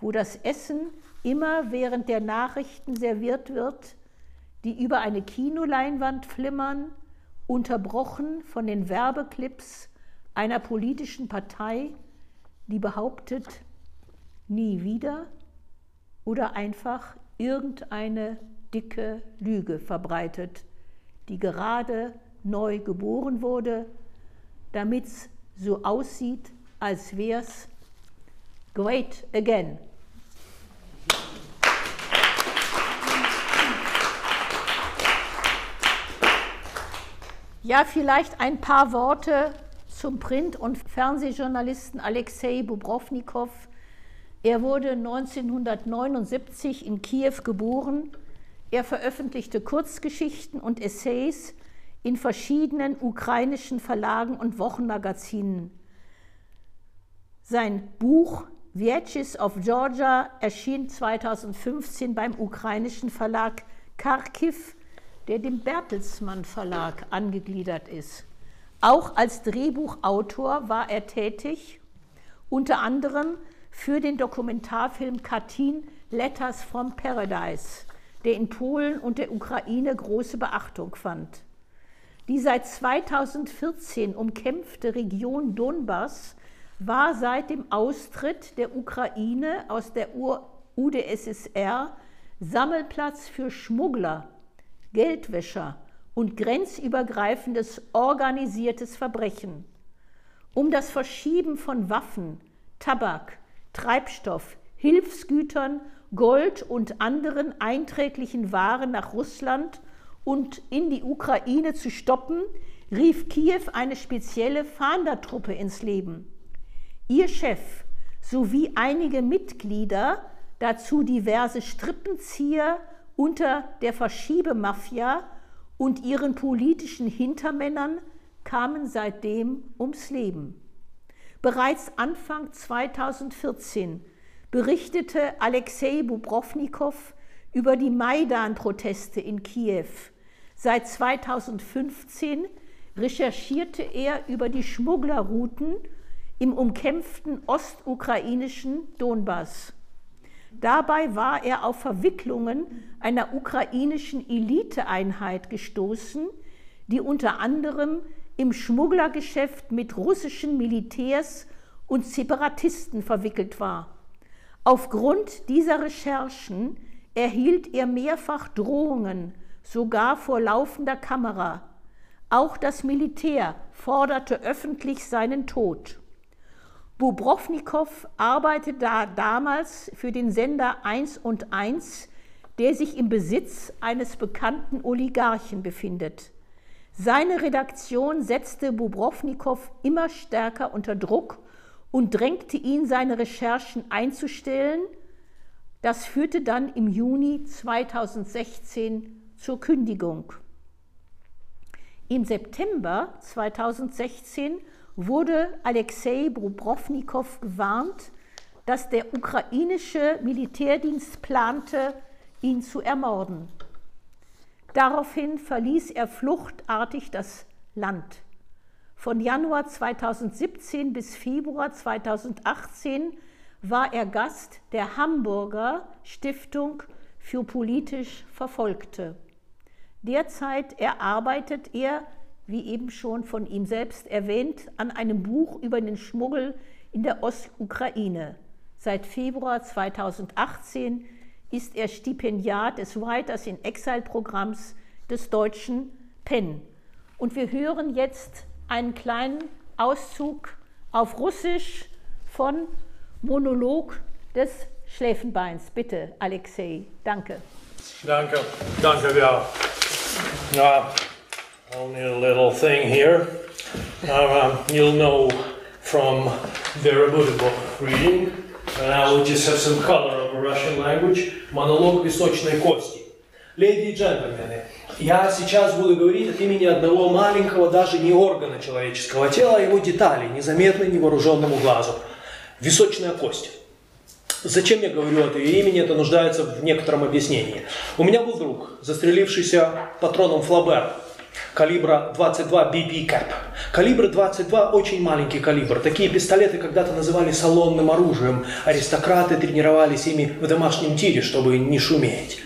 wo das Essen immer während der Nachrichten serviert wird, die über eine Kinoleinwand flimmern, unterbrochen von den Werbeclips einer politischen Partei, die behauptet, nie wieder oder einfach irgendeine dicke Lüge verbreitet, die gerade neu geboren wurde, damit es so aussieht, als wäre es great again. Ja, vielleicht ein paar Worte zum Print- und Fernsehjournalisten Alexei Bubrovnikow. Er wurde 1979 in Kiew geboren. Er veröffentlichte Kurzgeschichten und Essays in verschiedenen ukrainischen Verlagen und Wochenmagazinen. Sein Buch Vietches of Georgia erschien 2015 beim ukrainischen Verlag Kharkiv, der dem Bertelsmann Verlag angegliedert ist. Auch als Drehbuchautor war er tätig, unter anderem für den Dokumentarfilm Katyn Letters from Paradise, der in Polen und der Ukraine große Beachtung fand. Die seit 2014 umkämpfte Region Donbass war seit dem Austritt der Ukraine aus der UdSSR Sammelplatz für Schmuggler, Geldwäscher und grenzübergreifendes organisiertes Verbrechen. Um das Verschieben von Waffen, Tabak, Treibstoff, Hilfsgütern, Gold und anderen einträglichen Waren nach Russland und in die Ukraine zu stoppen, rief Kiew eine spezielle Fahndertruppe ins Leben. Ihr Chef sowie einige Mitglieder, dazu diverse Strippenzieher unter der Verschiebemafia und ihren politischen Hintermännern kamen seitdem ums Leben. Bereits Anfang 2014 berichtete Alexei Bubrovnikow über die Maidan-Proteste in Kiew. Seit 2015 recherchierte er über die Schmugglerrouten im umkämpften ostukrainischen Donbass. Dabei war er auf Verwicklungen einer ukrainischen Eliteeinheit gestoßen, die unter anderem im Schmugglergeschäft mit russischen Militärs und Separatisten verwickelt war. Aufgrund dieser Recherchen erhielt er mehrfach Drohungen, sogar vor laufender Kamera. Auch das Militär forderte öffentlich seinen Tod. Bubrovnikow arbeitete da damals für den Sender 1 und 1, der sich im Besitz eines bekannten Oligarchen befindet. Seine Redaktion setzte Bubrovnikow immer stärker unter Druck und drängte ihn, seine Recherchen einzustellen. Das führte dann im Juni 2016 zur Kündigung. Im September 2016 wurde Alexei Bubrovnikow gewarnt, dass der ukrainische Militärdienst plante, ihn zu ermorden. Daraufhin verließ er fluchtartig das Land. Von Januar 2017 bis Februar 2018 war er Gast der Hamburger Stiftung für politisch Verfolgte. Derzeit erarbeitet er wie eben schon von ihm selbst erwähnt, an einem Buch über den Schmuggel in der Ostukraine. Seit Februar 2018 ist er Stipendiat des Writers in Exile Programms des deutschen PEN. Und wir hören jetzt einen kleinen Auszug auf Russisch von Monolog des Schläfenbeins. Bitte, Alexei. Danke. Danke. Danke, ja. ja. Only a little thing here. Uh, you'll know from Vera Budikov reading, and I will just have some color Russian language. Монолог песочной кости. Леди и джентльмены, я сейчас буду говорить от имени одного маленького, даже не органа человеческого тела, а его деталей, незаметной невооруженному глазу. Височная кость. Зачем я говорю это ее имени, это нуждается в некотором объяснении. У меня был друг, застрелившийся патроном Флабер калибра 22 BB Cap. Калибр 22 очень маленький калибр. Такие пистолеты когда-то называли салонным оружием. Аристократы тренировались ими в домашнем тире, чтобы не шуметь.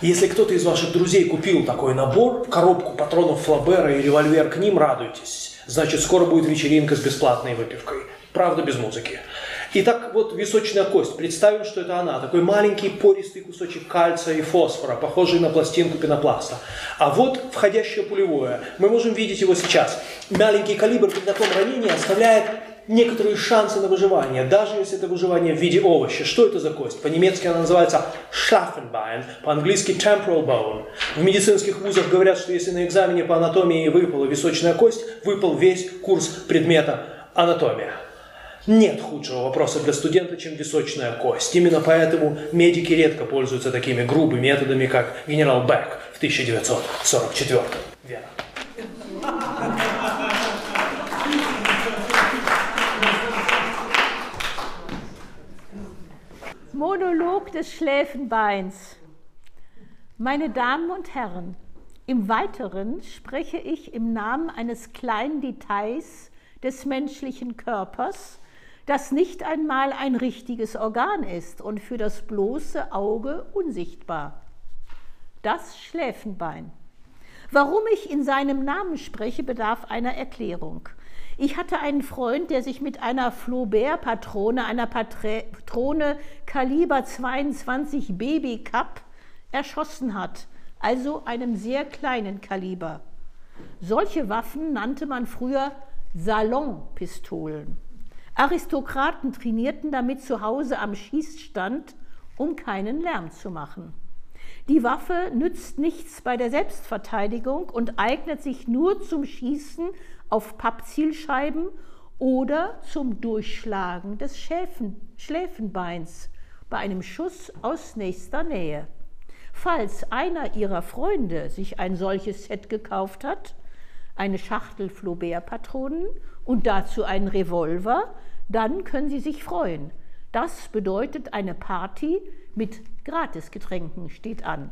Если кто-то из ваших друзей купил такой набор, коробку патронов Флабера и револьвер к ним, радуйтесь. Значит, скоро будет вечеринка с бесплатной выпивкой. Правда, без музыки. Итак, вот височная кость. Представим, что это она. Такой маленький пористый кусочек кальция и фосфора, похожий на пластинку пенопласта. А вот входящее пулевое. Мы можем видеть его сейчас. Маленький калибр при таком ранении оставляет некоторые шансы на выживание, даже если это выживание в виде овоща. Что это за кость? По-немецки она называется Schlaffenbein, по-английски temporal bone. В медицинских вузах говорят, что если на экзамене по анатомии выпала височная кость, выпал весь курс предмета анатомия. Нет худшего вопроса для студента, чем височная кость. Именно поэтому медики редко пользуются такими грубыми методами, как генерал Бек в 1944 Вера. Monolog des Schläfenbeins. Meine Damen und Herren, im Weiteren spreche ich im Namen eines kleinen Details des menschlichen Körpers, das nicht einmal ein richtiges Organ ist und für das bloße Auge unsichtbar. Das Schläfenbein. Warum ich in seinem Namen spreche, bedarf einer Erklärung. Ich hatte einen Freund, der sich mit einer Flaubert-Patrone, einer Patrone Kaliber 22 Baby Cup, erschossen hat, also einem sehr kleinen Kaliber. Solche Waffen nannte man früher Salonpistolen. Aristokraten trainierten damit zu Hause am Schießstand, um keinen Lärm zu machen. Die Waffe nützt nichts bei der Selbstverteidigung und eignet sich nur zum Schießen auf Pappzielscheiben oder zum Durchschlagen des Schäfen, Schläfenbeins bei einem Schuss aus nächster Nähe. Falls einer ihrer Freunde sich ein solches Set gekauft hat, eine Schachtel Flaubert-Patronen und dazu einen Revolver, dann können Sie sich freuen. Das bedeutet eine Party mit Gratisgetränken steht an.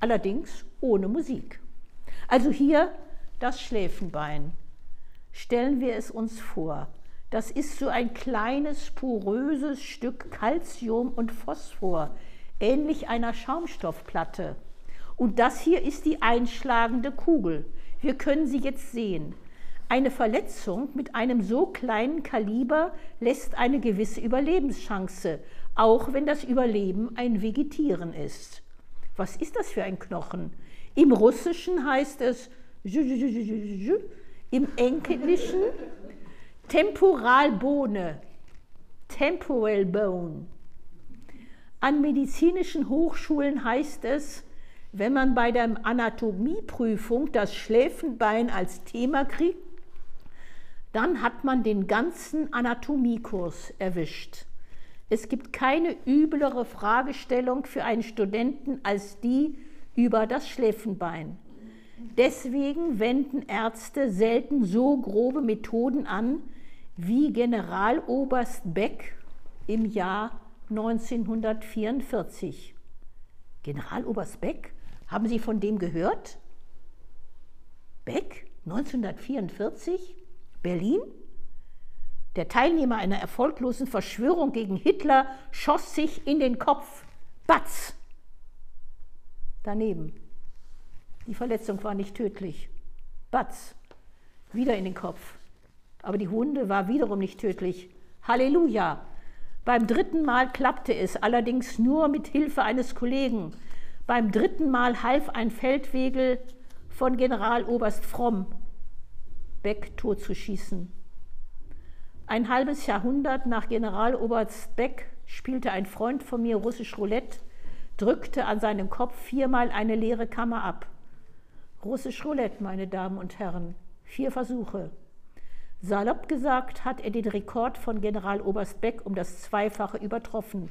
Allerdings ohne Musik. Also hier das Schläfenbein. Stellen wir es uns vor. Das ist so ein kleines, poröses Stück Calcium und Phosphor, ähnlich einer Schaumstoffplatte. Und das hier ist die einschlagende Kugel. Wir können sie jetzt sehen. Eine Verletzung mit einem so kleinen Kaliber lässt eine gewisse Überlebenschance, auch wenn das Überleben ein Vegetieren ist. Was ist das für ein Knochen? Im Russischen heißt es im Englischen Temporalbohne, Temporal Bone. An medizinischen Hochschulen heißt es, wenn man bei der Anatomieprüfung das Schläfenbein als Thema kriegt, dann hat man den ganzen Anatomiekurs erwischt. Es gibt keine üblere Fragestellung für einen Studenten als die über das Schläfenbein. Deswegen wenden Ärzte selten so grobe Methoden an wie Generaloberst Beck im Jahr 1944. Generaloberst Beck? Haben Sie von dem gehört? Beck 1944? Berlin? Der Teilnehmer einer erfolglosen Verschwörung gegen Hitler schoss sich in den Kopf. Batz! Daneben. Die Verletzung war nicht tödlich. Batz, wieder in den Kopf. Aber die Wunde war wiederum nicht tödlich. Halleluja! Beim dritten Mal klappte es, allerdings nur mit Hilfe eines Kollegen. Beim dritten Mal half ein Feldwegel von Generaloberst Fromm, Beck totzuschießen. Ein halbes Jahrhundert nach Generaloberst Beck spielte ein Freund von mir russisch Roulette, drückte an seinem Kopf viermal eine leere Kammer ab. Russisch Roulette, meine Damen und Herren. Vier Versuche. Salopp gesagt hat er den Rekord von Generaloberst Beck um das Zweifache übertroffen,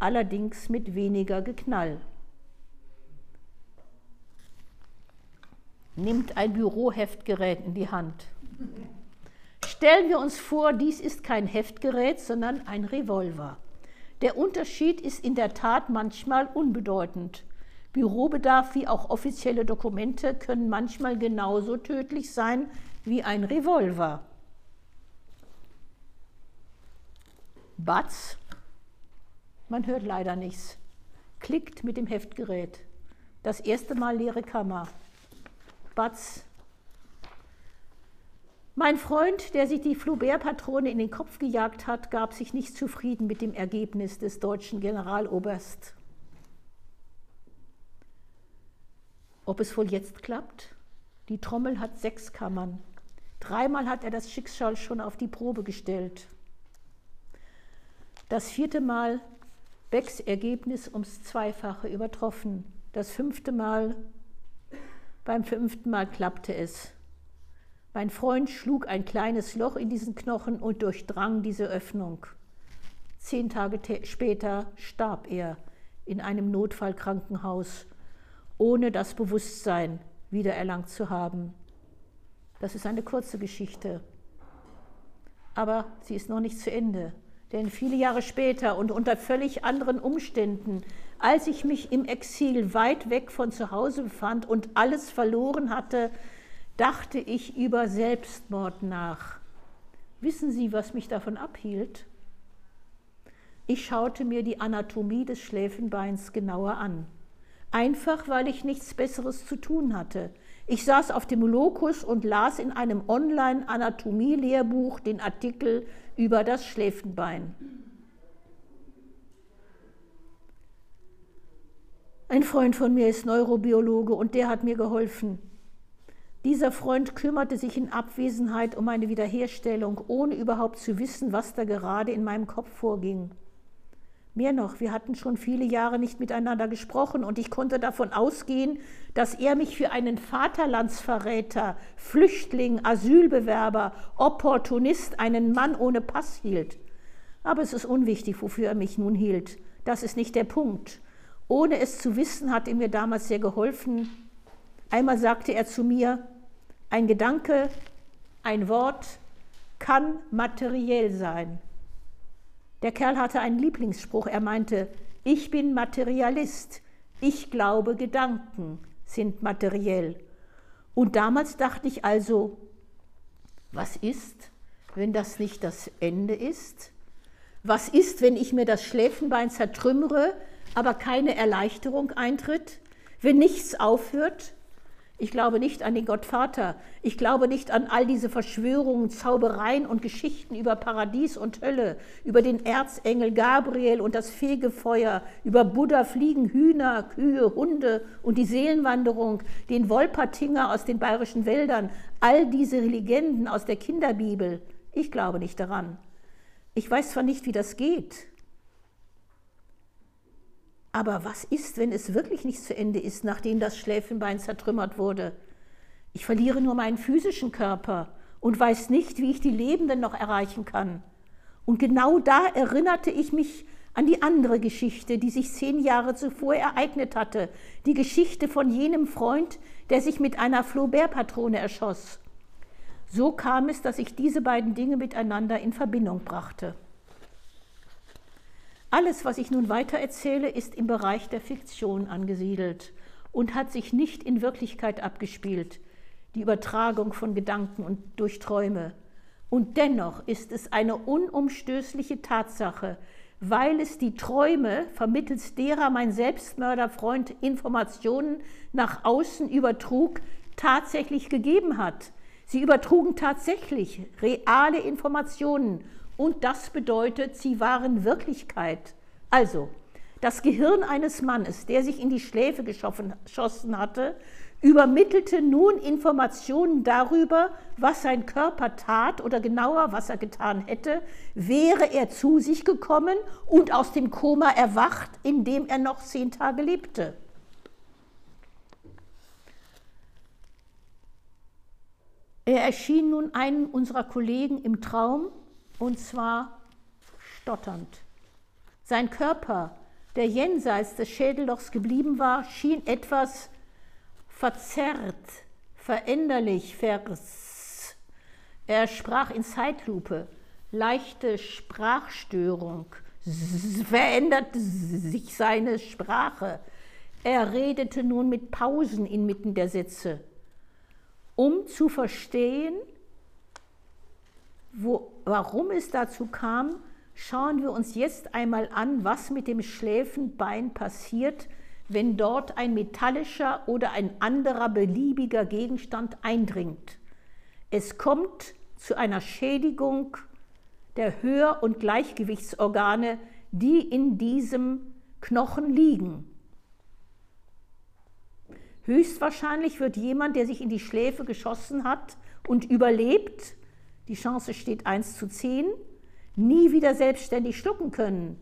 allerdings mit weniger Geknall. Nimmt ein Büroheftgerät in die Hand. Stellen wir uns vor, dies ist kein Heftgerät, sondern ein Revolver. Der Unterschied ist in der Tat manchmal unbedeutend. Bürobedarf wie auch offizielle Dokumente können manchmal genauso tödlich sein wie ein Revolver. Batz, man hört leider nichts, klickt mit dem Heftgerät. Das erste Mal leere Kammer. Batz, Mein Freund, der sich die Flaubert-Patrone in den Kopf gejagt hat, gab sich nicht zufrieden mit dem Ergebnis des deutschen Generaloberst. Ob es wohl jetzt klappt? Die Trommel hat sechs Kammern. Dreimal hat er das Schicksal schon auf die Probe gestellt. Das vierte Mal Becks Ergebnis ums Zweifache übertroffen. Das fünfte Mal, beim fünften Mal klappte es. Mein Freund schlug ein kleines Loch in diesen Knochen und durchdrang diese Öffnung. Zehn Tage später starb er in einem Notfallkrankenhaus, ohne das Bewusstsein wiedererlangt zu haben. Das ist eine kurze Geschichte, aber sie ist noch nicht zu Ende. Denn viele Jahre später und unter völlig anderen Umständen, als ich mich im Exil weit weg von zu Hause befand und alles verloren hatte, dachte ich über Selbstmord nach. Wissen Sie, was mich davon abhielt? Ich schaute mir die Anatomie des Schläfenbeins genauer an. Einfach weil ich nichts Besseres zu tun hatte. Ich saß auf dem Lokus und las in einem Online-Anatomie-Lehrbuch den Artikel über das Schläfenbein. Ein Freund von mir ist Neurobiologe und der hat mir geholfen. Dieser Freund kümmerte sich in Abwesenheit um meine Wiederherstellung, ohne überhaupt zu wissen, was da gerade in meinem Kopf vorging. Mehr noch, wir hatten schon viele Jahre nicht miteinander gesprochen und ich konnte davon ausgehen, dass er mich für einen Vaterlandsverräter, Flüchtling, Asylbewerber, Opportunist, einen Mann ohne Pass hielt. Aber es ist unwichtig, wofür er mich nun hielt. Das ist nicht der Punkt. Ohne es zu wissen, hat er mir damals sehr geholfen. Einmal sagte er zu mir, ein Gedanke, ein Wort kann materiell sein. Der Kerl hatte einen Lieblingsspruch. Er meinte, ich bin Materialist. Ich glaube, Gedanken sind materiell. Und damals dachte ich also, was ist, wenn das nicht das Ende ist? Was ist, wenn ich mir das Schläfenbein zertrümmere, aber keine Erleichterung eintritt? Wenn nichts aufhört? Ich glaube nicht an den Gottvater. Ich glaube nicht an all diese Verschwörungen, Zaubereien und Geschichten über Paradies und Hölle, über den Erzengel Gabriel und das Fegefeuer, über Buddha, Fliegen, Hühner, Kühe, Hunde und die Seelenwanderung, den Wolpertinger aus den bayerischen Wäldern, all diese Legenden aus der Kinderbibel. Ich glaube nicht daran. Ich weiß zwar nicht, wie das geht, aber was ist, wenn es wirklich nicht zu Ende ist, nachdem das Schläfenbein zertrümmert wurde? Ich verliere nur meinen physischen Körper und weiß nicht, wie ich die Lebenden noch erreichen kann. Und genau da erinnerte ich mich an die andere Geschichte, die sich zehn Jahre zuvor ereignet hatte, die Geschichte von jenem Freund, der sich mit einer Flaubert-Patrone erschoss. So kam es, dass ich diese beiden Dinge miteinander in Verbindung brachte. Alles, was ich nun weiter erzähle, ist im Bereich der Fiktion angesiedelt und hat sich nicht in Wirklichkeit abgespielt, die Übertragung von Gedanken und durch Träume. Und dennoch ist es eine unumstößliche Tatsache, weil es die Träume, vermittels derer mein Selbstmörderfreund Informationen nach außen übertrug, tatsächlich gegeben hat. Sie übertrugen tatsächlich reale Informationen und das bedeutet, sie waren Wirklichkeit. Also, das Gehirn eines Mannes, der sich in die Schläfe geschossen hatte, übermittelte nun Informationen darüber, was sein Körper tat oder genauer, was er getan hätte, wäre er zu sich gekommen und aus dem Koma erwacht, in dem er noch zehn Tage lebte. Er erschien nun einem unserer Kollegen im Traum und zwar stotternd. Sein Körper, der jenseits des Schädellochs geblieben war, schien etwas verzerrt, veränderlich, vers. Er sprach in Zeitlupe, leichte Sprachstörung, veränderte sich seine Sprache. Er redete nun mit Pausen inmitten der Sätze. Um zu verstehen, wo, warum es dazu kam, schauen wir uns jetzt einmal an, was mit dem Schläfenbein passiert, wenn dort ein metallischer oder ein anderer beliebiger Gegenstand eindringt. Es kommt zu einer Schädigung der Hör- und Gleichgewichtsorgane, die in diesem Knochen liegen. Höchstwahrscheinlich wird jemand, der sich in die Schläfe geschossen hat und überlebt, die Chance steht 1 zu 10, nie wieder selbstständig schlucken können.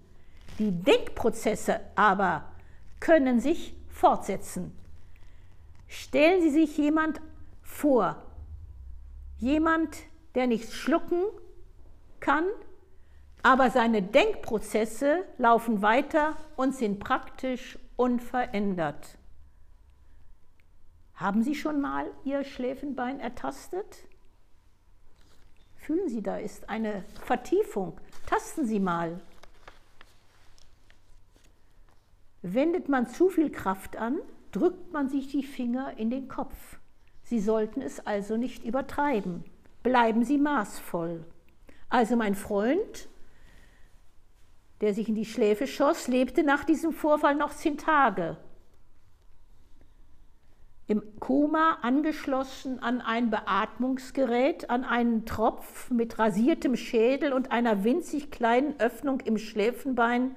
Die Denkprozesse aber können sich fortsetzen. Stellen Sie sich jemand vor, jemand, der nicht schlucken kann, aber seine Denkprozesse laufen weiter und sind praktisch unverändert. Haben Sie schon mal Ihr Schläfenbein ertastet? Fühlen Sie, da ist eine Vertiefung. Tasten Sie mal. Wendet man zu viel Kraft an, drückt man sich die Finger in den Kopf. Sie sollten es also nicht übertreiben. Bleiben Sie maßvoll. Also mein Freund, der sich in die Schläfe schoss, lebte nach diesem Vorfall noch zehn Tage. Im Koma angeschlossen an ein Beatmungsgerät, an einen Tropf mit rasiertem Schädel und einer winzig kleinen Öffnung im Schläfenbein,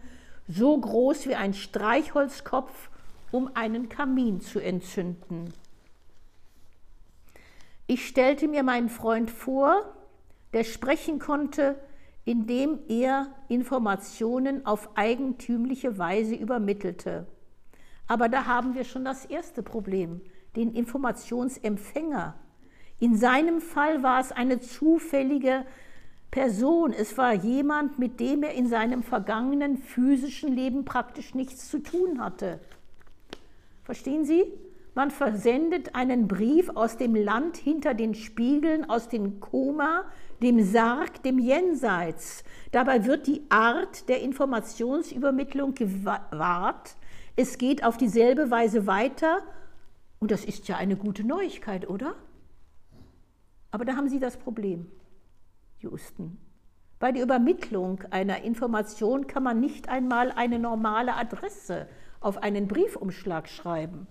so groß wie ein Streichholzkopf, um einen Kamin zu entzünden. Ich stellte mir meinen Freund vor, der sprechen konnte, indem er Informationen auf eigentümliche Weise übermittelte. Aber da haben wir schon das erste Problem, den Informationsempfänger. In seinem Fall war es eine zufällige Person, es war jemand, mit dem er in seinem vergangenen physischen Leben praktisch nichts zu tun hatte. Verstehen Sie? Man versendet einen Brief aus dem Land hinter den Spiegeln, aus dem Koma, dem Sarg, dem Jenseits. Dabei wird die Art der Informationsübermittlung gewahrt. Es geht auf dieselbe Weise weiter. Und das ist ja eine gute Neuigkeit, oder? Aber da haben Sie das Problem, Justen. Bei der Übermittlung einer Information kann man nicht einmal eine normale Adresse auf einen Briefumschlag schreiben.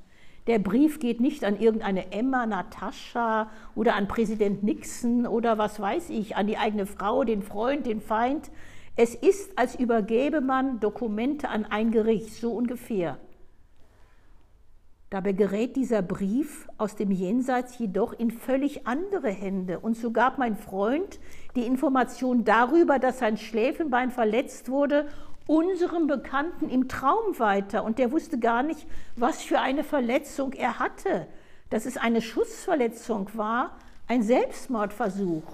Der Brief geht nicht an irgendeine Emma, Natascha oder an Präsident Nixon oder was weiß ich, an die eigene Frau, den Freund, den Feind. Es ist, als übergebe man Dokumente an ein Gericht, so ungefähr. Dabei gerät dieser Brief aus dem Jenseits jedoch in völlig andere Hände. Und so gab mein Freund die Information darüber, dass sein Schläfenbein verletzt wurde unserem Bekannten im Traum weiter und der wusste gar nicht, was für eine Verletzung er hatte, dass es eine Schussverletzung war, ein Selbstmordversuch.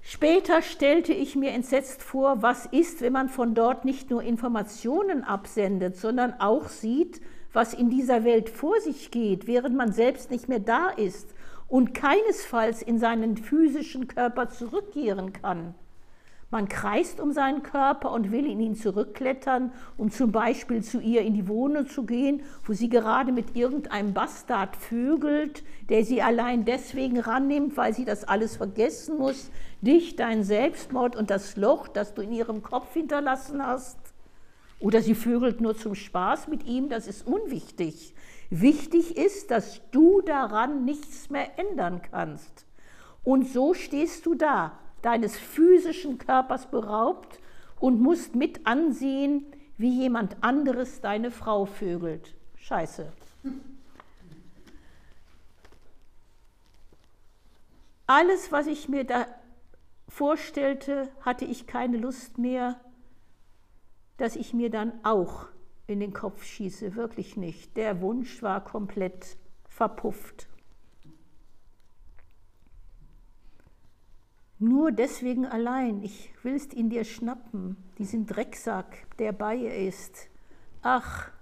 Später stellte ich mir entsetzt vor, was ist, wenn man von dort nicht nur Informationen absendet, sondern auch sieht, was in dieser Welt vor sich geht, während man selbst nicht mehr da ist und keinesfalls in seinen physischen Körper zurückkehren kann. Man kreist um seinen Körper und will in ihn zurückklettern, um zum Beispiel zu ihr in die Wohnung zu gehen, wo sie gerade mit irgendeinem Bastard vögelt, der sie allein deswegen rannimmt, weil sie das alles vergessen muss, dich, dein Selbstmord und das Loch, das du in ihrem Kopf hinterlassen hast. Oder sie vögelt nur zum Spaß mit ihm, das ist unwichtig. Wichtig ist, dass du daran nichts mehr ändern kannst. Und so stehst du da, deines physischen Körpers beraubt und musst mit ansehen, wie jemand anderes deine Frau vögelt. Scheiße. Alles, was ich mir da vorstellte, hatte ich keine Lust mehr, dass ich mir dann auch in den Kopf schieße. Wirklich nicht. Der Wunsch war komplett verpufft. Nur deswegen allein, ich willst ihn dir schnappen, diesen Drecksack, der bei ihr ist. Ach,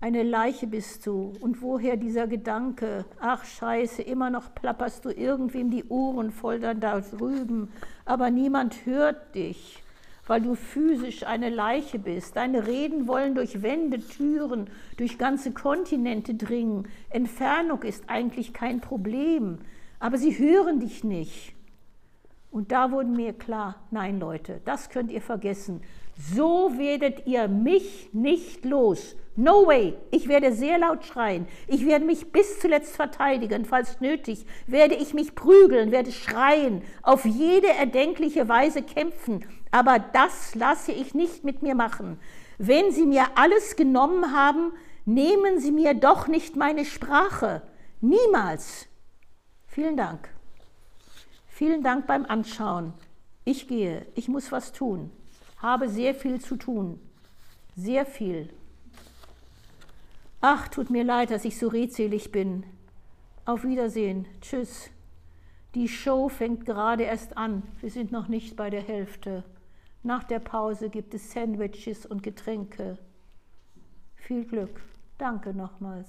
eine Leiche bist du. Und woher dieser Gedanke? Ach, scheiße, immer noch plapperst du irgendwem die Ohren voll da drüben, aber niemand hört dich, weil du physisch eine Leiche bist. Deine Reden wollen durch Wände, Türen, durch ganze Kontinente dringen. Entfernung ist eigentlich kein Problem, aber sie hören dich nicht. Und da wurde mir klar, nein Leute, das könnt ihr vergessen. So werdet ihr mich nicht los. No way. Ich werde sehr laut schreien. Ich werde mich bis zuletzt verteidigen. Falls nötig, werde ich mich prügeln, werde schreien, auf jede erdenkliche Weise kämpfen. Aber das lasse ich nicht mit mir machen. Wenn Sie mir alles genommen haben, nehmen Sie mir doch nicht meine Sprache. Niemals. Vielen Dank. Vielen Dank beim Anschauen. Ich gehe. Ich muss was tun. Habe sehr viel zu tun. Sehr viel. Ach, tut mir leid, dass ich so redselig bin. Auf Wiedersehen. Tschüss. Die Show fängt gerade erst an. Wir sind noch nicht bei der Hälfte. Nach der Pause gibt es Sandwiches und Getränke. Viel Glück. Danke nochmals.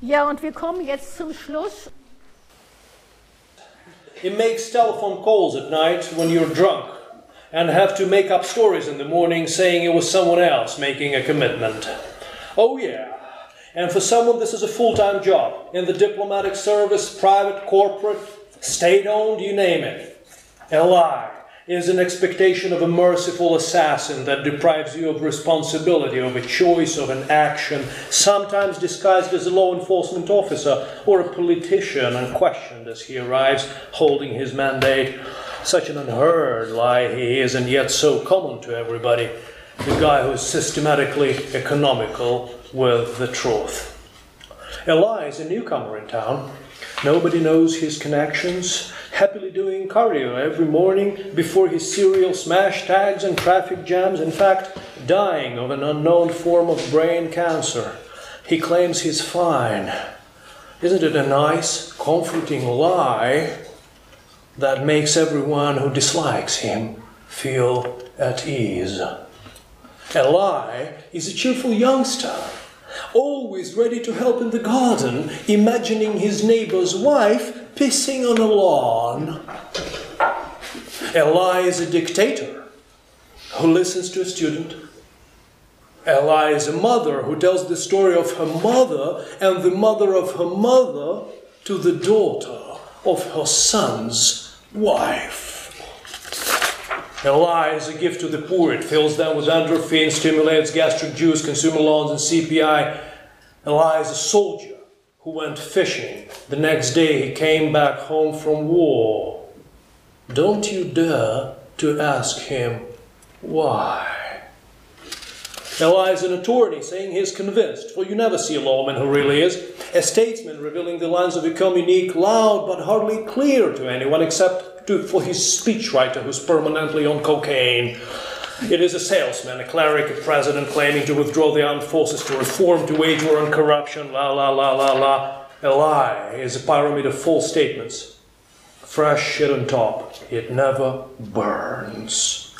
Ja, und wir kommen jetzt zum Schluss. He makes telephone calls at night when you're drunk and have to make up stories in the morning saying it was someone else making a commitment. Oh, yeah. And for someone, this is a full time job in the diplomatic service, private, corporate, state owned, you name it. A lie is an expectation of a merciful assassin that deprives you of responsibility, of a choice, of an action, sometimes disguised as a law enforcement officer or a politician and questioned as he arrives holding his mandate. Such an unheard lie he is, and yet so common to everybody. The guy who is systematically economical with the truth. Eli is a newcomer in town. Nobody knows his connections. Happily doing cardio every morning before his serial smash tags and traffic jams. In fact, dying of an unknown form of brain cancer. He claims he's fine. Isn't it a nice, comforting lie that makes everyone who dislikes him feel at ease? A lie is a cheerful youngster always ready to help in the garden, imagining his neighbor's wife pissing on a lawn. Eli is a dictator who listens to a student. Eli is a mother who tells the story of her mother and the mother of her mother to the daughter of her son's wife. Eli is a gift to the poor. It fills them with endorphins, stimulates gastric juice, consumer loans, and CPI. Eli is a soldier who went fishing. The next day he came back home from war. Don't you dare to ask him why. Eli is an attorney saying he is convinced, for you never see a lawman who really is. A statesman revealing the lines of a communique loud but hardly clear to anyone except for his speechwriter who's permanently on cocaine. It is a salesman, a cleric, a president claiming to withdraw the armed forces to reform, to wage war on corruption, la la la la la. A lie is a pyramid of false statements. Fresh shit on top. It never burns.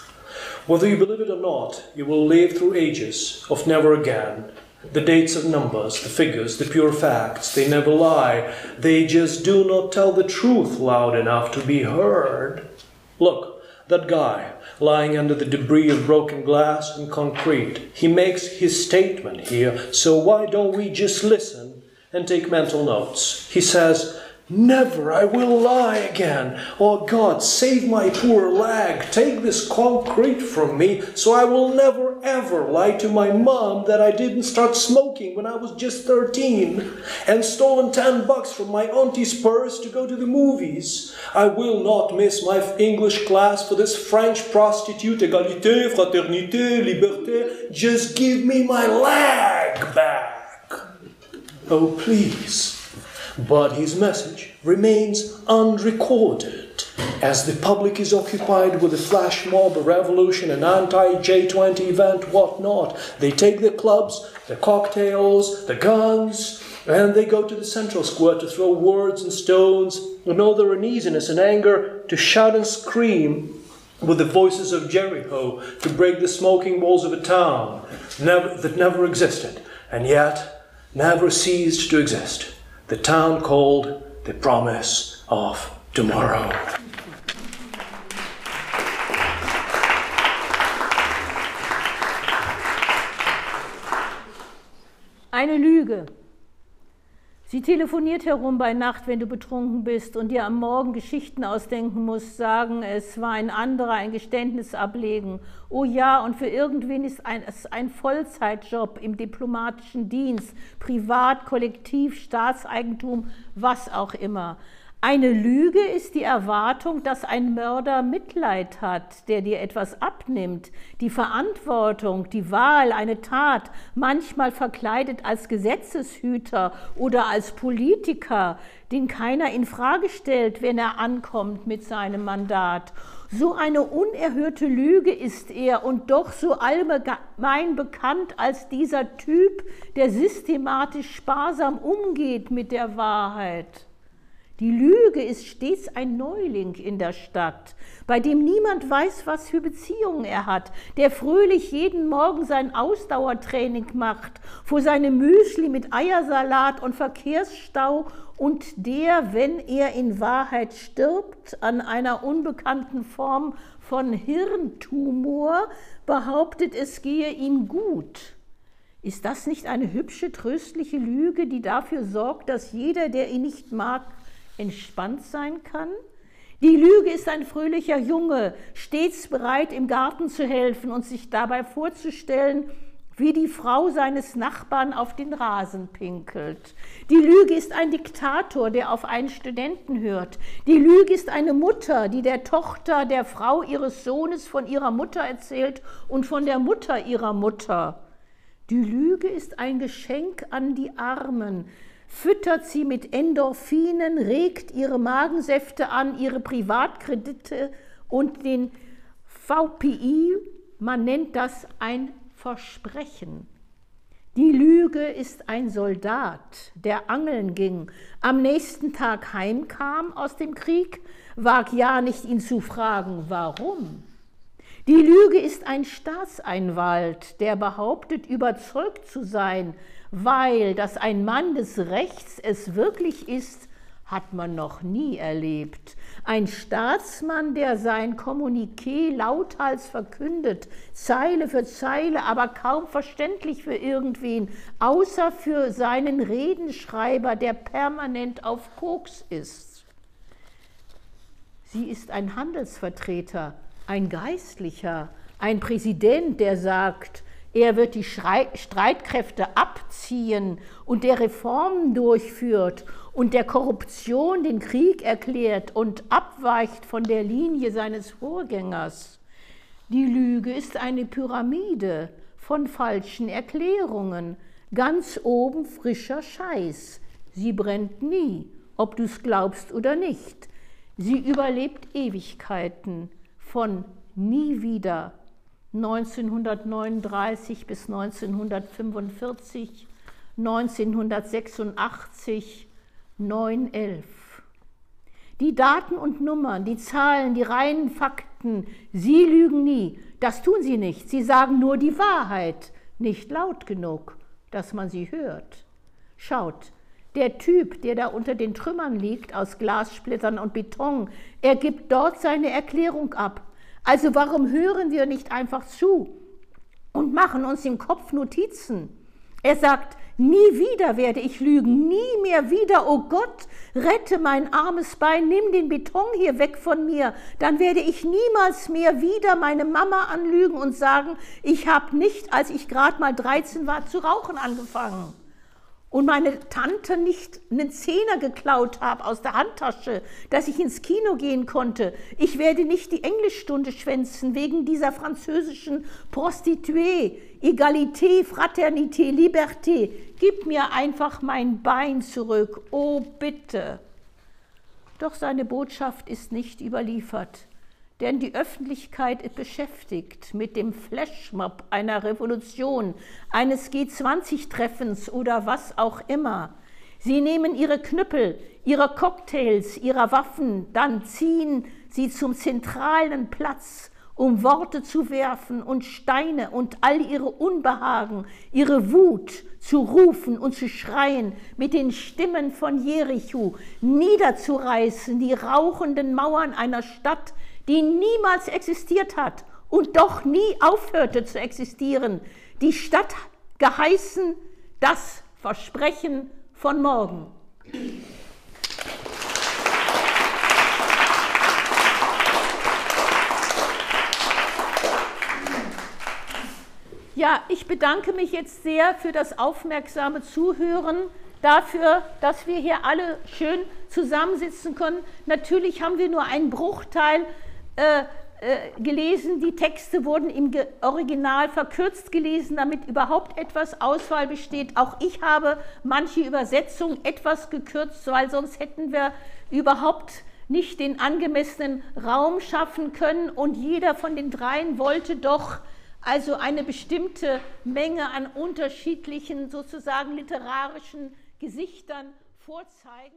Whether you believe it or not, you will live through ages of never again. The dates of numbers, the figures, the pure facts, they never lie. They just do not tell the truth loud enough to be heard. Look, that guy lying under the debris of broken glass and concrete. He makes his statement here, so why don't we just listen and take mental notes? He says, Never I will lie again. Oh God, save my poor leg. Take this concrete from me so I will never ever lie to my mom that I didn't start smoking when I was just 13 and stolen 10 bucks from my auntie's purse to go to the movies. I will not miss my English class for this French prostitute. Égalité, fraternité, liberté. Just give me my leg back. Oh, please. But his message remains unrecorded as the public is occupied with a flash mob, a revolution, an anti J20 event, whatnot. They take the clubs, the cocktails, the guns, and they go to the central square to throw words and stones and all their uneasiness and anger to shout and scream with the voices of Jericho to break the smoking walls of a town never, that never existed and yet never ceased to exist the town called the promise of tomorrow. Eine Lüge. Sie telefoniert herum bei Nacht, wenn du betrunken bist und dir am Morgen Geschichten ausdenken musst, sagen, es war ein anderer, ein Geständnis ablegen. Oh ja, und für irgendwen ist ein, es ein Vollzeitjob im diplomatischen Dienst, privat, kollektiv, Staatseigentum, was auch immer. Eine Lüge ist die Erwartung, dass ein Mörder Mitleid hat, der dir etwas abnimmt, die Verantwortung, die Wahl, eine Tat, manchmal verkleidet als Gesetzeshüter oder als Politiker, den keiner in Frage stellt, wenn er ankommt mit seinem Mandat. So eine unerhörte Lüge ist er und doch so allgemein bekannt als dieser Typ, der systematisch sparsam umgeht mit der Wahrheit. Die Lüge ist stets ein Neuling in der Stadt, bei dem niemand weiß, was für Beziehungen er hat, der fröhlich jeden Morgen sein Ausdauertraining macht, vor seinem Müsli mit Eiersalat und Verkehrsstau und der, wenn er in Wahrheit stirbt, an einer unbekannten Form von Hirntumor, behauptet, es gehe ihm gut. Ist das nicht eine hübsche, tröstliche Lüge, die dafür sorgt, dass jeder, der ihn nicht mag, entspannt sein kann? Die Lüge ist ein fröhlicher Junge, stets bereit, im Garten zu helfen und sich dabei vorzustellen, wie die Frau seines Nachbarn auf den Rasen pinkelt. Die Lüge ist ein Diktator, der auf einen Studenten hört. Die Lüge ist eine Mutter, die der Tochter der Frau ihres Sohnes von ihrer Mutter erzählt und von der Mutter ihrer Mutter. Die Lüge ist ein Geschenk an die Armen, füttert sie mit Endorphinen, regt ihre Magensäfte an, ihre Privatkredite und den VPI, man nennt das ein Versprechen. Die Lüge ist ein Soldat, der angeln ging, am nächsten Tag heimkam aus dem Krieg, wag ja nicht ihn zu fragen, warum. Die Lüge ist ein Staatseinwald, der behauptet, überzeugt zu sein, weil dass ein Mann des Rechts es wirklich ist, hat man noch nie erlebt. Ein Staatsmann, der sein Kommuniqué lauthals verkündet, Zeile für Zeile, aber kaum verständlich für irgendwen, außer für seinen Redenschreiber, der permanent auf Koks ist. Sie ist ein Handelsvertreter, ein Geistlicher, ein Präsident, der sagt, er wird die Streitkräfte abziehen und der Reformen durchführt und der Korruption den Krieg erklärt und abweicht von der Linie seines Vorgängers. Die Lüge ist eine Pyramide von falschen Erklärungen, ganz oben frischer Scheiß. Sie brennt nie, ob du es glaubst oder nicht. Sie überlebt Ewigkeiten von nie wieder 1939 bis 1945, 1986, 911. Die Daten und Nummern, die Zahlen, die reinen Fakten, sie lügen nie. Das tun sie nicht. Sie sagen nur die Wahrheit, nicht laut genug, dass man sie hört. Schaut, der Typ, der da unter den Trümmern liegt aus Glassplittern und Beton, er gibt dort seine Erklärung ab. Also warum hören wir nicht einfach zu und machen uns im Kopf Notizen? Er sagt, nie wieder werde ich lügen, nie mehr wieder, oh Gott, rette mein armes Bein, nimm den Beton hier weg von mir, dann werde ich niemals mehr wieder meine Mama anlügen und sagen, ich habe nicht, als ich gerade mal 13 war, zu rauchen angefangen und meine Tante nicht einen Zehner geklaut habe aus der Handtasche, dass ich ins Kino gehen konnte. Ich werde nicht die Englischstunde schwänzen wegen dieser französischen Prostituée. Egalité, Fraternité, Liberté. Gib mir einfach mein Bein zurück. Oh, bitte. Doch seine Botschaft ist nicht überliefert denn die Öffentlichkeit beschäftigt mit dem Flashmob einer Revolution, eines G20-Treffens oder was auch immer. Sie nehmen ihre Knüppel, ihre Cocktails, ihre Waffen, dann ziehen sie zum zentralen Platz, um Worte zu werfen und Steine und all ihre Unbehagen, ihre Wut zu rufen und zu schreien, mit den Stimmen von Jericho niederzureißen, die rauchenden Mauern einer Stadt, die niemals existiert hat und doch nie aufhörte zu existieren. Die Stadt geheißen das Versprechen von morgen. Ja, ich bedanke mich jetzt sehr für das aufmerksame Zuhören, dafür, dass wir hier alle schön zusammensitzen können. Natürlich haben wir nur einen Bruchteil gelesen. Die Texte wurden im Original verkürzt gelesen, damit überhaupt etwas Auswahl besteht. Auch ich habe manche Übersetzungen etwas gekürzt, weil sonst hätten wir überhaupt nicht den angemessenen Raum schaffen können. Und jeder von den dreien wollte doch also eine bestimmte Menge an unterschiedlichen sozusagen literarischen Gesichtern vorzeigen.